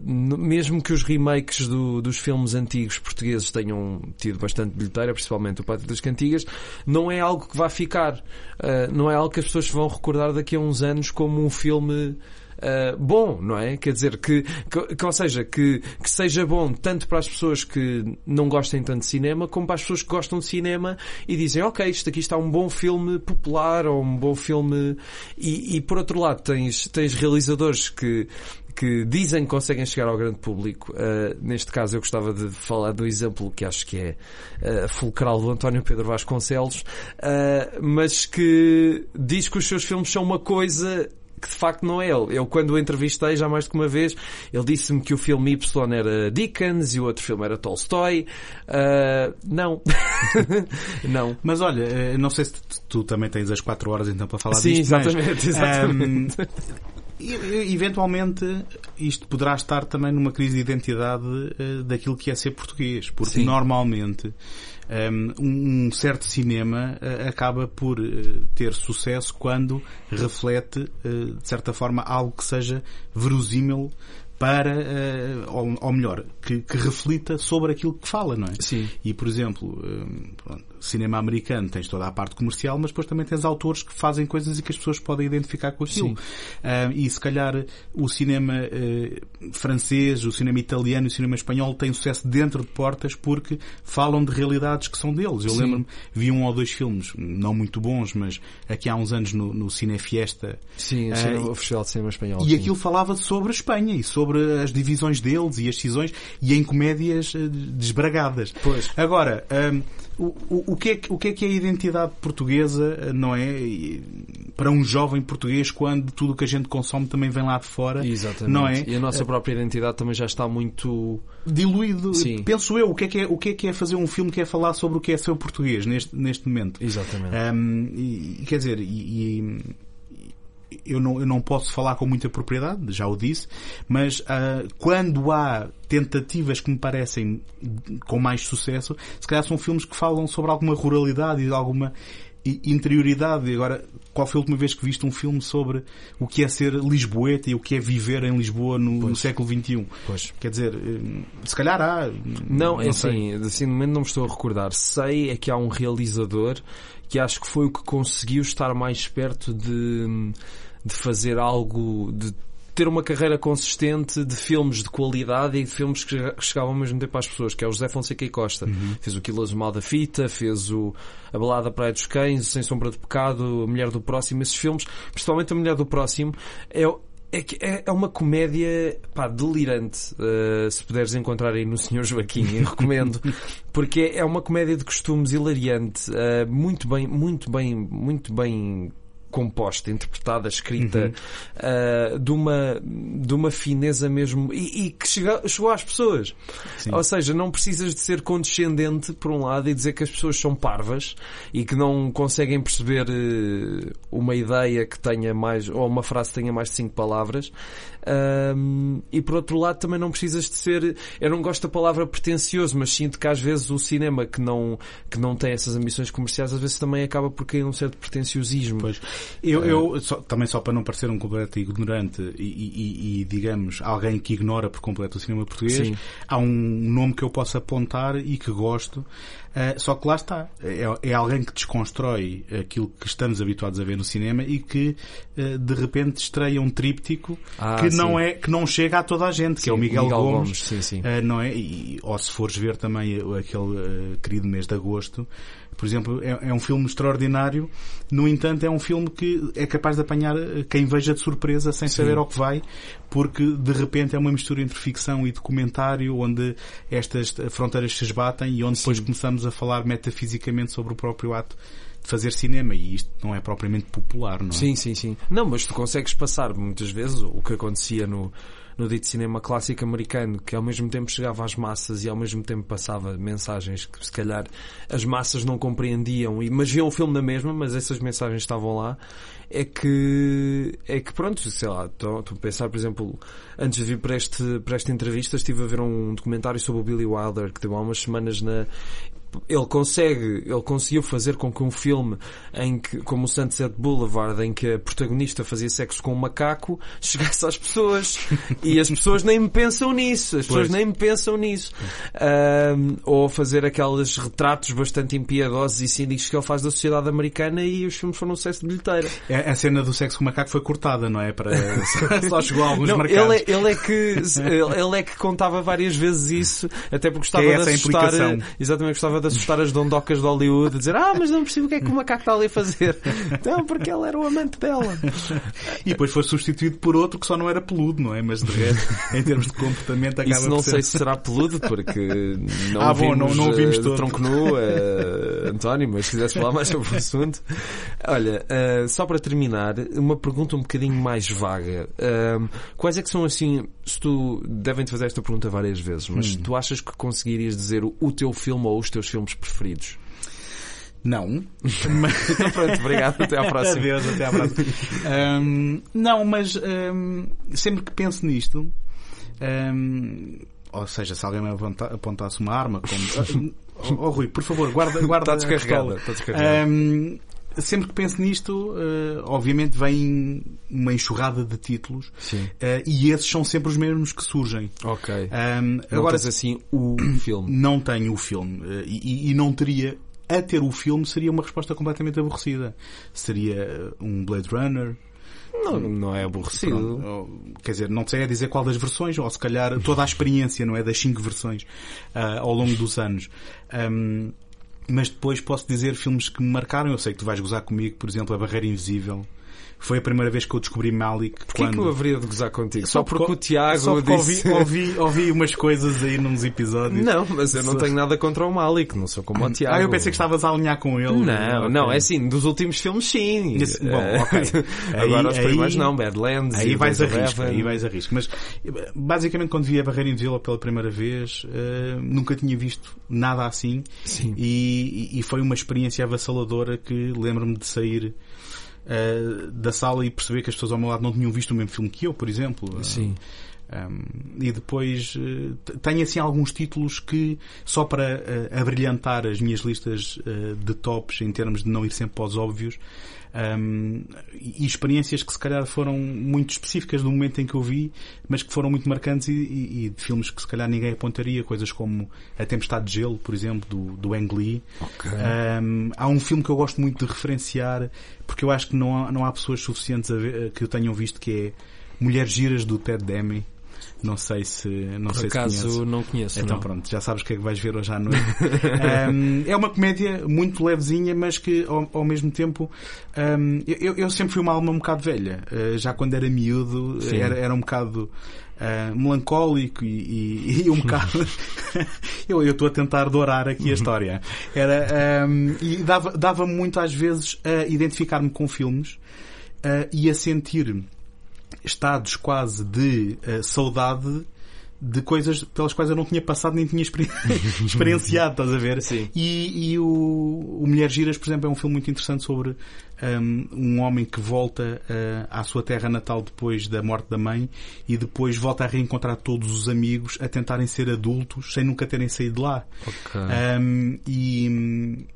N- mesmo que os remakes do- dos filmes antigos portugueses tenham tido bastante bilheteira, principalmente o Pátio das Cantigas, não é algo que vai ficar. Ah, não é algo que as pessoas vão recordar daqui a uns anos como um filme Uh, bom, não é? Quer dizer, que, que, que, ou seja, que, que seja bom tanto para as pessoas que não gostem tanto de cinema, como para as pessoas que gostam de cinema e dizem, ok, isto aqui está um bom filme popular ou um bom filme. E, e por outro lado, tens, tens realizadores que, que dizem que conseguem chegar ao grande público. Uh, neste caso, eu gostava de falar do exemplo que acho que é uh, fulcral do António Pedro Vasconcelos, uh, mas que diz que os seus filmes são uma coisa que de facto não é ele. Eu, quando o entrevistei já mais do que uma vez, ele disse-me que o filme Y era Dickens e o outro filme era Tolstói. Uh, não. [LAUGHS] não. Mas olha, eh, não sei se tu, tu também tens as 4 horas então para falar Sim, disto. mas, exatamente, [LAUGHS] exatamente. ehm, e- eventualmente isto poderá estar também numa crise de identidade eh, daquilo que é ser português, porque Sim. normalmente ehm, um, um certo cinema eh, acaba por eh, ter sucesso quando reflete, de certa forma, algo que seja verosímil para, ou, ou melhor, que, que reflita sobre aquilo que fala, não é? Sim. E, por exemplo, hum, pronto, cinema americano tens toda a parte comercial, mas depois também tens autores que fazem coisas e que as pessoas podem identificar com aquilo. Hum, e se calhar o cinema eh, francês, o cinema italiano e o cinema espanhol têm sucesso dentro de portas porque falam de realidades que são deles. Eu lembro-me, vi um ou dois filmes, não muito bons, mas aqui há uns anos no, no Cine Fiesta, Sim, Ah, o Festival de Cinema Espanhol. e sim. aquilo falava sobre a Espanha e sobre as divisões deles e as cisões e em comédias desbragadas. Pois. Agora, hum, o, o, o, que é, que- o que é que é a identidade portuguesa, eh, não é? Para um jovem português quando tudo o que a gente consome também vem lá de fora, Exatamente. não é? E a nossa própria identidade também já está muito. Diluído. Sim. Penso eu, o que, é que é, o que é que é fazer um filme que é falar sobre o que é ser português neste, neste momento? Exatamente. Hum, e, quer dizer, e, e- eu, não, eu não posso falar com muita propriedade, já o disse, mas ah, quando há tentativas que me parecem com mais sucesso, se calhar são filmes que falam sobre alguma ruralidade e alguma interioridade. Agora, qual foi a última vez que viste um filme sobre o que é ser lisboeta e o que é viver em Lisboa no, no século XXI? Pois. Quer dizer, hum, se calhar há. hum, Não, é assim, assim, no momento não me estou a recordar. Sei é que há um realizador que acho que foi o que conseguiu estar mais perto de, de fazer algo, de ter uma carreira consistente de filmes de qualidade e de filmes que chegavam ao mesmo tempo às pessoas, que é o José Fonseca e Costa. Fez o Quilos Mal da Fita, fez o A Balada Praia dos Cães, o Sem Sombra de Pecado, A Mulher do Próximo, esses filmes, principalmente A Mulher do Próximo, é, é, que é é uma comédia pá, delirante. Uh, se puderes encontrar aí no Senhor Joaquim, eu recomendo. [LAUGHS] Porque é uma comédia de costumes hilariante, uh, muito bem, muito bem, muito bem composta, interpretada, escrita, uh, de, uma, de uma fineza mesmo e, e que chega, chegou às pessoas. Sim. Ou seja, não precisas de ser condescendente por um lado e dizer que as pessoas são parvas e que não conseguem perceber uh, uma ideia que tenha mais ou uma frase que tenha mais de cinco palavras. Um, e por outro lado também não precisas de ser, eu não gosto da palavra pretencioso, mas sinto que às vezes o cinema que não, que não tem essas ambições comerciais às vezes também acaba por cair num certo pretenciosismo. Pois. Eu, eu só- também só para não parecer um completo ignorante e, e- e, digamos, alguém que ignora por completo o cinema português, Sim. há um nome que eu posso apontar e que gosto, eh, só que lá está. É, é alguém que desconstrói aquilo que estamos habituados a ver no cinema e que eh, de repente estreia um tríptico Ah, que, sim. não é, que não chega a toda a gente, que é o Sim, Miguel, Miguel Gomes. Gomes, sim, sim. Eh, não é? E, ou se fores ver também aquele querido mês de agosto, por exemplo, é, é um filme extraordinário, no entanto é um filme que é capaz de apanhar eh, quem veja de surpresa sem saber ao que vai, porque de repente é uma mistura entre ficção e documentário, onde estas fronteiras se esbatem e onde depois começamos a falar metafisicamente sobre o próprio ato de fazer cinema, e isto não é propriamente popular, não é? Sim, sim, sim. Não, mas tu consegues passar muitas vezes o que acontecia no, no dito cinema clássico americano, que ao mesmo tempo chegava às massas e ao mesmo tempo passava mensagens que se calhar as massas não compreendiam, mas viam o filme na mesma, mas essas mensagens estavam lá. É que, é que pronto, sei lá, estou estou a pensar, por exemplo, antes de vir para, este, para esta entrevista, estive a ver um documentário sobre o Billy Wilder, que deu há umas semanas na, ele consegue, ele conseguiu fazer com que um filme em que, como o Sunset Boulevard, em que a protagonista fazia sexo com um macaco, [LAUGHS] chegasse às pessoas. e as pessoas nem pensam nisso. As pessoas Pois. nem pensam nisso. Ahm, ou fazer aqueles retratos bastante impiedosos e cínicos que ele faz da sociedade americana e os filmes foram um sucesso de bilheteira. É- A cena do sexo com o macaco foi cortada, não é? Para... [LAUGHS] Só chegou a alguns Não, mercados. ele, é, ele é que ele, ele é que contava várias vezes isso, até porque gostava Que é de assustar, exatamente gostava de assustar as dondocas de Hollywood, dizer ah, mas não percebo o que é que o macaco está ali a fazer. Então, porque ele era o amante dela. E depois foi substituído por outro que só não era peludo, não é? Mas de resto, em termos de comportamento, acaba Isso não sei se será peludo, porque não Ah, bom, vimos, não- não vimos eh, de todo. tronco nu, eh, António, mas se quisesse falar mais sobre o assunto. Olha, eh, só para terminar, uma pergunta um bocadinho mais vaga. Ahm, quais é que são assim, se tu devem-te fazer esta pergunta várias vezes, mas Hum. tu achas que conseguirias dizer o teu filme ou os teus filmes preferidos? Não. Mas... [LAUGHS] Então pronto, obrigado, até à próxima. Adeus, até à próxima. Hum, não, mas hum, sempre que penso nisto, hum, ou seja, se alguém me aponta- apontasse uma arma, como. [LAUGHS] Oh, oh, Rui, por favor, guarda, guarda Está descarregada, está descarregada. Hum, sempre que penso nisto, eh, obviamente vem uma enxurrada de títulos eh, e esses são sempre os mesmos que surgem. Ok. Não agora, assim o [CLEARS THROAT] filme. não tenho o filme eh, e, e- não teria a ter o filme seria uma resposta completamente aborrecida. Seria um Blade Runner. Não, não é aborrecido. quer dizer, não sei dizer qual das versões, ou se calhar toda a experiência, não é? Das cinco versões ah, ao longo dos anos. Ahm, mas depois posso dizer filmes que me marcaram. Eu sei que tu vais gozar comigo, por exemplo, A Barreira Invisível. Foi a primeira vez que eu descobri Malik. Porquê quando... que eu haveria de gozar contigo? Só, porque, porque o Tiago só disse... ouvi, ouvi, ouvi umas coisas aí nos episódios. Não, mas eu não tenho nada contra o Malik, não sou como o Tiago. Ah, eu pensei que estavas a alinhar com ele. Não, Ok. não, é assim, dos últimos filmes sim. Esse- bom, Eh, ok. [LAUGHS] Agora Aí- os primeiros aí- não, Badlands Aí e vais a risco, aí vais a risco. Mas basicamente quando vi a Barreira Invisível pela primeira vez, eh, nunca tinha visto nada assim. Sim. E, e foi uma experiência avassaladora que lembro-me de sair eh, da sala e perceber que as pessoas ao meu lado não tinham visto o mesmo filme que eu, por exemplo. Sim. Um, e depois eh, t- tenho assim alguns títulos que só para eh, abrilhantar as minhas listas eh, de tops em termos de não ir sempre para os óbvios um, e, experiências que se calhar foram muito específicas do momento em que eu vi mas que foram muito marcantes e, e- e de filmes que se calhar ninguém apontaria coisas como A Tempestade de Gelo por exemplo do, do Ang Lee Ok. um, há um filme que eu gosto muito de referenciar porque eu acho que não há, não há pessoas suficientes ver- que o tenham visto que é Mulheres Giras do Ted Demme não sei se não Por sei se acaso conheces. não conheço. Então não. pronto, já sabes o que é que vais ver hoje à noite. [LAUGHS] Um, é uma comédia muito levezinha, mas que ao, ao mesmo tempo um, eu, eu sempre fui uma alma um bocado velha. Uh, já quando era miúdo Sim. era, era um bocado uh, melancólico e, e- e um bocado. [LAUGHS] eu estou a tentar dourar aqui a história. Era, um, e dava, dava muito às vezes a identificar-me com filmes uh, e a sentir estados quase de eh, saudade de coisas pelas quais eu não tinha passado nem tinha experi- [LAUGHS] experienciado, estás a ver? Sim. E, e o, o Mulher Giras, por exemplo, é um filme muito interessante sobre um, um homem que volta uh, à sua terra natal depois da morte da mãe e depois volta a reencontrar todos os amigos a tentarem ser adultos sem nunca terem saído de lá. Ok. Um, e,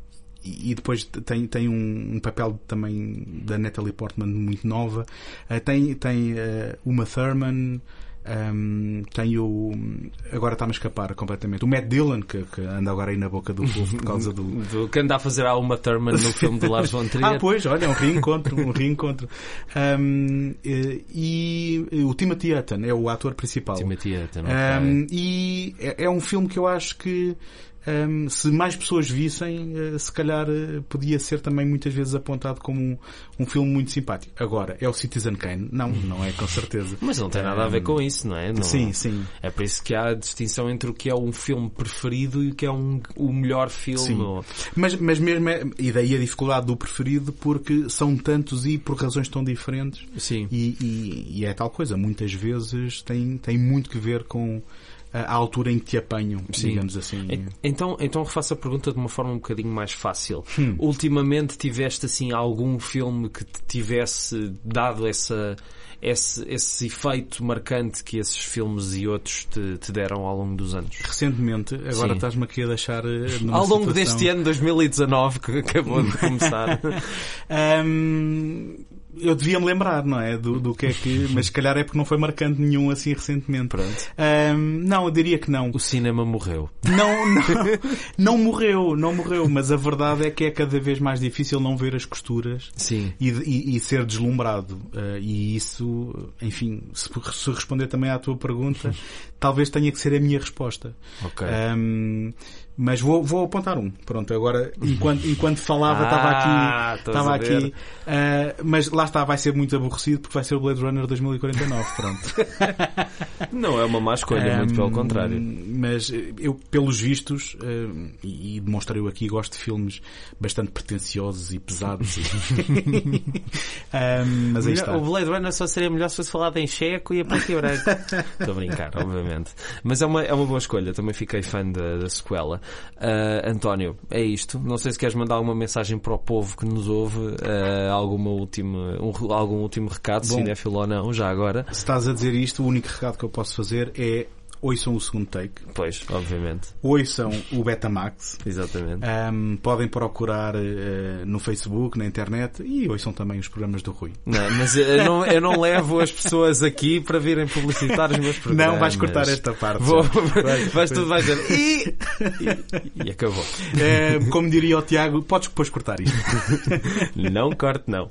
e depois tem, tem um, um papel também da Natalie Portman muito nova. Uh, tem tem uh, uma Thurman. Um, tem o. Agora está-me a escapar completamente. O Matt Dillon, que, que anda agora aí na boca do povo por causa do. [LAUGHS] Do que anda a fazer a Uma Thurman no filme do Lars von Trier. [LAUGHS] Ah, pois, olha, um reencontro, um reencontro. Um, e, e o Timothy Hutton é o ator principal. Timothy Hutton, ok. Um, e é, é um filme que eu acho que um, se mais pessoas vissem, uh, se calhar uh, podia ser também muitas vezes apontado como um, um filme muito simpático. Agora, é o Citizen Kane? Não, não é com certeza. Mas não tem nada a ver com isso, não é? Não- Sim, sim. É por isso que há a distinção entre o que é um filme preferido e o que é um, o melhor filme. Sim. ou- Mas, mas mesmo, é, e daí a dificuldade do preferido, porque são tantos e por razões tão diferentes. Sim. E, e- e é tal coisa, muitas vezes tem, tem muito que ver com a, a altura em que te apanham, Sim. digamos assim. E- Então, então refaço a pergunta de uma forma um bocadinho mais fácil. Hum. Ultimamente tiveste assim algum filme que te tivesse dado essa, esse, esse efeito marcante que esses filmes e outros te, te deram ao longo dos anos? Recentemente, agora estás-me aqui a deixar eh, [LAUGHS] Ao longo situação- deste ano 2019 que acabou de começar. [LAUGHS] Ahm, eu devia-me lembrar, não é? Do, do que é que. [LAUGHS] Mas se calhar é porque não foi marcante nenhum assim recentemente. Pronto. Ahm, não, eu diria que não. O cinema morreu. Não, não, [LAUGHS] não morreu, não morreu, mas a verdade é que é cada vez mais difícil não ver as costuras Sim. e, e- e ser deslumbrado. Uh, e isso, enfim, se, se responder também à tua pergunta, [LAUGHS] talvez tenha que ser a minha resposta. Ok. Um, mas vou, vou apontar um. Pronto, agora, enquanto, [LAUGHS] enquanto falava, estava Ah, aqui. Estava aqui. uh, mas lá está, vai ser muito aborrecido porque vai ser o Blade Runner 2049. Pronto. [LAUGHS] Não é uma má escolha, muito pelo Um, contrário. Mas eu, pelos vistos, um, e, e demonstrei aqui, gosto de filmes bastante pretenciosos e pesados. Um, [LAUGHS] mas aí está. O Blade Runner só seria melhor se fosse falado em checo e a preto e branco. Estou a brincar, obviamente. Mas é uma, é uma boa escolha. Também fiquei fã da, da sequela. Ah, António, é isto. Não sei se queres mandar alguma mensagem para o povo que nos ouve, ah, alguma última, um- algum último recado, Bom. cinéfilo ou não, já agora. Se estás a dizer isto, o único recado que eu posso fazer é ouçam o segundo take, Pois, obviamente. ouçam o Betamax, Exatamente. um, podem procurar eh, no Facebook, na internet e ouçam também os programas do Rui. Não, mas eu não, eu não levo as pessoas aqui para virem publicitar os meus programas. Não, vais cortar esta parte. Vou, vais tu vais dizer e, [LAUGHS] e, e acabou. Eh, como diria o Tiago, podes depois cortar isto. [LAUGHS] Não corte, não.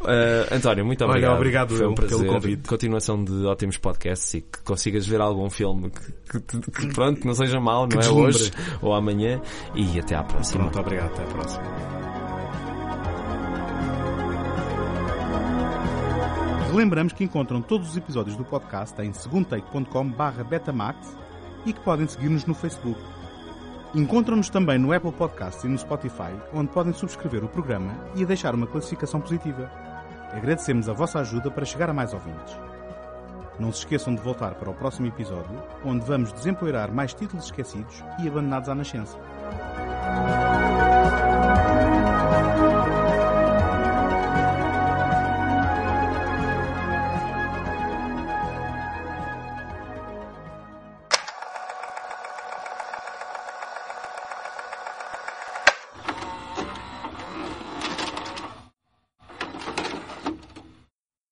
Uh, António, muito Olha, obrigado. obrigado Foi um pelo prazer. convite. Continuação de ótimos podcasts e que consigas ver algum filme que, que- que, pronto, que não seja Que não é deslumbre. hoje ou amanhã. E até à próxima. Pronto, obrigado. Até a próxima. Lembramos que encontram todos os episódios do podcast em segundotake.com betamax e que podem seguir-nos no Facebook. Encontram-nos também no Apple Podcasts e no Spotify, onde podem subscrever o programa e deixar uma classificação positiva. Agradecemos a vossa ajuda para chegar a mais ouvintes. Não se esqueçam de voltar para o próximo episódio, onde vamos desempoeirar mais títulos esquecidos e abandonados à nascença.